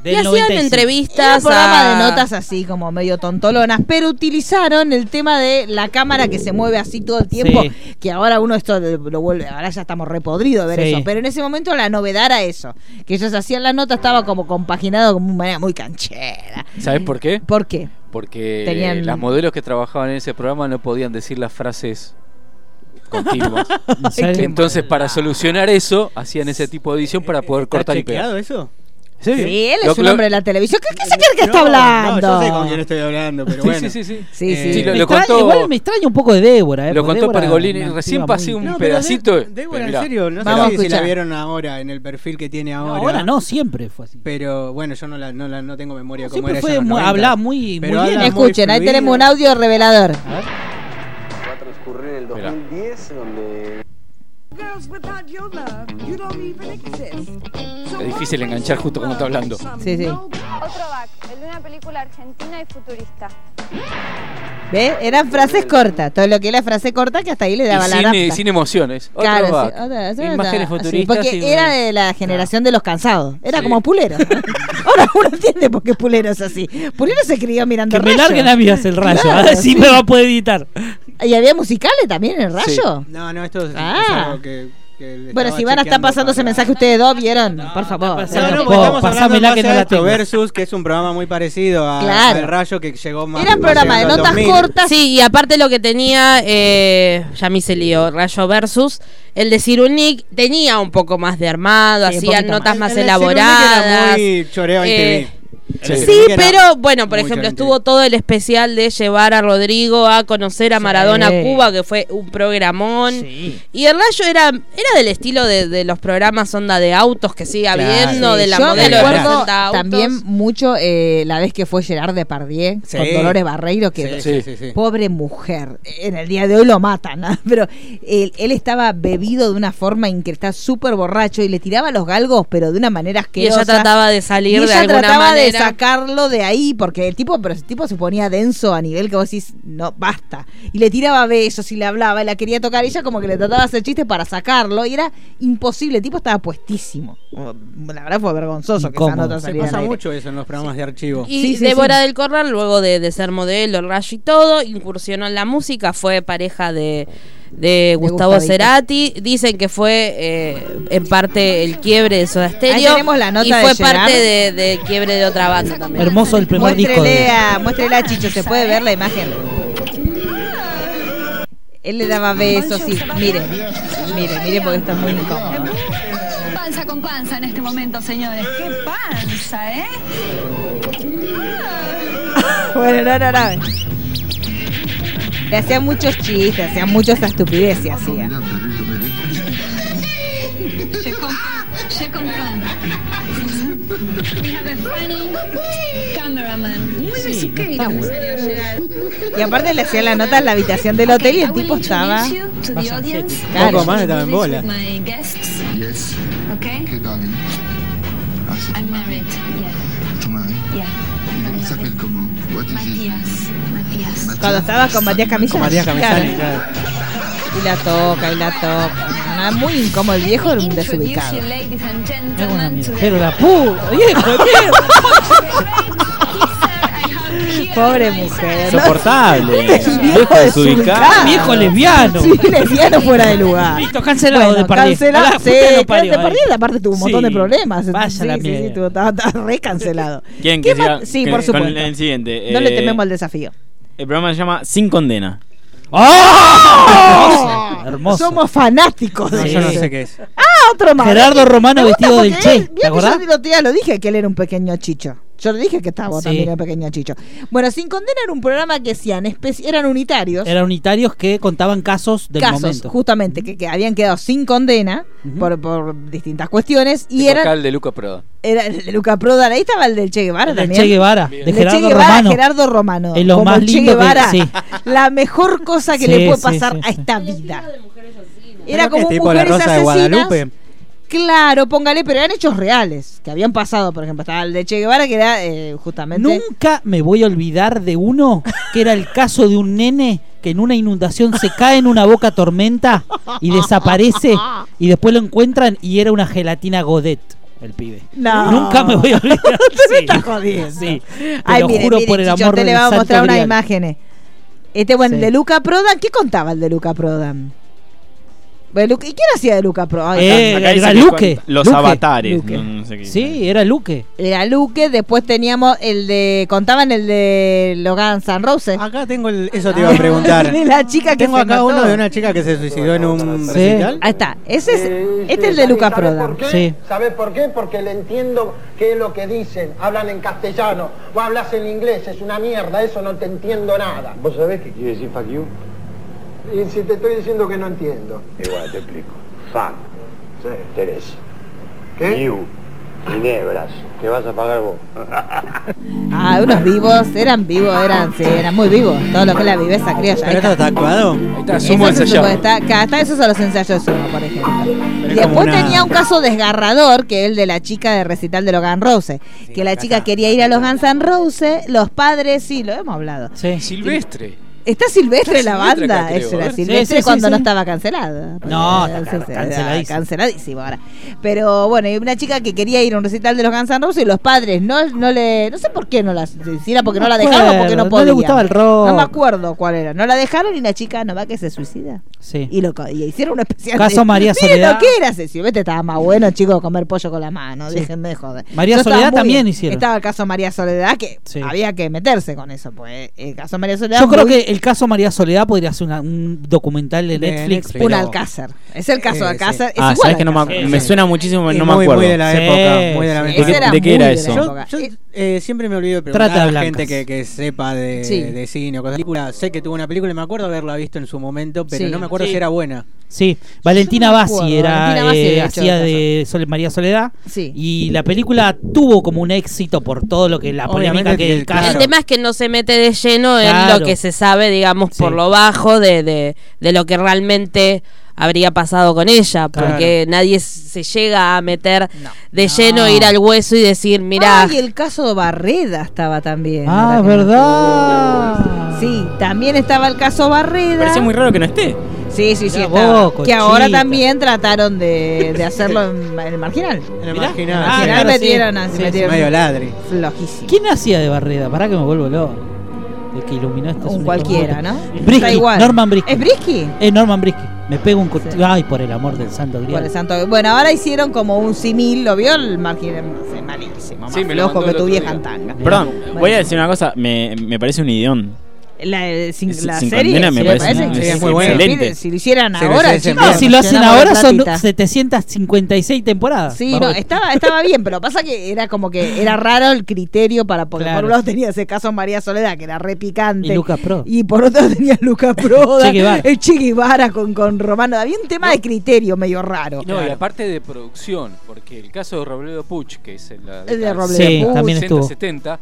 Y hacían 95. Era entrevistas. un programa a- de notas así como medio tontolonas, pero utilizaron el tema de la cámara que se mueve así todo el tiempo, Sí. que ahora uno esto lo vuelve, ahora ya estamos repodridos de ver Sí. eso, pero en ese momento la novedad era eso, que ellos hacían la nota, estaba como compaginado como una manera muy canchera. ¿Sabes por qué? ¿Por qué? Porque Tenían- las modelos que trabajaban en ese programa no podían decir las frases continuas. Entonces, para solucionar eso, hacían ese tipo de edición para poder ¿Está cortar y pegar. eso? Sí, él Lo- es un hombre de la televisión. ¿Qué, qué se cree que está hablando? No, yo sé con quién estoy hablando, pero bueno. sí, sí, sí. Sí, sí. Sí, lo- Me lo extraña- contó- igual me extraña un poco de Débora. ¿eh? Lo contó Pergolini. Recién pasé un pedacito. De- Débora, en serio, no sé si la vieron ahora en el perfil que tiene No, ahora. ahora no, siempre fue así. Pero bueno, yo no, la, no, la, no tengo memoria como Siempre era fue muy- 90. hablaba muy, bien. Escuchen, ahí tenemos un audio revelador. Transcurrir el 2010, donde Es difícil enganchar justo cuando está hablando. Sí, sí. Otro back, el de una película argentina y futurista. ¿Ves? Eran frases cortas. Todo lo que era frase corta que hasta ahí le Y daba la sin, nafta. eh, sin emociones. Otro Claro, sí, back. otra- otra- Imágenes sí, futuristas. porque sin- era de la generación de los cansados. Era Sí. como Pulero. Ahora uno entiende por qué Pulero es así. Pulero se crió mirando Que me Rayo. larguen a mí hacer el rayo. Claro, a ver si sí. me va a poder editar. ¿Y había musicales también en el Rayo? No, no, esto es, Ah. es algo que, Bueno, si van a estar pasando ese mensaje ustedes dos, ¿vieron? Por favor. No, no, porque estamos pasámela hablando que no la esto. Versus, que es un programa muy parecido a, Claro. al Rayo que llegó más. Era un programa de notas 2000. cortas. Sí, y aparte lo que tenía, eh, ya me hice lío, Rayo Versus, el de Cirunik tenía un poco más de armado, Sí, hacían notas El- más el elaboradas. Era muy choreo en eh, TV. Sí, de pero bueno, por ejemplo, estuvo todo el especial de llevar a Rodrigo a conocer a Sí. Maradona a Cuba, que fue un programón. Y el Rayo era, era del estilo de, de los programas onda de autos que sigue Claro. habiendo, de la Yo modelo de recuerdo 60 autos. también mucho eh, la vez que fue Gerard Depardieu Sí. con Dolores Barreiro, que Sí, sí, sí, sí. pobre mujer, en el día de hoy lo matan, ¿no? pero él, él estaba bebido de una forma en que está súper borracho y le tiraba los galgos, pero de una manera Y asquerosa. ella trataba de salir Y de ella alguna trataba manera. de sacarlo de ahí, porque el tipo, pero el tipo se ponía denso a nivel que vos decís, no, basta. Y le tiraba besos y le hablaba, y la quería tocar, y ella como que le trataba de hacer chistes para sacarlo, y era imposible, el tipo estaba puestísimo. La verdad fue vergonzoso que esa nota Se pasa mucho eso en los programas de archivo. Y Sí, sí, Débora sí. del Corral, luego de, de ser modelo, el rayo y todo, incursionó en la música, fue pareja de, de Gustavo Gustavito. Cerati. Dicen que fue eh, en parte el quiebre de Soda Stereo. tenemos la nota y fue parte de, de quiebre de otra banda también. Hermoso el primer disco. Muéstrele De... a, muéstrele a Chicho, ¿se puede ver la imagen? Él le daba besos y miren, miren, miren porque está muy incómodo. Panza con panza en este momento, señores. ¡Qué panza, eh! Bueno, no, no, no. Le hacían muchos chistes, hacían muchas estupideces, hacía. We have a funny cameraman. Muy Sí, no. Y aparte le hacían la nota en la habitación del hotel y el tipo estaba. Poco más estaba en bola. Yes. Okay? Ah, I'm married. Yeah. What is Cuando estaba con Matías Camisani. Con Matías Camisani, claro. claro. Y la toca, y la toca. Muy incómodo el viejo, era un desubicado. Pero la puta, viejo, viejo. Pobre mujer. ¿no? Insoportable. Viejo desubicado. Viejo lesbiano. Sí, lesbiano fuera de lugar. Listo, cancelado Bueno, de Pardieu. cancelado. Sí, de ahí. Pardieu, aparte tuvo un montón de Sí. problemas. Vaya sí, la sí, sí, mierda. tuvo- estaba, estaba recancelado. ¿Quién ¿Qué que siga? Sí, que- por con supuesto. el siguiente. No le Eh, tememos al desafío. El programa se llama Sin Condena. ¡Oh! Hermoso. Somos fanáticos de No, yo no eso. sé qué es. Ah, otro más. Gerardo Romano Me gusta vestido del Che, ¿te que acordás? Yo el otro día lo dije que él era un pequeño chicho. Yo le dije que estaba Sí. también un pequeño chicho. Bueno, Sin Condena era un programa que hacían, especi- eran unitarios. Eran unitarios que contaban casos del casos, momento. justamente, que, que habían quedado sin condena por, por distintas cuestiones. Y El eran vocal de Luca Proda. Era el de Luca Prodan, ahí estaba el del Che Guevara El también. Che Guevara, El de Gerardo Che Guevara, Romano. Gerardo Romano. Es lo como más el Che lindo que- Guevara. sí. La mejor cosa que Sí, le puede sí, pasar sí, a sí. esta vida. Era como es tipo la mujeres de asesinas. Guadalupe. Claro, póngale, pero eran hechos reales, que habían pasado, por ejemplo, estaba el de Che Guevara, que era eh, justamente... Nunca me voy a olvidar de uno que era el caso de un nene que en una inundación se cae en una boca tormenta y desaparece y después lo encuentran y era una gelatina Godet. El pibe. No. Nunca me voy a olvidar. Te me Sí. estás jodiendo. Sí. Te Ay, lo mire, juro mire, por el Chicho, amor te le vamos a mostrar unas imágenes. Este, bueno, el de Luca Prodan, ¿qué contaba el de Luca Prodan? Luca- ¿Y quién hacía de Luca Pro? Ay, Eh, Acá era que Luque. Los Luque. avatares. Luque. no- no sé qué. Sí, era Luque. Era Luque, después teníamos el de. Contaban el de Logan San Roses. Acá tengo el, eso te iba a preguntar. de la chica que Tengo se acá mató. uno de una chica que se suicidó en un Sí. recital. Ahí está. Ese es, este es el de Luca Prodan. Sí. ¿Sabes por qué? Porque le entiendo qué es lo que dicen. Hablan en castellano o hablas en inglés. Es una mierda, eso no te entiendo nada. ¿Vos sabés qué quiere decir fuck you? Y si te estoy diciendo que no entiendo. Igual te explico. Fuck. Sí. Teresa. ¿Qué? You. Ginebras. Que vas a pagar vos. Ah, unos vivos, eran vivos, eran, sí, eran muy vivos. Todo lo que es la viveza criolla. Pero Ahí esto está. actuado. Ahí está, Eso sumo se supone, ensayado. está, esos son los ensayos de sumo, por ejemplo. Y es después una- tenía un caso desgarrador, que es el de la chica de recital de los Guns Roses. que la chica quería ir a los Guns N' Roses, los padres, sí, lo hemos hablado. Sí. Silvestre. Está Silvestre Está la Silvestre banda, creo, eso era ¿eh? Silvestre Sí, sí, sí, cuando no estaba cancelada. No, Porque, está canceladísimo. canceladísimo ahora. Pero bueno, y una chica que quería ir a un recital de los Guns N' Roses y los padres no, no le, no sé por qué no la, si era porque no, No la dejaron o porque no no podía. le gustaba el rock. No me acuerdo cuál era. No la dejaron y la chica no va que se suicida. Sí. Y, lo, y hicieron un especial. Caso de- María Soledad. lo que era ese Silvestre estaba más bueno, chico, comer pollo con la mano. Sí. Déjenme de joder. María Yo Soledad también bien. hicieron. Estaba el caso María Soledad que Sí. había que meterse con eso. Pues el caso María Soledad. Yo creo que el caso María Soledad podría ser una- un documental de, De Netflix. Netflix. pero- un Alcácer. Es el caso de Alcácer. Es Ah, igual sabes a que no me, suena muchísimo, no me acuerdo. muy de la Sí, época, muy de la sí, ¿De qué era de eso? la Yo, Eh, siempre me olvido de preguntar Trata de a la gente que, que sepa de, Sí. de cine o cosas. Película, Sé que tuvo una película y me acuerdo haberla visto en su momento, pero Sí. no me acuerdo Sí. si era buena. Sí, Valentina no Bassi era eh, hacía de Sol- María Soledad Sí. y la película tuvo como un éxito por todo lo que la polémica Obviamente que el caso. El tema es que no se mete de lleno en Claro. lo que se sabe, digamos, por lo bajo de, de, de lo que realmente habría pasado con ella, porque nadie se llega a meter de lleno, No. ir al hueso y decir, mira, Ay, el caso de Barreda estaba también. Ah, me verdad. Sí, también estaba el caso Barreda. Parece muy raro que no esté. Sí, sí, sí. Mirá estaba. vos, que ahora también trataron de, de hacerlo en, en el marginal. En el Mirá. marginal. Ah, Al final claro, sí. metieron, Sí, metieron Medio ladri. flojísimo. ¿Quién hacía de Barreda? Para que me vuelvo loco. El que iluminó esto. es Un cualquiera, ¿no? Brisky, igual. Norman Brisky. ¿Es Brisky? Es Norman Brisky. Me pego un cort- Ay, por el amor del santo Por grial. el santo. Bueno, ahora hicieron como un simil, ¿lo vio? El sé, malísimo. Más Sí, me lo que tu vieja en tanga. Perdón, voy a decir una cosa. Me, me parece un idión. La, eh, sin, la sin serie, condena me ¿sí le parece que es muy buena. Excelente. Si lo hicieran Se ahora, chicos. No, si lo hacen ahora son platita. 756 temporadas. Sí, Vamos. no, estaba, estaba bien, pero pasa que era como que era raro el criterio para porque Claro. por un lado tenía ese caso María Soledad, que era re picante. Y Lucas Pro. Y por otro tenía Lucas Guevara. el Che Guevara con, con Romano. Había un tema de criterio medio raro. No, y aparte de producción, porque el caso de Robledo Puch, que es el El de Robledo Sí, Puch. también estuvo. 70,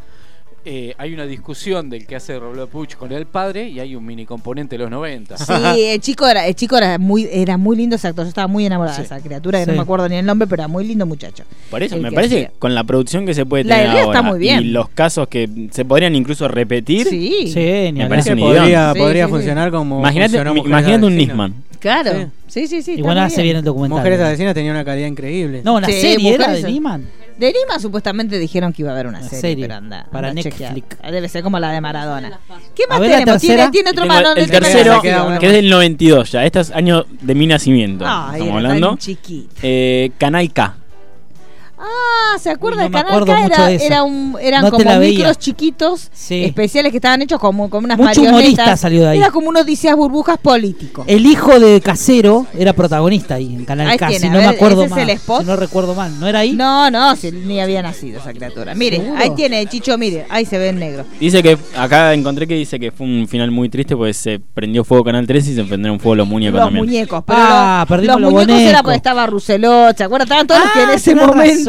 eh, hay una discusión del que hace Robledo Puch con el padre y hay un mini componente de los 90. Sí, el chico era, el chico era muy, era muy lindo ese actor. Yo estaba muy enamorada de esa criatura, que Sí. no me acuerdo ni el nombre, pero era muy lindo muchacho. Por eso, El me parece hacía. que con la producción que se puede La tener idea está ahora muy bien. y los casos que se podrían incluso repetir, Sí, Me parece Que un podría, podría sí, sí. funcionar como. imagínate, un. Nisman. claro. Sí. Sí, sí, Igual hace bien. el documental. Mujeres Asesinas tenía una calidad increíble. No, una Sí, serie era Mujeres- de Niman. De Lima supuestamente dijeron que iba a haber una, Una serie, serie pero anda. para anda Netflix. chequear. Debe ser como la de Maradona. ¿Qué más ver, tenemos? ¿Tiene, tiene otro? ¿Dónde el tercero, que es del 92 ya. Este es año de mi nacimiento. Ay, estamos hablando. tan chiquito. Eh, Canal K. Ah, ¿se acuerda? Uy, El no canal K era, un, eran No como micros chiquitos Sí. especiales que estaban hechos como, como unas Mucho marionetas. humorista salió de ahí. Era como unos odisías burbujas políticos. El hijo de Casero era protagonista ahí en Canal Ahí K, tiene, si no ver, me acuerdo ese es mal. el spot. Si no recuerdo mal, ¿no era ahí? No, no, si ni había nacido esa criatura. Mire, ¿Seguro? ahí tiene, Chicho, mire, ahí se ve en negro. Dice que acá encontré que dice que fue un final muy triste porque se prendió fuego Canal 13 y se prendieron fuego los muñecos Los también. muñecos, pero Ah, los, perdimos los los muñecos era porque estaba Rousselot, ¿se acuerdan? Estaban todos los que en Ah, ese momento razón.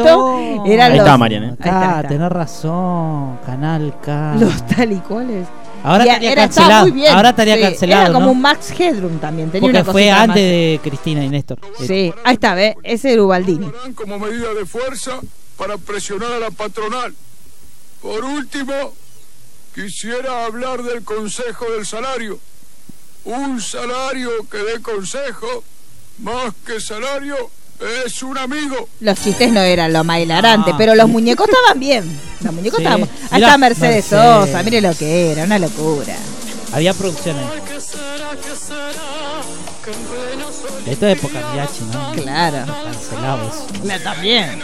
Eran Ahí los, está, Mariana. Ahí está, ahí está. tenés razón, Canal K. los tal y cuales. Ahora Y estaría era- estaba cancelado. muy bien, Ahora estaría sí. cancelado. Era como ¿no? un Max Headroom también. Tenía Porque una fue cosita antes más. de Cristina y Néstor. Sí, ahí está, ¿ves? Ese era Ubaldini. como medida de fuerza para presionar a la patronal. Por último, quisiera hablar del consejo del salario. Un salario que dé consejo, más que salario, es un amigo. Los chistes no eran lo más hilarante, Ah. pero los muñecos estaban bien. Los muñecos Sí. estaban. Ahí Mirá, está Mercedes, Mercedes. Sosa, mire lo que era, una locura. Había producciones. Esto es época mariachi, ¿no? Claro. Cancelado eso. La también.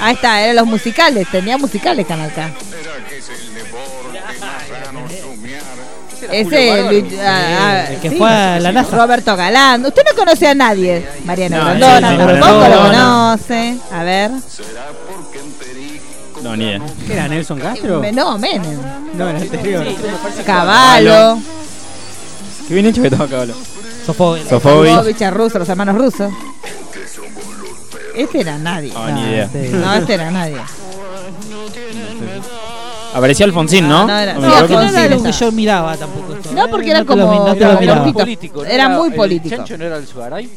Ahí está, eran los musicales, tenía musicales Canal K. Ese Luis- ah, ah, El que fue a la NASA. Roberto Galán. Usted no conoce a nadie. Mariano No, Grondona sí, tampoco no, lo no. conoce. A ver. No, ni idea. ¿Qué era Nelson Castro? No, Menem. No, el anterior. Caballo. Qué bien hecho que estaba caballo. Sofovich. Sofovich. Sofovich a ruso, los hermanos rusos. Este era nadie. Ah, ni idea. No, este era nadie. Aparecía Alfonsín, ¿no? No, no era- ¿O me no, que no era lo que yo miraba tampoco. esto. No, porque era no como- no era miraba. muy político. ¿no Era muy el político. Chancho no era el Sugaray?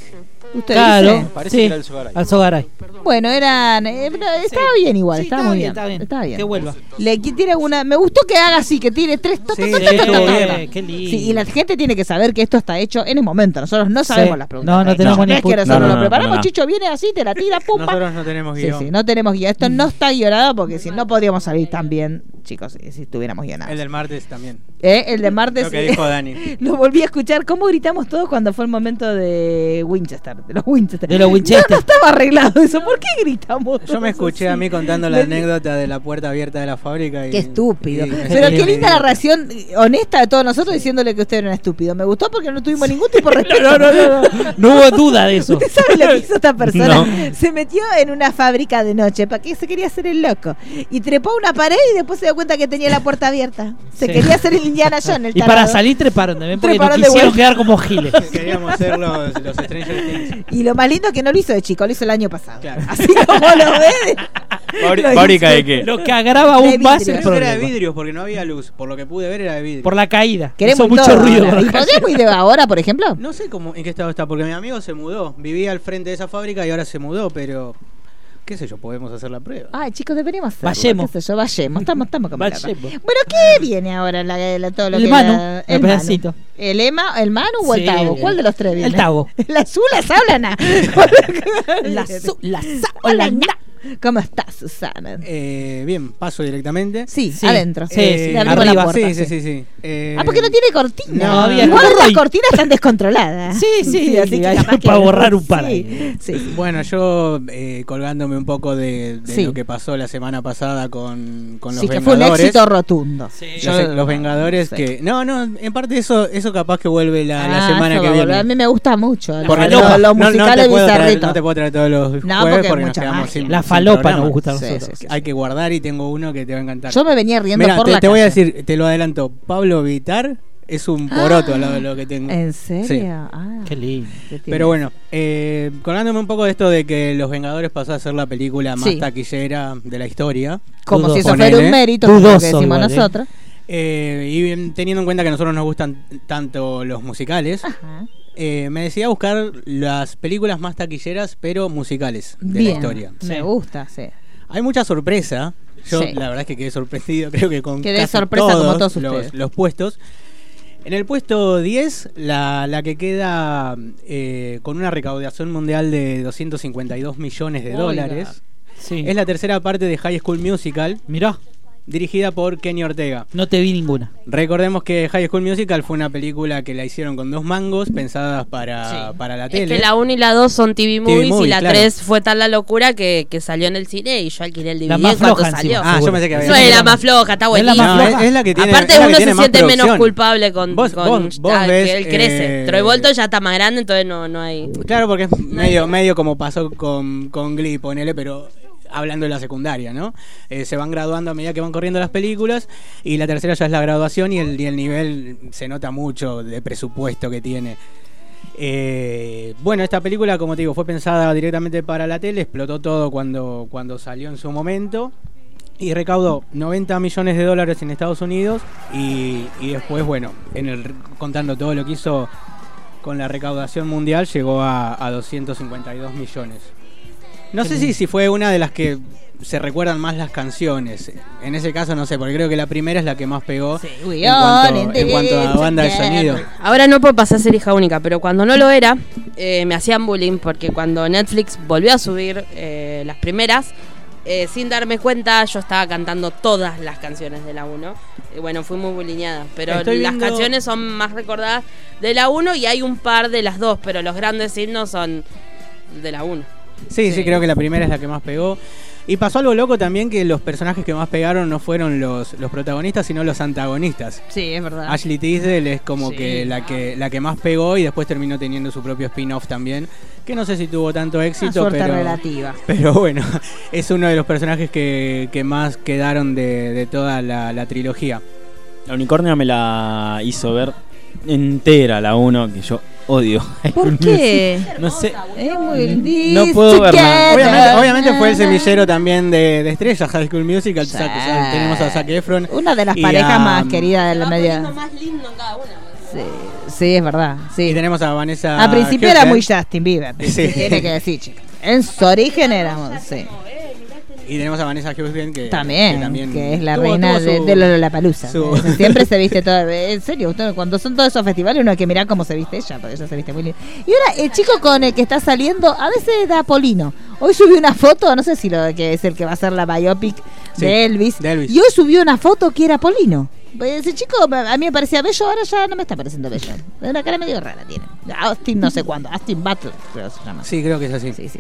¿Usted Claro, dice? Parece sí, que era el Sogaray. Alzogaray. Bueno, eran. eh, estaba bien igual, estaba muy bien. está bien. Está bien. Que vuelva. Le tira una. Me gustó que haga así, que tire tres. to- to- Sí, to- sí, to- to- estuvo to- bien, to- qué lindo. Sí, y la gente tiene que saber que esto está hecho en el momento. Nosotros no sabemos Sí. las preguntas. No, no que tenemos ni No que nosotros No, no, lo no, preparamos. Chicho viene así, te la tira, pum, pam. Nosotros no tenemos Sí, guion. sí, no tenemos guion. Esto no está guionado porque si no podríamos salir tan bien, chicos, si, si estuviéramos guionados. El del martes también. ¿Eh? El de martes. Lo que dijo Dani. Lo volví a escuchar. ¿Cómo gritamos todos cuando fue el momento de Winchester? De los Winchester. De los Winchester. No, no estaba arreglado eso. ¿Por qué gritamos? Yo me escuché así? a mí contando la anécdota de la puerta abierta de la fábrica. Y, Qué estúpido. y Pero qué linda la reacción eh, honesta de todos nosotros diciéndole que usted era un estúpido. Me gustó porque no tuvimos ningún tipo de respeto. No, no, no, no. No hubo duda de eso. ¿Usted sabe lo que hizo esta persona? No. Se metió en una fábrica de noche para que se quería hacer el loco. Y trepó una pared y después se dio cuenta que tenía la puerta abierta. Se Sí. quería hacer el Indiana Jones. El Y para salir treparon también porque Treparon no quisieron quedar como giles. Queríamos ser los, los. Y lo más lindo es que no lo hizo de chico, lo hizo el año pasado. Así como lo ve. Fabri- lo ¿Fábrica de qué? Lo que agrava De aún más el que era de problema. vidrios porque no había luz. Por lo que pude ver era de vidrio. Por la caída. Queremos Hizo mucho ruido. ahora. ¿Y podríamos ir de ahora, por ejemplo? No sé cómo, en qué estado está, porque mi amigo se mudó. Vivía al frente de esa fábrica y ahora se mudó, pero. ¿Qué sé yo? Podemos hacer la prueba. Ay, chicos, deberíamos hacerlo. Vayamos. qué sé yo, vayamos. Estamos, estamos como locos. Vayamos. Bueno, ¿qué viene ahora? La, la- todo lo El que Manu, la- el Manu. pedacito. ¿El Ema, el Manu o el Sí, Tavo? el- ¿Cuál de los tres viene? el Tavo. ¿La azul, la sáblana? La su- la sáblana. ¿Cómo estás, Susana? Eh, bien, paso directamente. Sí, Sí. adentro. Sí, Eh, sí, arriba, la puerta, sí, sí, sí, sí. Eh, Ah, porque no tiene cortina. No, había- Igual no las cortinas están descontroladas. Sí, sí, así sí, que hay capaz que- para borrar un par Sí, ahí. sí. Bueno, yo eh, colgándome un poco de, de Sí. lo que pasó la semana pasada con, con los Sí, que fue un Vengadores. éxito rotundo. Los, Yo- los Vengadores Sí. que... No, no, en parte eso eso capaz que vuelve la, la Ah, semana que viene. A mí me gusta mucho. Porque los, no, los no- no musicales te puedo traer- no te puedo traer todos los No, jueves porque nos quedamos magia. sin La sin falopa nos gusta a Sí, nosotros. sí, sí. Hay que guardar y tengo uno que te va a encantar. Yo me venía riendo Mira, por te, la te voy a decir, te lo adelanto. Pablo Vitar es un poroto lo que tengo. ¿En serio? Sí. Ah, Qué lindo. Pero bueno, eh, colgándome un poco de esto de que Los Vengadores pasó a ser la película más Sí. taquillera de la historia. Como Dudoso. si eso fuera un mérito, como lo que Dudoso decimos igual, ¿eh? nosotros. Eh, y teniendo en cuenta que a nosotros nos gustan tanto los musicales, Ajá. Eh, me decía buscar las películas más taquilleras, pero musicales de Bien, la historia. Me Sí. gusta, sí. Hay mucha sorpresa. Yo Sí. la verdad es que quedé sorprendido, creo que con Quedé casi sorpresa como todos todos los, ustedes. los puestos. En el puesto 10, la, la que queda eh, con una recaudación mundial de 252 millones de Oiga. dólares, Sí. es la tercera parte de High School Musical, Mirá, dirigida por Kenny Ortega. no te vi ninguna. Recordemos que High School Musical fue una película que la hicieron con dos mangos pensadas para, para la Es tele. que la 1 y la 2 son TV TV movies movie, y la claro. 3 fue tal la locura que, que salió en el cine y yo alquilé el DVD La más floja salió. encima, Ah, yo pensé que había No es la más floja, está es buenísima. No, es, es la que tiene, Aparte es la uno se tiene siente menos culpable con, Vos- con vos- vos ah, ves, que él crece. eh, Troy Bolton ya está más grande, entonces no, no hay. Claro, porque es medio, medio como pasó con, con Glee, ponele, pero hablando de la secundaria, ¿no? Eh, se van graduando a medida que van corriendo las películas y la tercera ya es la graduación y el, nivel se nota mucho de presupuesto que tiene. Eh, bueno, esta película, como te digo, fue pensada directamente para la tele, explotó todo cuando, cuando salió en su momento y recaudó 90 millones de dólares en Estados Unidos y, después, bueno, en el, contando todo lo que hizo con la recaudación mundial, llegó a 252 millones. No sé si, si fue una de las que se recuerdan más las canciones. En ese caso no sé, porque creo que la primera es la que más pegó en, cuanto, in en cuanto a banda de sonido. Ahora no puedo pasar a ser hija única, pero cuando no lo era, eh, me hacían bullying porque cuando Netflix volvió a subir eh, las primeras, eh, sin darme cuenta, yo estaba cantando todas las canciones de la 1. Y bueno, fui muy bulineada. Pero Estoy las viendo- canciones son más recordadas de la 1 y hay un par de las dos, pero los grandes himnos son de la 1. Sí, sí, creo que la primera es la que más pegó. Y pasó algo loco también que los personajes que más pegaron no fueron los, los protagonistas, sino los antagonistas. Sí, es verdad. Ashley Tisdale es como Sí. que la que la que más pegó y después terminó teniendo su propio spin-off también, que no sé si tuvo tanto éxito, suerte pero relativa. pero bueno, es uno de los personajes que, que más quedaron de, de toda la, la trilogía. La unicornio me la hizo ver entera, la 1, que yo odio. ¿Por qué? No sé. Es muy No puedo verla. Obviamente, obviamente fue el semillero también de, de estrellas, High School Musical. Zac- Zac- tenemos a Zac Efron. Una de las parejas a- más queridas de la media. más lindo en cada una. Sí, sí, es verdad. Sí. Y tenemos a Vanessa. Al principio era muy Justin Bieber. Sí. Tiene que decir, chica. En su origen éramos, sí. Y tenemos a Vanessa Hudgens que También, que, también que es la tuvo- reina tuvo de, su- de Lollapalooza. su- Siempre se viste todo. En serio, usted- cuando son todos esos festivales uno hay que mirar cómo se viste ella, porque ella se viste muy lindo. Y ahora, el chico con el que está saliendo, a veces da Polino. Hoy subió una foto, no sé si lo que es el que va a ser la biopic Sí, de, Elvis, de Elvis. Y hoy subió una foto que era Polino. Ese chico a mí me parecía bello, ahora ya no me está pareciendo bello. Una cara medio rara tiene. Austin no sé cuándo, Austin Butler creo que se llama. Sí, creo que es así. Sí, sí.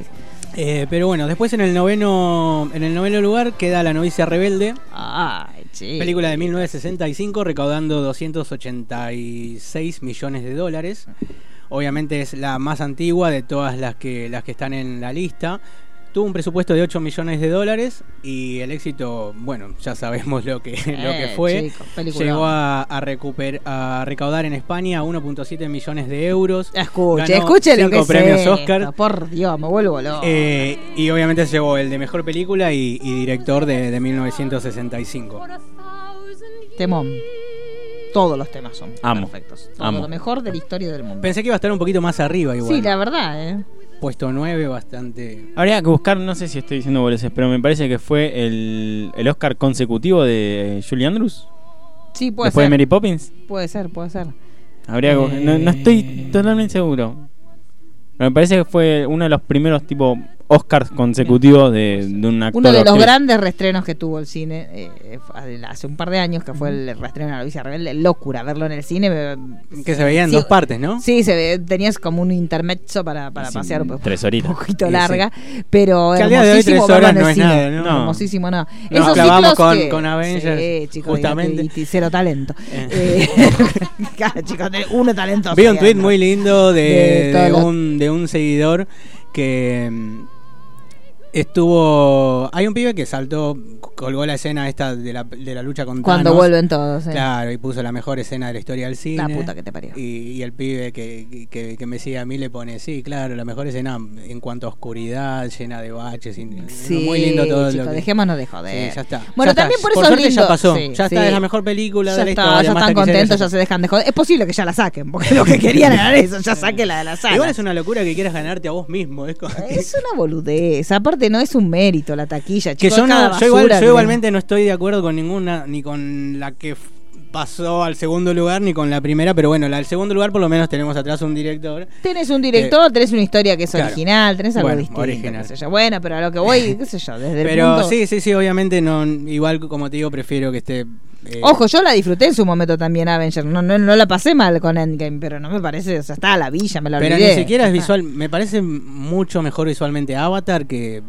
Eh, pero bueno, después en el noveno en el noveno lugar queda La novicia rebelde. Ay. Película de 1965 recaudando 286 millones de dólares. Obviamente es la más antigua de todas las que las que están en la lista. Tuvo un presupuesto de 8 millones de dólares y el éxito, bueno, ya sabemos lo que, lo que Eh, fue. chico. Llegó a, a, recuper- a recaudar en España 1.7 millones de euros. Escuche, escuche lo que cinco es premios esto, Oscar. Por Dios, me vuelvo loco. Eh, y obviamente se llevó el de mejor película y, y director de, de 1965. Temón. Todos los temas son Amo. perfectos. Todo Amo. lo mejor de la historia del mundo. Pensé que iba a estar un poquito más arriba igual. Sí, la verdad, ¿eh? Puesto 9, bastante. Habría que buscar, no sé si estoy diciendo boludeces, pero me parece que fue el, el Oscar consecutivo de Julie Andrews. Sí, puede Después ser. de Mary Poppins. Puede ser, puede ser. Habría que- no, no estoy totalmente seguro. Pero me parece que fue uno de los primeros tipo Oscars consecutivos de, de un actor. Uno de los grandes restrenos que tuvo el cine eh, hace un par de años, que fue el restreno de la novicia rebelde, locura verlo en el cine. Que se veía en Sí, dos partes, ¿no? Sí, se ve, tenías como un intermezzo para, para Sí, pasear un tres horitas. poquito Sí, larga, pero Que al día de hoy hermosísimo tres horas no es cine. nada, ¿no? Hermosísimo, no. Nos Esos clavamos con- que- con Avengers, sí, chicos, justamente. Y, y cero talento. Eh, claro, chicos, de- uno talentoso. Vi un tweet muy lindo de, un, de un seguidor que mm, estuvo. Hay un pibe que saltó, colgó la escena esta de la, de la lucha con Cuando Thanos. vuelven todos, sí. Claro, y puso la mejor escena de la historia del cine. La puta que te parió. Y, y el pibe que, que, que me sigue a mí le pone, sí, claro, la mejor escena en cuanto a oscuridad, llena de baches. Sí, muy lindo todo chicos, lo que- dejémonos de joder. Sí, ya está. Bueno, Ya está. también por eso es lindo. ya pasó. Sí, ya sí. está, es la mejor película Ya de la está, historia. ya están contentos, ya ya se dejan de joder. Es posible que ya la saquen, porque lo que querían era eso, ya saquen la de la sala. Igual es una locura que quieras ganarte a vos mismo. Es, como Es una boludez. Aparte, no es un mérito la taquilla. que yo, no, yo, igual- igualmente no estoy de acuerdo con ninguna, ni con la que pasó al segundo lugar, ni con la primera, pero bueno, la del segundo lugar por lo menos tenemos atrás un director. Tenés un director, tenés una historia que es Claro. original, tenés algo Bueno, distinto. original. qué sé yo. Bueno, pero a lo que voy, qué sé yo, desde el Pero punto... sí, sí, sí, obviamente no, igual como te digo, prefiero que esté... eh, Ojo, yo la disfruté en su momento también, Avenger. No, no, no la pasé mal con Endgame, pero no me parece, o sea, estaba a la villa, me la pero olvidé. ni siquiera es está. visual, me parece mucho mejor visualmente Avatar que,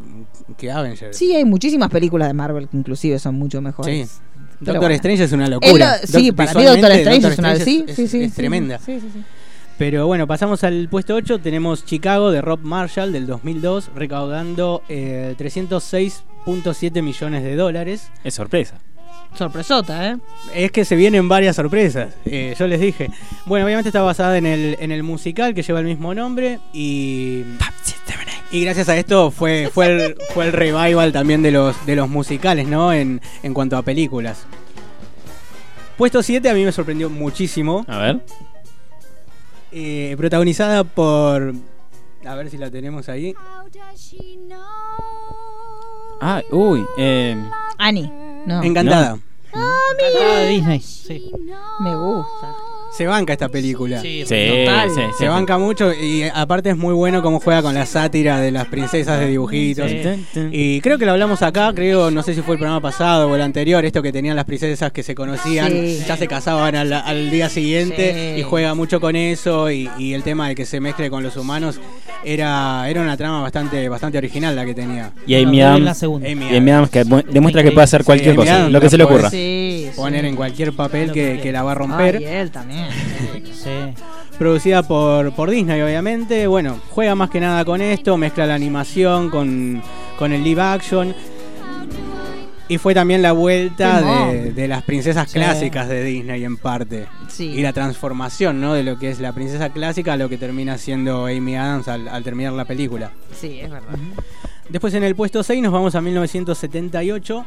que Avengers. Sí, hay muchísimas películas de Marvel que inclusive son mucho mejores. Sí. Pero Doctor bueno. Strange es una locura. lo- sí, para mí Doctor Strange Doctor es una... Sí, es- sí, sí. es tremenda. Sí, sí, sí. Pero bueno, pasamos al puesto 8. Tenemos Chicago de Rob Marshall del 2002, recaudando eh, 306.7 millones de dólares. Es sorpresa. Sorpresota, ¿eh? Es que se vienen varias sorpresas, eh, yo les dije. Bueno, obviamente está basada en el, en el musical que lleva el mismo nombre y... Y gracias a esto fue, fue, el, fue el revival también de los, de los musicales, ¿no? En, en cuanto a películas. Puesto 7 a mí me sorprendió muchísimo. A ver. Eh, protagonizada por... A ver si la tenemos ahí. Ah, uy. Eh, Annie. No. Encantada. Ah, Encantada de. Disney. Sí. Me gusta. Se banca esta película. Sí, Sí, total. sí, Se sí. banca mucho y aparte es muy bueno cómo juega con la sátira de las princesas de dibujitos. Sí. Y creo que lo hablamos acá, creo, no sé si fue el programa pasado o el anterior, esto que tenían las princesas que se conocían, Sí. ya se casaban al, al día siguiente Sí. y juega mucho con eso y, y el tema de que se mezcle con los humanos era, era una trama bastante, bastante original la que tenía. Y Amy Adams, la segunda. Amy y Amy Adams que mu- demuestra que puede hacer cualquier Sí, cosa, lo que se le ocurra. Sí, sí. Poner en cualquier papel que, que la va a romper. Ay, él también. Sí. Producida por, por Disney, obviamente. Bueno, juega más que nada con esto, mezcla la animación con, con el live action. Y fue también la vuelta de, de las princesas Sí. clásicas de Disney en parte. Sí. Y la transformación, ¿no? De lo que es la princesa clásica a lo que termina siendo Amy Adams al, al terminar la película. Sí, es verdad. Después en el puesto 6 nos vamos a 1978.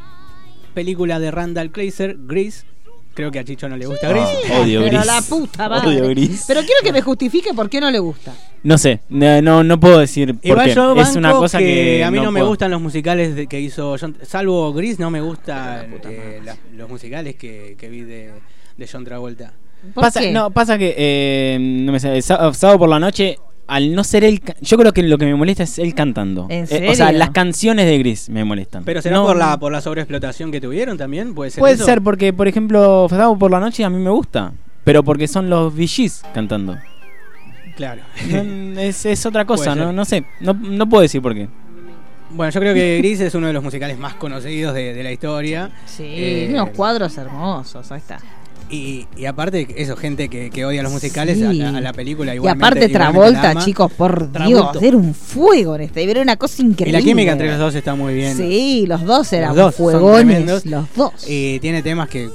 Película de Randall Kleiser, Grease. Creo que a Chicho no le gusta Grease. Ah, odio Pero Gris. la puta madre. Odio Gris. Pero quiero que me justifique por qué no le gusta. No sé, no, no, no puedo decir por Igual qué. yo Es una cosa que, a mí no, me puedo. gustan los musicales de- que hizo John, salvo Gris no me gustan eh, la- los musicales que, que vi de, de John Travolta. ¿Por Pasa, qué? no, pasa que eh, no me sé, sá- sábado por la noche, al no ser él, yo creo que lo que me molesta es él cantando. ¿En Eh, o sea, serio? las canciones de Gris me molestan. Pero será No, por la por la sobreexplotación que tuvieron también, puede ser. Puede eso? ser porque, por ejemplo, por la noche a mí me gusta, pero porque son los VGs cantando. Claro. No, es, es otra cosa, no, no sé, no, no puedo decir por qué. Bueno, yo creo que Gris es uno de los musicales más conocidos de, de la historia. Sí, Eh, unos cuadros hermosos, ahí está. Y, y aparte, eso, gente que, que odia los musicales Sí. a, la, a la película Y igualmente. aparte igualmente la Travolta, chicos, por Travolta. Dios, era un fuego en este, era una cosa Y increíble. la química entre los dos está muy bien. Sí, los dos eran Los dos fuegones, los dos. Y tiene temas que.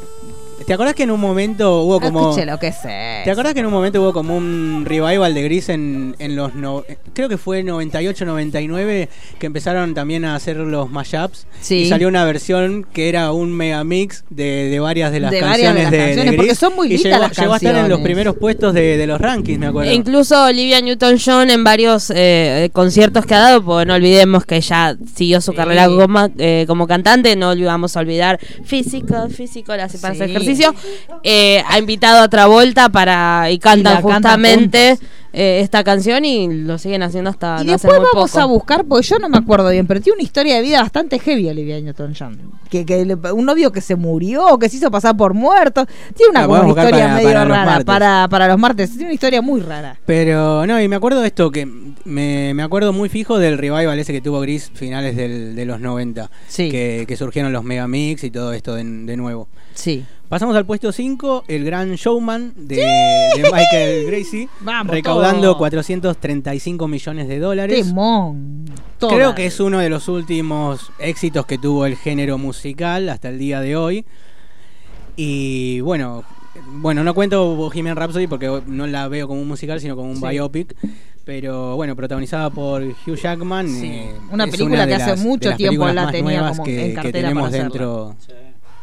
¿Te acordás que en un momento hubo como. Escuche lo que sé. ¿Te acordás que en un momento hubo como un revival de Gris en, en los. No, creo que fue 98, 99, que empezaron también a hacer los mashups. Sí. Y salió una versión que era un megamix de, de varias de las De varias de canciones las de, de canciones, porque Gris. son muy y lindas llegó, las llegó a estar en los canciones. primeros puestos de, de los rankings, me acuerdo. E incluso Olivia Newton-John en varios eh, conciertos que ha dado, porque no olvidemos que ya siguió su carrera como, eh, como cantante, no vamos a olvidar físico, físico, la hace para hacer Sí. Ejercicio. Eh, ha invitado a Travolta para y cantan justamente eh, esta canción y lo siguen haciendo hasta Y no hace después muy vamos poco. a buscar, porque yo no me acuerdo bien, pero tiene una historia de vida bastante heavy Olivia Newton-John. Que, que le- un novio que se murió, que se hizo pasar por muerto. Tiene una, como historia para- medio para rara para, para los martes. Tiene una historia muy rara. Pero no, y me acuerdo de esto, que me, me acuerdo muy fijo del revival ese que tuvo Gris finales del- de los 90. Sí. Que, que surgieron los megamix y todo esto de, de nuevo. Sí. Pasamos al puesto 5, el gran showman de, de Michael Gracie, Vamos, recaudando todo. 435 millones de dólares. Temón. Creo que es uno de los últimos éxitos que tuvo el género musical hasta el día de hoy. Y bueno, bueno, no cuento Bohemian Rhapsody porque no la veo como un musical, sino como un Sí. biopic. Pero bueno, protagonizada por Hugh Jackman. Sí. eh, Una película que hace las- mucho tiempo la tenía como que, en que cartera tenemos para hacerla. dentro.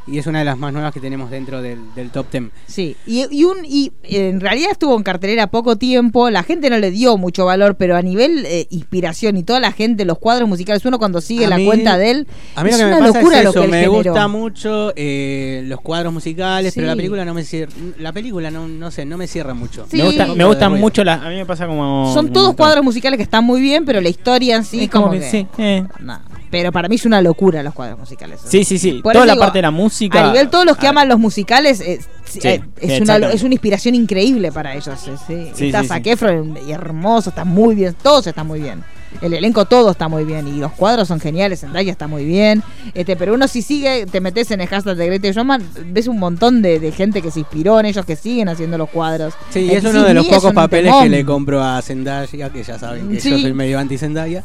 Y es una de las más nuevas que tenemos dentro del, del top 10. Sí, y, y un, y eh, en realidad estuvo en cartelera poco tiempo, la gente no le dio mucho valor, pero a nivel eh, inspiración y toda la gente, los cuadros musicales, uno cuando sigue A la mí- cuenta de él, A mí es lo que una me pasa locura es lo eso, que él me generó. gusta mucho eh, los cuadros musicales, pero la película no me cierra, la película no, no sé, no me cierra mucho. Sí. Me, gusta, Un me gustan mucho las. A mí me pasa como. Son todos cuadros musicales que están muy bien, pero la historia en sí Es como como, que que... sí, eh. no. Pero para mí es una locura los cuadros musicales. Sí, sí, sí. Por Toda la digo, parte de la música. A nivel todos los que aman los musicales, eh, sí, eh, es, una, es una inspiración increíble para ellos. eh, sí. Sí, está Zac. Efron, y hermoso, está muy bien, todos están muy bien. El elenco todo está muy bien y los cuadros son geniales, Zendaya está muy bien. Este, pero uno si sigue, te metes en el hashtag de Greta Showman, ves un montón de, de gente que se inspiró en ellos que siguen haciendo los cuadros. Sí, El es uno de los es pocos papeles temón. que le compro a Zendaya, que ya saben que yo soy medio anti Zendaya.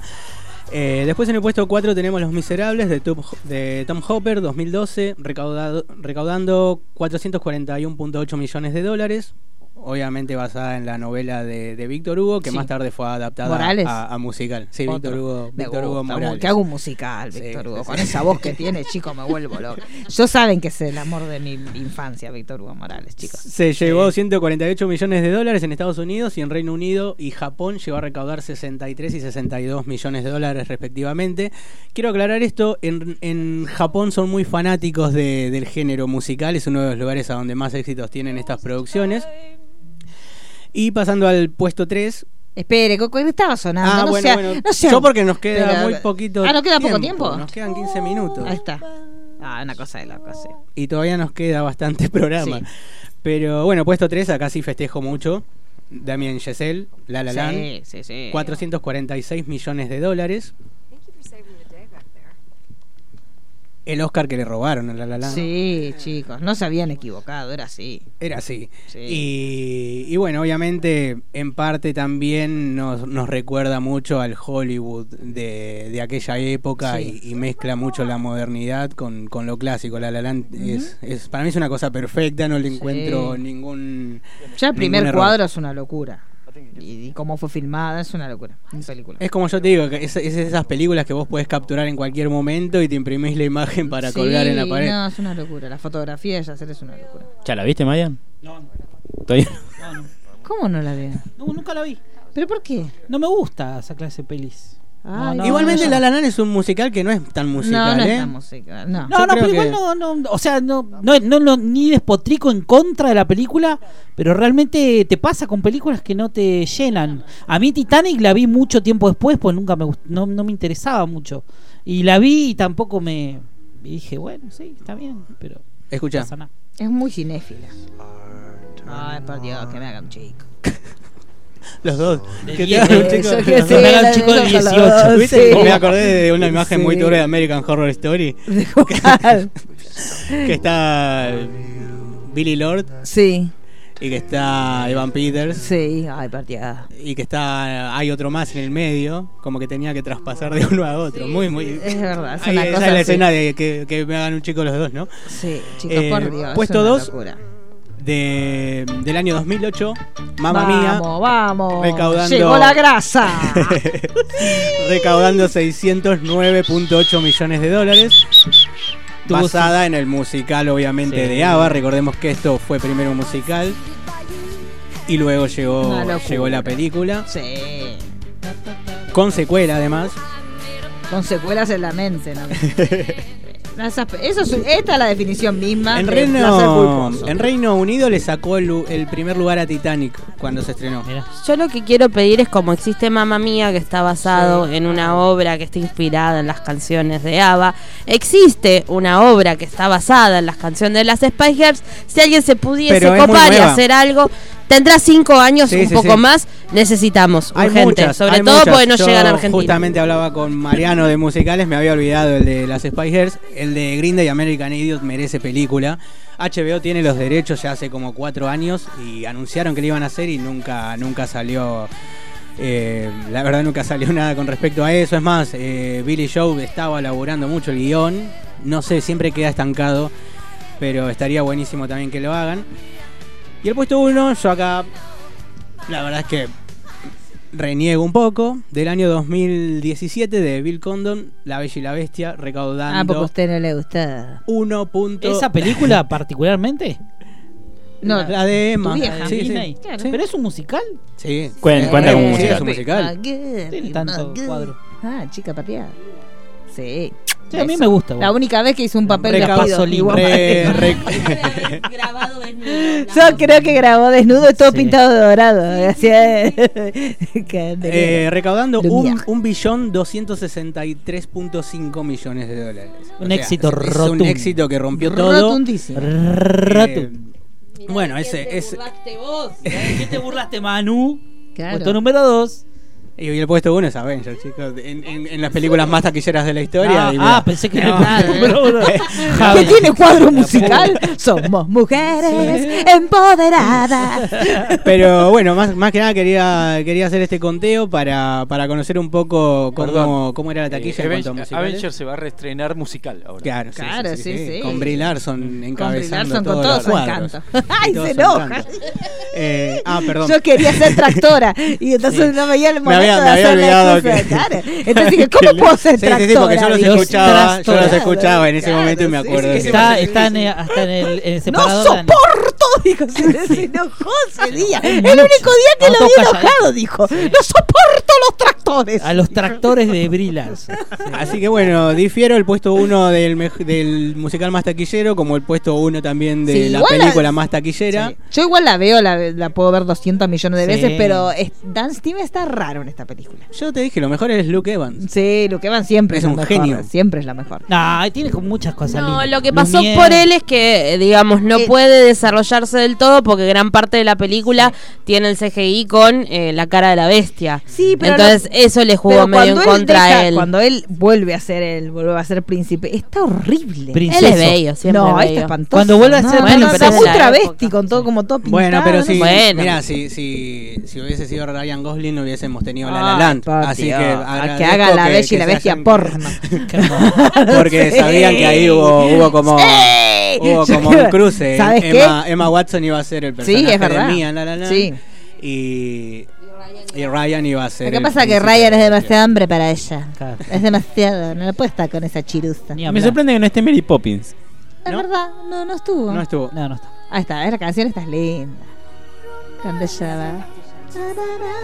Eh, después en el puesto 4 tenemos Los Miserables de Tom, de Tom Hopper 2012, recaudado, recaudando 441.8 millones de dólares. Obviamente basada en la novela de, de Víctor Hugo, que Sí. más tarde fue adaptada a, a musical. Sí. Víctor Hugo, Víctor Hugo Morales. Que haga un musical, Sí, Víctor Hugo. sí, Con esa voz que tiene, chico, me vuelvo loco. Yo saben que es el amor de mi infancia, Víctor Hugo Morales, chicos. Se llevó 148 millones de dólares en Estados Unidos y en Reino Unido y Japón llegó a recaudar 63 y 62 millones de dólares respectivamente. Quiero aclarar esto, en, en Japón son muy fanáticos de- del género musical, es uno de los lugares a donde más éxitos tienen estas producciones. Y pasando al puesto 3. Espere, ¿cu- cuál estaba sonando? Ah, no bueno, sea- bueno. no sea- Yo porque nos queda Pero- muy poquito Ah, ¿nos queda poco tiempo? Nos quedan 15 minutos. Ahí está. Ah, una cosa de loco, sí. Y todavía nos queda bastante programa. Sí. Pero bueno, puesto 3, acá sí festejo mucho. Damien Chazelle, La La Land. sí, sí. 446 millones de dólares. El Oscar que le robaron a La La Land. Sí, chicos, no se habían equivocado, era así. Era así. Sí. Y, y bueno, obviamente en parte también nos, nos recuerda mucho al Hollywood de, de aquella época Sí. y, y mezcla mucho la modernidad con, con lo clásico. La La Land es, es- para mí es una cosa perfecta, no le encuentro ningún Ya el primer error. cuadro es una locura. Y, y cómo fue filmada es una locura. Mi película. Es como yo te digo, que es, es de esas películas que vos podés capturar en cualquier momento y te imprimís la imagen para Sí, colgar en la pared. No, es una locura. La fotografía de Yacer es una locura. ¿Ya la viste, Mayan? No, Todavía ¿Cómo no la veo? no, nunca la vi. ¿Pero por qué? No me gusta esa clase de pelis. No, Igualmente no, La La es un musical que no es tan musical, no, no ¿eh? es tan musical. No. No, Yo no, creo pero igual que- no, no, o sea, no, no, no, no, ni despotrico en contra de la película, pero realmente te pasa con películas que no te llenan. A mí Titanic la vi mucho tiempo después, pues nunca me no, no me interesaba mucho. Y la vi y tampoco me y dije, bueno, sí, está bien, pero Escucha. no pasa nada. Es muy cinéfila. Ay, por Dios, que me hagan chico. Los dos. De Que te diez, hagan un chico- de de 18. ¿Viste? sí. Me acordé de una imagen Sí. muy turbia de American Horror Story. que está Billy Lord Sí, y que está Evan Peters sí, ay, partida. y que está hay otro más en el medio, como que tenía que traspasar de uno a otro. Muy, muy. Es verdad, es Ahí, una esa cosa es la así. escena de que, que me hagan un chico los dos, ¿no? Sí, chicos, Eh, por Dios. puesto es una dos, locura. De, del año 2008, Mamma Mía. Vamos, vamos. Recaudando- Llegó la grasa. recaudando 609.8 millones de dólares. Basada en el musical, obviamente, Sí. de ABBA. Recordemos que esto fue primero un musical. Y luego llegó, llegó la película. sí. Con secuela, además. Con secuelas en la mente, ¿no? Eso es, esta es la definición misma. En de Reino, culposo. en Reino Unido le sacó el, primer lugar a Titanic cuando se estrenó. Yo lo que quiero pedir es como existe Mamma Mía que está basado en una obra que está inspirada en las canciones de ABBA, existe una obra que está basada en las canciones de las Spice Girls, si alguien se pudiese Pero copar y hacer algo, tendrá cinco años, Sí, un sí, poco sí. más, necesitamos, Hay urgente, muchas, sobre todo muchas. porque no Yo llegan a Argentina. Justamente hablaba con Mariano de musicales, me había olvidado el de las Spice Girls, el de Green Day American Idiot merece película. HBO tiene los derechos ya hace como cuatro años y anunciaron que lo iban a hacer y nunca, nunca salió. eh, la verdad nunca salió nada con respecto a eso. Es más, eh, Billy Joe estaba elaborando mucho el guion. No sé, siempre queda estancado. Pero estaría buenísimo también que lo hagan. Y el puesto uno, yo acá. La verdad es que reniego un poco. Del año 2017 de Bill Condon, La Bella y la Bestia, Ah, porque a recaudando usted no le gusta. 1. punto- ¿Esa película particularmente? No, la de Emma. tu vieja. Sí, sí. Claro. ¿Pero es un musical? Sí. Cuen- cuenta Eh, como sí, musical. es un musical. Tiene tanto cuadro. Ah, chica pateada. Sí. Sí, a mí me gusta. La única vez que hizo un papel Reca- vestido igual re- para- re- Yo creo que grabó desnudo y todo Sí. pintado de dorado. Eh, recaudando un, un billón 263.5 millones de dólares. Un éxito es, es rotundo. un éxito que rompió todo. Rotundísimo. Eh, bueno, ese es ¿De qué te burlaste, Manu? Claro. Puesto número 2. Y el puesto uno es Avengers, chicos. En, en- en las películas más taquilleras de la historia. Ah, y ah, pensé que era el No. uno. ¿Qué tiene cuadro musical? Somos mujeres empoderadas. Pero bueno, más, más que nada quería, quería hacer este conteo para, para conocer un poco cómo, cómo era la taquilla Eh, en cuanto a Aven- musicales. Avengers se va a reestrenar musical ahora. Claro, sí, Claro, sí, sí, sí, sí. Con Brie Larson Con Brie encabezando Larson con todos todo los su encanto. Ay, se enoja. Eh, ah, perdón. Yo quería ser tractora y entonces no veía el Me había- me había olvidado que- claro. Entonces dije, ¿cómo puedo ser Sí, tractora? sí, sí, porque yo los escuchaba, yo los escuchaba en ese momento y me acuerdo. sí, de sí, Está, está en, hasta en el, en el No separador. soporto, dijo, se, se enojó ese día. El único día que No, lo calladito. enojado, dijo. No soporto los tractores. A los tractores de Brilance. Así que bueno, difiero el puesto uno del, mej- del musical más taquillero como el puesto uno también de Sí, la película más taquillera. Yo igual la veo, la, la puedo ver 200 millones de Sí. veces, pero es- Dan está raro en esta película. Yo te dije, lo mejor es Luke Evans. Sí, Luke Evans siempre Es es, un mejor, genio. Siempre es la mejor. No, tiene muchas cosas No, lindas. lo que pasó Lumière. por él es que, eh, digamos, no puede del todo porque gran parte de la película tiene el CGI con eh, la cara de la bestia. Sí, pero Entonces no- eso le jugó medio en él contra deja- a él. Cuando él vuelve a ser el, vuelve a ser príncipe, está horrible. Princeso. Él es bello, siempre No, es está bello. espantoso. Cuando vuelve a ser- no, Bueno, está muy travesti con todo como todo pintado. Bueno, pero sé. mira, si, si, si hubiese sido Ryan Gosling no hubiésemos tenido La La Ay, Land. por Así que, a que haga la que- bella y la bestia porno. Porque sabían que ahí hubo, hubo como, hubo como un cruce. ¿Sabes Emma, Emma Watson iba a ser el Sí, personaje es verdad. de Mia La La Land. Sí. Y, y Ryan iba a ser Lo que pasa es que. Ryan es demasiado hambre para ella. Es demasiado, no le puede estar con esa chiruza. Me sorprende que no esté Mary Poppins. Es verdad, no, no estuvo. No estuvo. No, no está. Ahí está, la canción está linda. Va.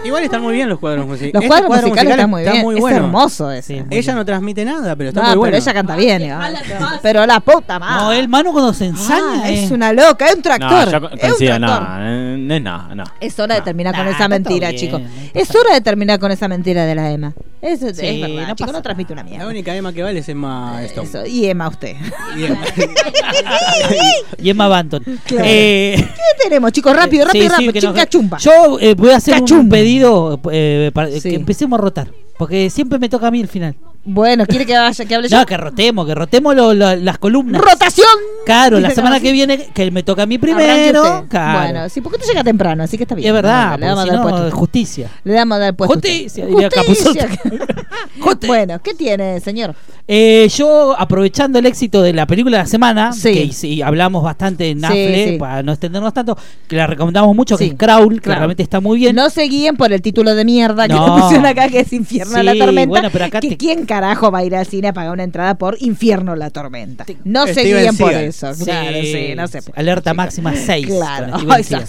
Igual están muy bien los cuadros musicales. Los cuadros musicales están muy bien. es bueno. hermoso ese. Ella no transmite nada, pero está No, muy pero bueno. ella canta bien. igual. Pero la puta madre. No, el mano cuando se ensaña. Ah, eh. es una loca, es un tractor. No, yo es un no, eh, no es no. Es hora de terminar con esa mentira, chicos. Es hora de terminar con esa mentira de la Emma. Eso Sí, es verdad, no chicos, pasa no transmite una mierda. La única Emma que vale es Emma Stone. Eso, Y Emma usted. Y Emma- Y Emma Banton. Claro. Eh, ¿Qué tenemos, chicos? Rápido, sí, rápido, sí, rápido. que Chinga nos- chumba. Yo eh, voy a hacer un pedido eh, para Sí. que empecemos a rotar. Porque siempre me toca a mí el final. Bueno, ¿quiere que vaya, que hable yo? No, que rotemos, que rotemos lo- lo- las columnas. ¡Rotación! Claro, la semana que viene, que me toca a mí primero. Claro. Bueno, sí, porque usted llega temprano, así que está bien. es verdad, le vamos a dar justicia. Le damos a dar puesto. a. Justicia, diría Justicia. Capuzotto. bueno, ¿qué tiene, señor? Eh, yo, aprovechando el éxito de la película de la semana, Sí. que sí, hablamos bastante en Nafle, sí. para no extendernos tanto, que la recomendamos mucho, que es Crawl, que Claro. realmente está muy bien. No se guíen por el título de mierda que No. pusieron acá, que es Infierno Sí, la Tormenta. bueno, pero acá que te- ¿Quién carajo va a ir al cine a pagar una entrada por Infierno la Tormenta? No se Steven guíen por eso. Sí, Claro, sí, no se sí. Alerta máxima 6. Claro, sí, claro.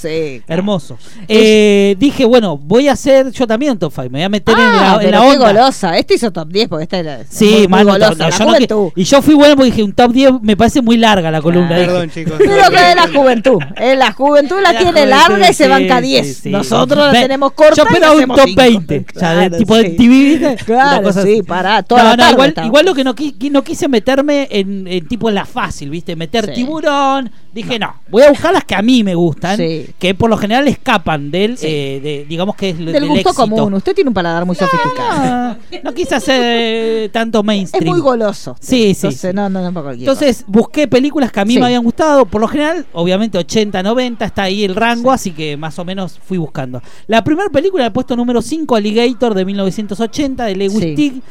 Hermoso. Eh, dije, bueno, voy a hacer yo también top 5. Me voy a meter en Ah, la, en pero la qué onda. golosa. Este hizo top 10 porque esta era Sí, muy, muy mano, golosa. no, la yo no juventud. que- y yo fui bueno porque dije un top 10 me parece muy larga la columna. dije. Perdón, chicos. Pero que es la juventud. Eh, la juventud la, La tiene juventud, larga y se banca sí, 10. sí. Nosotros la tenemos corta. Yo esperaba un top cinco. 20. o sea, tipo de. TV, ¿viste? Claro, sí, pará, toda No, la no, tarde igual, lo que no, qui- no quise meterme en, en tipo en la fácil, ¿viste? Meter Sí. tiburón. Dije, no. voy a buscar las que a mí me gustan, Sí. que por lo general escapan del, eh, de, digamos que es Del del gusto éxito. común. Usted tiene un paladar muy sofisticado. No quise hacer eh, tanto Es mainstream. muy goloso. Sí, sí. Entonces, no, no, no, Entonces busqué películas que a mí me habían gustado. Por lo general, obviamente 80, 90, está ahí el rango, así que más o menos fui buscando. La primera película, el puesto número 5, Alligator de 1980, de Lewis Sí. Teague.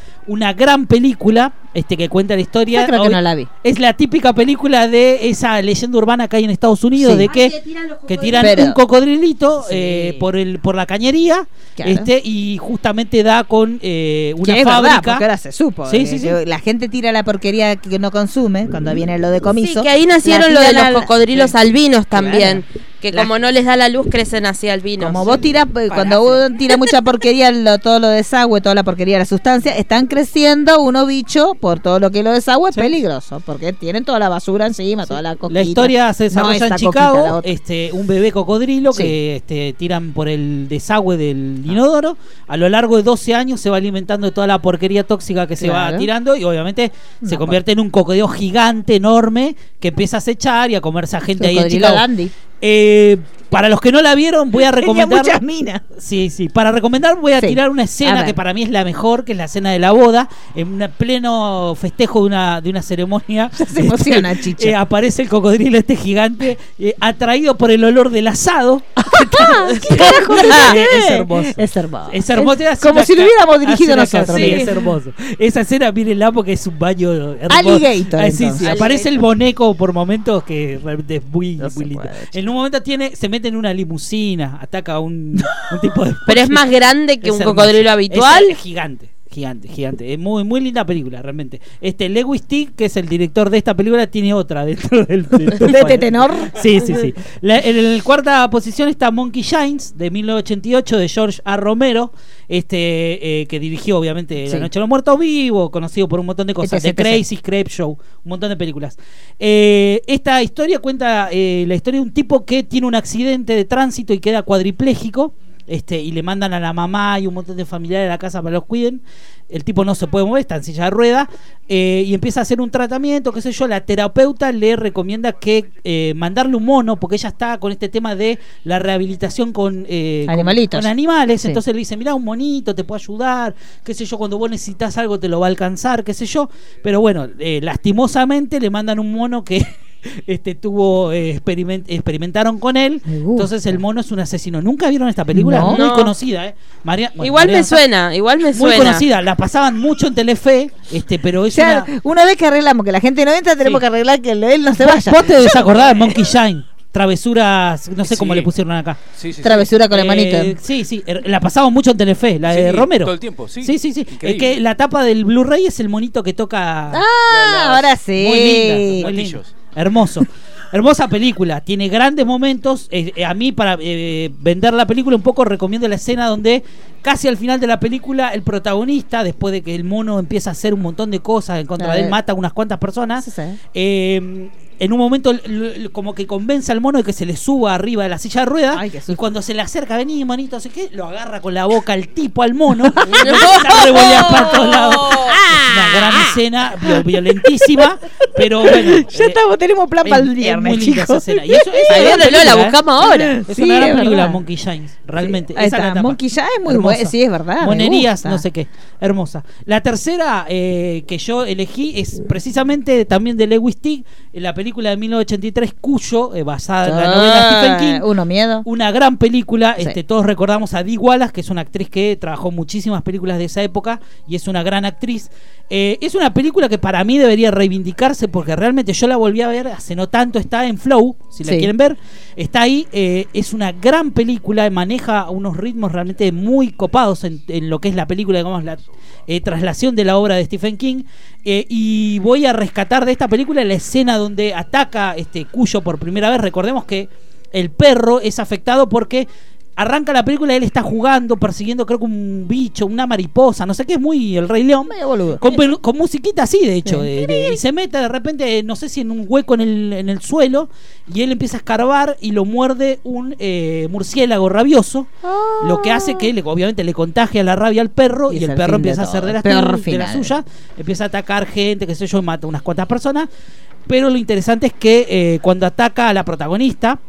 Una gran película este que cuenta la historia. Yo creo que Obvi- no la vi. Es la típica película de esa leyenda urbana que hay en Estados Unidos, Sí. de que, que tiran Pero- un cocodrilito Sí. eh, por el por la cañería Claro. este y justamente da con eh, una que es verdad, fábrica. porque ahora se supo. Sí, eh, sí, sí. que La gente tira la porquería que no consume cuando viene lo de comiso. Sí, que ahí nacieron lo de tiran los cocodrilos albinos también. Que La- como no les da la luz, crecen así albinos. Como vos tirás, eh, cuando uno tira mucha porquería, lo- todo lo desagüe, toda la porquería de la sustancia, están creciendo unos bichos por todo lo que lo desagüe, es peligroso, porque tienen toda la basura encima, toda la coquita. La historia se No desarrolla esta en Chicago, este, un bebé cocodrilo Sí. que este, tiran por el desagüe del inodoro. A lo largo de 12 años se va alimentando de toda la porquería tóxica que se va tirando y obviamente se convierte en un cocodrilo gigante, enorme, que empieza a acechar y a comerse a gente ahí en Cocodrilo Chicago. dandy. Eh, para los que no la vieron, voy a Tenía recomendar. muchas minas. Sí, sí. Para recomendar, voy a Sí. tirar una escena que para mí es la mejor, que es la escena de la boda. En un pleno festejo de una, de una ceremonia. se emociona, Chicha. eh, aparece el cocodrilo este gigante, eh, atraído por el olor del asado. ¿Qué carajo es hermoso. Es hermoso. Es hermoso. Es como una si lo hubiéramos dirigido una nosotros, Sí, es hermoso. Esa escena, mírenla porque es un baño hermoso. Alligator, Ah, sí, sí, aparece el boneco por momentos que realmente es muy, No muy se lindo. puede, En un momento tiene, se mete en una limusina, ataca a un, un tipo de. Pero es más grande que Es un hermoso. cocodrilo habitual. Es gigante. Gigante, gigante. Es muy, muy linda película, realmente. Este Lewis Tick, que es el director de esta película, tiene otra dentro del. ¿De este tenor? Sí, sí, sí. La- en la cuarta posición está Monkey Shines, de 1988, de George A. Romero, este eh, que dirigió, obviamente, Sí. La Noche de los Muertos Vivos, conocido por un montón de cosas. Etc, The etc. Crazy Crepe Show, un montón de películas. Eh, esta historia cuenta eh, la historia de un tipo que tiene un accidente de tránsito y queda cuadripléjico. Este, y le mandan a la mamá y un montón de familiares a la casa para que los cuiden. El tipo no se puede mover, está en silla de rueda. eh, y empieza a hacer un tratamiento, qué sé yo. La terapeuta le recomienda que eh, mandarle un mono, porque ella está con este tema de la rehabilitación con, eh, Animalitos. con animales. Sí. Entonces le dice, mira, un monito te puede ayudar, qué sé yo, cuando vos necesitas algo te lo va a alcanzar, qué sé yo. Pero bueno, eh, lastimosamente le mandan un mono que este tuvo eh, experiment- experimentaron con él. Entonces el mono es un asesino. ¿Nunca vieron esta película? No. Muy No. conocida, ¿eh? María, bueno, Igual María me suena, igual me Muy suena. conocida, la pasaban mucho en Telefe, este, pero es O sea, una... una vez que arreglamos que la gente no entra, tenemos que arreglar que él no se ¿Vos- vaya. ¿Vos te Yo- desacordás de Monkey Shine? Travesuras, no sé cómo le pusieron acá. Sí, sí, sí. Travesura con la Eh, manito. Sí, sí, er- la pasamos mucho en Telefe, la de Romero. todo el tiempo, sí. Sí, sí. Es que la tapa del Blu-ray es el monito que toca. Ah, ahora sí. Muy linda, muy. Hermoso. Hermosa película, tiene grandes momentos. Eh, eh, a mí, para eh, vender la película, un poco recomiendo la escena donde casi al final de la película, el protagonista, después de que el mono empieza a hacer un montón de cosas en contra de él, mata a unas cuantas personas. Sí, sí. Eh, en un momento, como que convence al mono de que se le suba arriba de la silla de ruedas. y cuando se le acerca, vení, monito, así que lo agarra con la boca el tipo al mono. y para todos lados. Es una gran escena, viol- violentísima, pero bueno. Ya eh, estamos, tenemos plan para el es viernes, chicos. escena. Y eso, es la ¿eh? buscamos ahora. Es Sí, una gran es película, verdad. Monkey Shines, realmente. Ahí esa la. Monkey Shine es muy buena, sí, es verdad, Monerías, no sé qué. Hermosa. La tercera eh, que yo elegí es precisamente también de Lewis Tick, en la película de 1983, Cuyo, eh, basada en la novela de Stephen King. Uno miedo. Una gran película, Sí. este, todos recordamos a Dee Wallace, que es una actriz que trabajó muchísimas películas de esa época y es una gran actriz. Eh, es una película que para mí debería reivindicarse porque realmente yo la volví a ver hace no tanto, está en Flow, si la Sí. quieren ver, está ahí, eh, es una gran película, maneja unos ritmos realmente muy copados en, en lo que es la película, digamos, la traslación de la obra de Stephen King. Eh, y voy a rescatar de esta película la escena donde ataca este Cuyo por primera vez. Recordemos que el perro es afectado porque arranca la película y él está jugando, persiguiendo creo que un bicho, una mariposa, no sé qué, es muy el Rey León. Con, pelu- con musiquita así, de hecho. de- de- y se mete de repente, no sé si en un hueco en el, en el suelo, y él empieza a escarbar y lo muerde un eh, murciélago rabioso, lo que hace que le, obviamente le contagia la rabia al perro y, el el perro empieza a hacer de las, de la final. suya, empieza a atacar gente, qué sé yo, y mata unas cuantas personas. Pero lo interesante es que eh, cuando ataca a la protagonista,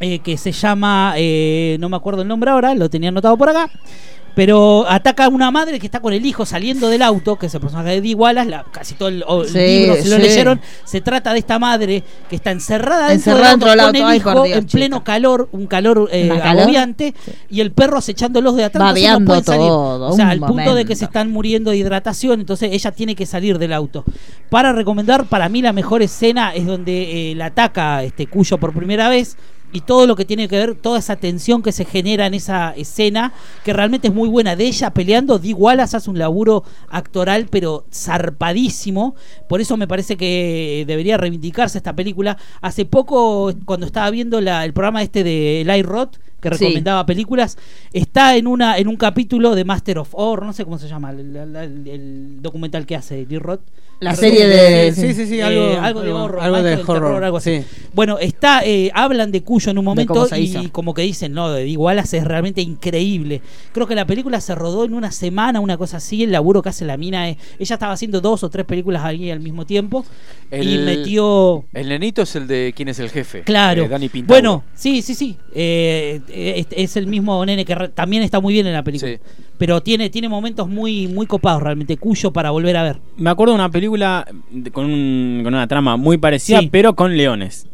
eh, que se llama, eh, no me acuerdo el nombre ahora, lo tenía anotado por acá, pero ataca a una madre que está con el hijo saliendo del auto, que es el personaje de Dee Wallace, la- casi todo el, o- el Sí, libro, si lo leyeron, se trata de esta madre que está encerrada dentro del auto con el hijo Dios, en pleno calor, un calor, eh, agobiante, y el perro acechándolos de atrás, no pueden salir. todo, o sea, al punto de que se están muriendo de hidratación, entonces ella tiene que salir del auto. Para recomendar, para mí la mejor escena es donde eh, la ataca este Cuyo por primera vez y todo lo que tiene que ver, toda esa tensión que se genera en esa escena, que realmente es muy buena de ella peleando. Dee Wallace hace un laburo actoral, pero zarpadísimo. Por eso me parece que debería reivindicarse esta película. Hace poco, cuando estaba viendo la- el programa este de Eli Roth, que Sí. recomendaba películas, está en una en un capítulo de Master of Horror, no sé cómo se llama, el, el- el- el documental que hace Roth. La serie de- Sí, sí, sí, Eh, algo- algo de horror, algo de horror, terror, algo así. sí. Bueno, está, eh, hablan de Cuyo en un momento y hizo. como que dicen, no, de Wallace es realmente increíble. Creo que la película se rodó en una semana, una cosa así, el laburo que hace la mina es, ella estaba haciendo dos o tres películas ahí al mismo tiempo y El- metió El nenito es el de quién es el jefe. Claro. Eh, Dani Pintauro. bueno, sí, sí, sí. Eh, es, es el mismo nene que re- también está muy bien en la película. Sí. Pero tiene, tiene momentos muy, muy copados realmente, Cuyo para volver a ver. Me acuerdo de una película de- con, un- con una trama muy parecida, Sí. pero con leones.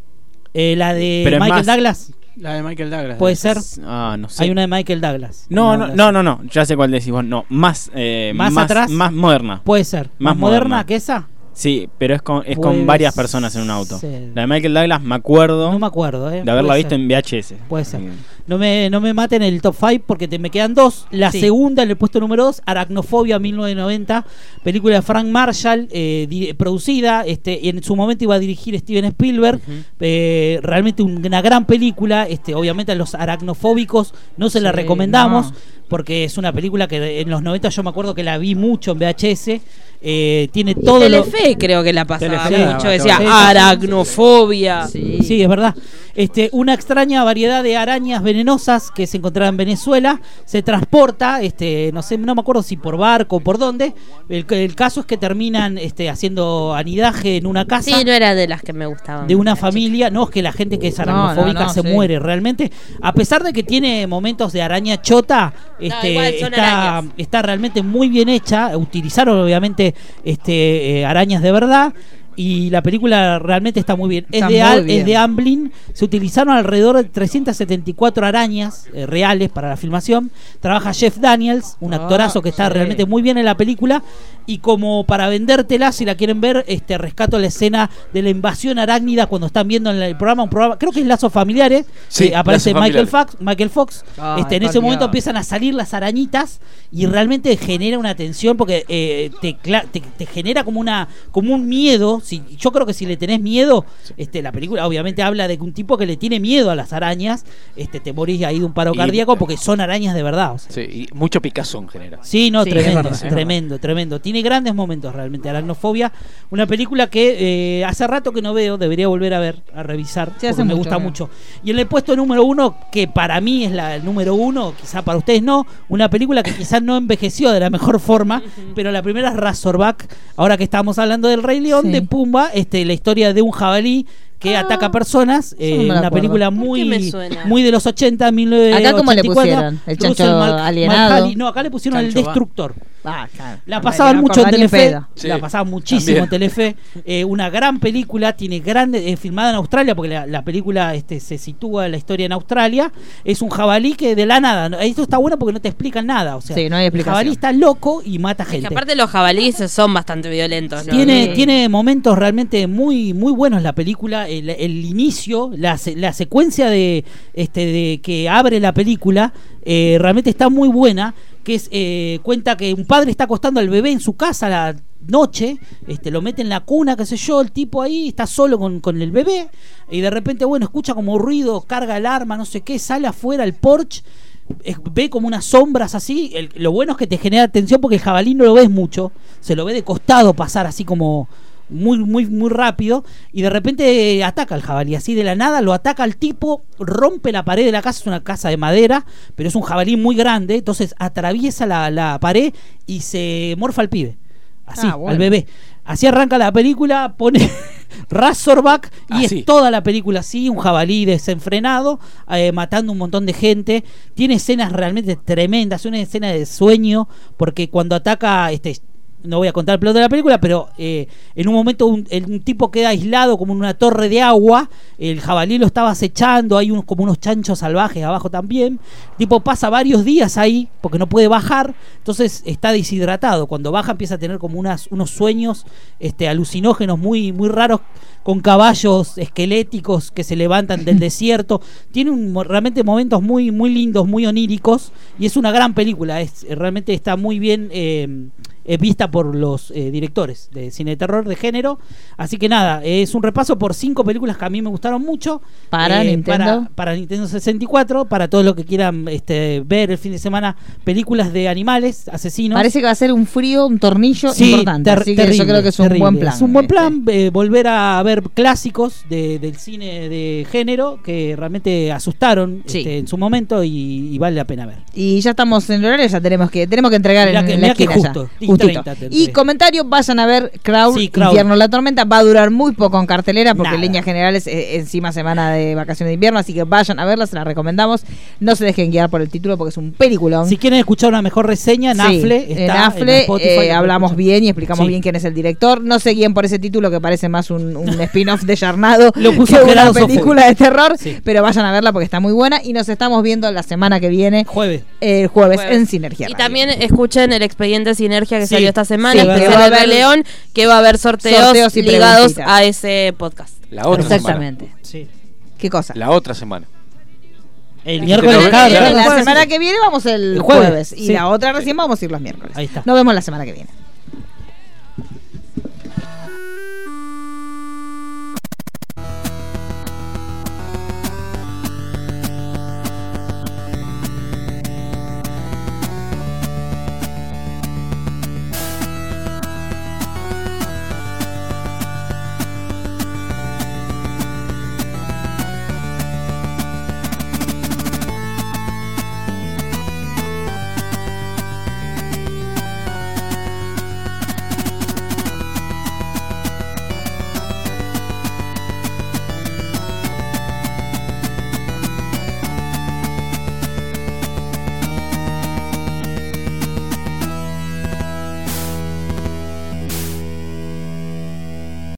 Eh, la de Pero Michael más- Douglas, La de Michael Douglas. puede ser. Ah, no sé. Hay una de Michael Douglas. No, no, Douglas. no, no, no, ya sé cuál decís vos. No, más, eh, ¿Más atrás? Más moderna. Puede ser. ¿Más, Más moderna, moderna. que esa? Sí, pero es con, es con varias personas en un auto. ser. La de Michael Douglas me acuerdo No me acuerdo, ¿eh? de haberla Puede visto ser. en VHS. Puede ser. No me, no me maten el top 5 porque te, me quedan dos. La Sí. segunda en el puesto número 2, Aracnofobia 1990, película de Frank Marshall, eh, producida, este, y en su momento iba a dirigir Steven Spielberg. Eh, realmente un- una gran película. Este, obviamente a los aracnofóbicos no se la Sí, recomendamos. no. Porque es una película que en los 90 yo me acuerdo que la vi mucho en VHS. eh, tiene todo lo. Telefe creo que la pasaba Telefe mucho. Decía aracnofobia. Sí. es verdad. Este, una extraña variedad de arañas venenosas que se encontraba en Venezuela se transporta, este, no sé, no me acuerdo si por barco o por dónde. El, el caso es que terminan este, haciendo anidaje en una casa Sí, no era de las que me gustaban. de una familia. No, es que la gente que es No, no, aracnofóbica no, se sí. muere realmente. A pesar de que tiene momentos de araña chota, este, está, está realmente muy bien hecha. Utilizaron obviamente este, eh, arañas de verdad. Y la película realmente está muy bien. Está es, de, muy Al- bien. es de Amblin. Se utilizaron alrededor de 374 arañas eh, reales para la filmación. Trabaja Jeff Daniels, un Ah, actorazo que está sí. realmente muy bien en la película. Y como para vendértela, si la quieren ver, este rescato la escena de la invasión arácnida cuando están viendo en el programa, un programa, creo que es Lazos Familiares. Sí, aparece Michael Familiares. Fox, Michael Fox. Este, en ese momento empiezan a salir las arañitas y realmente genera una tensión porque eh, te, cla- te, te genera como una como un miedo. Si, yo creo que si le tenés miedo, este, la película obviamente habla de que un tipo que le tiene miedo a las arañas, este, te morís ahí de un paro Y- cardíaco porque son arañas de verdad. o sea. Sí, y mucho picazón genera. Sí, no, Sí, es tremendo, verdad, tremendo, tremendo. Tiene grandes momentos realmente. Aracnofobia, una película que eh, hace rato que no veo, debería volver a ver, a revisar, Sí, porque me mucho, gusta ¿no? mucho. Y en el puesto número uno, que para mí es la el número uno, quizá para ustedes no, una película que quizás no envejeció de la mejor forma, pero la primera es Razorback, ahora que estamos hablando del Rey León, Sí. de Pumba, este, la historia de un jabalí que ataca personas, eh, no una película ¿Por qué muy, muy de los 80, 1984. ¿Acá cómo le pusieron? ¿El chancho Mal- alienado? Malhali. No, acá le pusieron el Chancho va. Ah, claro. La pasaban mucho en Telefe. Sí, La pasaban muchísimo también. en Telefe. Eh, una gran película, tiene grande, eh, filmada en Australia, porque la, la película este, se sitúa en la historia en Australia. Es un jabalí que de la nada. ¿no? Esto está bueno porque no te explican nada. O sea, Sí, no hay el jabalí está loco y mata Que gente. aparte los jabalíes son bastante violentos. ¿no? Tiene, Sí. tiene momentos realmente muy, muy buenos la película. El, el inicio, la, se- la secuencia de, este, de que abre la película, eh, realmente está muy buena. Que es, eh, cuenta que un padre está acostando al bebé en su casa la noche, este, lo mete en la cuna, qué sé yo, el tipo ahí está solo con, con el bebé, y de repente, bueno, escucha como ruido, carga el arma, no sé qué, sale afuera al porche ve como unas sombras así. lo bueno es que te genera atención porque el jabalí no lo ves mucho. Se lo ve de costado pasar así como muy, muy, muy rápido. Y de repente ataca al jabalí. Así de la nada lo ataca al tipo, rompe la pared de la casa. Es una casa de madera, pero es un jabalí muy grande. Entonces atraviesa la, la pared y se morfa al pibe. Así, Ah, bueno. al bebé. Así arranca la película, pone Razorback y Así. es toda la película así, un jabalí desenfrenado, eh, matando un montón de gente. Tiene escenas realmente tremendas, una escena de sueño, porque cuando ataca, este, no voy a contar el plot de la película, pero eh, en un momento un, tipo queda aislado como en una torre de agua, el jabalí lo estaba acechando, hay unos, como unos chanchos salvajes abajo también. El tipo pasa varios días ahí porque no puede bajar, entonces está deshidratado. Cuando baja empieza a tener como unas, unos sueños este, alucinógenos muy, muy raros con caballos esqueléticos que se levantan del desierto. Tiene un, realmente momentos muy, muy lindos, muy oníricos y es una gran película. Es, realmente está muy bien eh, eh, vista por los eh, directores de cine de terror de género. Así que nada, es un repaso por cinco películas que a mí me gustaron mucho. Para Eh, Nintendo. Para, para Nintendo 64, para todos los que quieran este, ver el fin de semana películas de animales, asesinos. Parece que va a ser un frío, un tornillo Sí, importante. así que yo terrible, creo que es un terrible. buen plan. Es un buen este. plan eh, volver a ver clásicos de- del cine de género que realmente asustaron Sí. este, en su momento y, y vale la pena ver. Y ya estamos en el horario, ya tenemos que tenemos que entregar Mirá en, que- en la mirá que esquina ya. justo, y Justito. 30 Y comentario, vayan a ver Crowd, Sí, Crowd. Infierno la Tormenta. Va a durar muy poco en cartelera porque Nada. en líneas generales eh, encima semana de vacaciones de invierno, así que vayan a verla, se la recomendamos. No se dejen guiar por el título porque es un peliculón. Si quieren escuchar una mejor reseña, Sí, Nafle está en Afle Spotify, eh, hablamos bien y explicamos Sí. bien quién es el director. No se guíen por ese título que parece más un, un spin-off de Yarnado Lo puso que una película de terror, Sí. pero vayan a verla porque está muy buena y nos estamos viendo la semana que viene, Jueves. el jueves, Jueves. en Sinergia. Y Radio. también escuchen el expediente Sinergia que Sí. salió esta semana, Sí, que especial va a de haber León, que va a haber sorteos, sorteos y ligados a ese podcast. La otra Exactamente. Sí. ¿Qué cosa? semana. La otra semana. El La miércoles, semana claro, claro. La semana que viene vamos el, El jueves, jueves, y sí. la otra recién vamos a ir los miércoles. Ahí está. Nos vemos la semana que viene.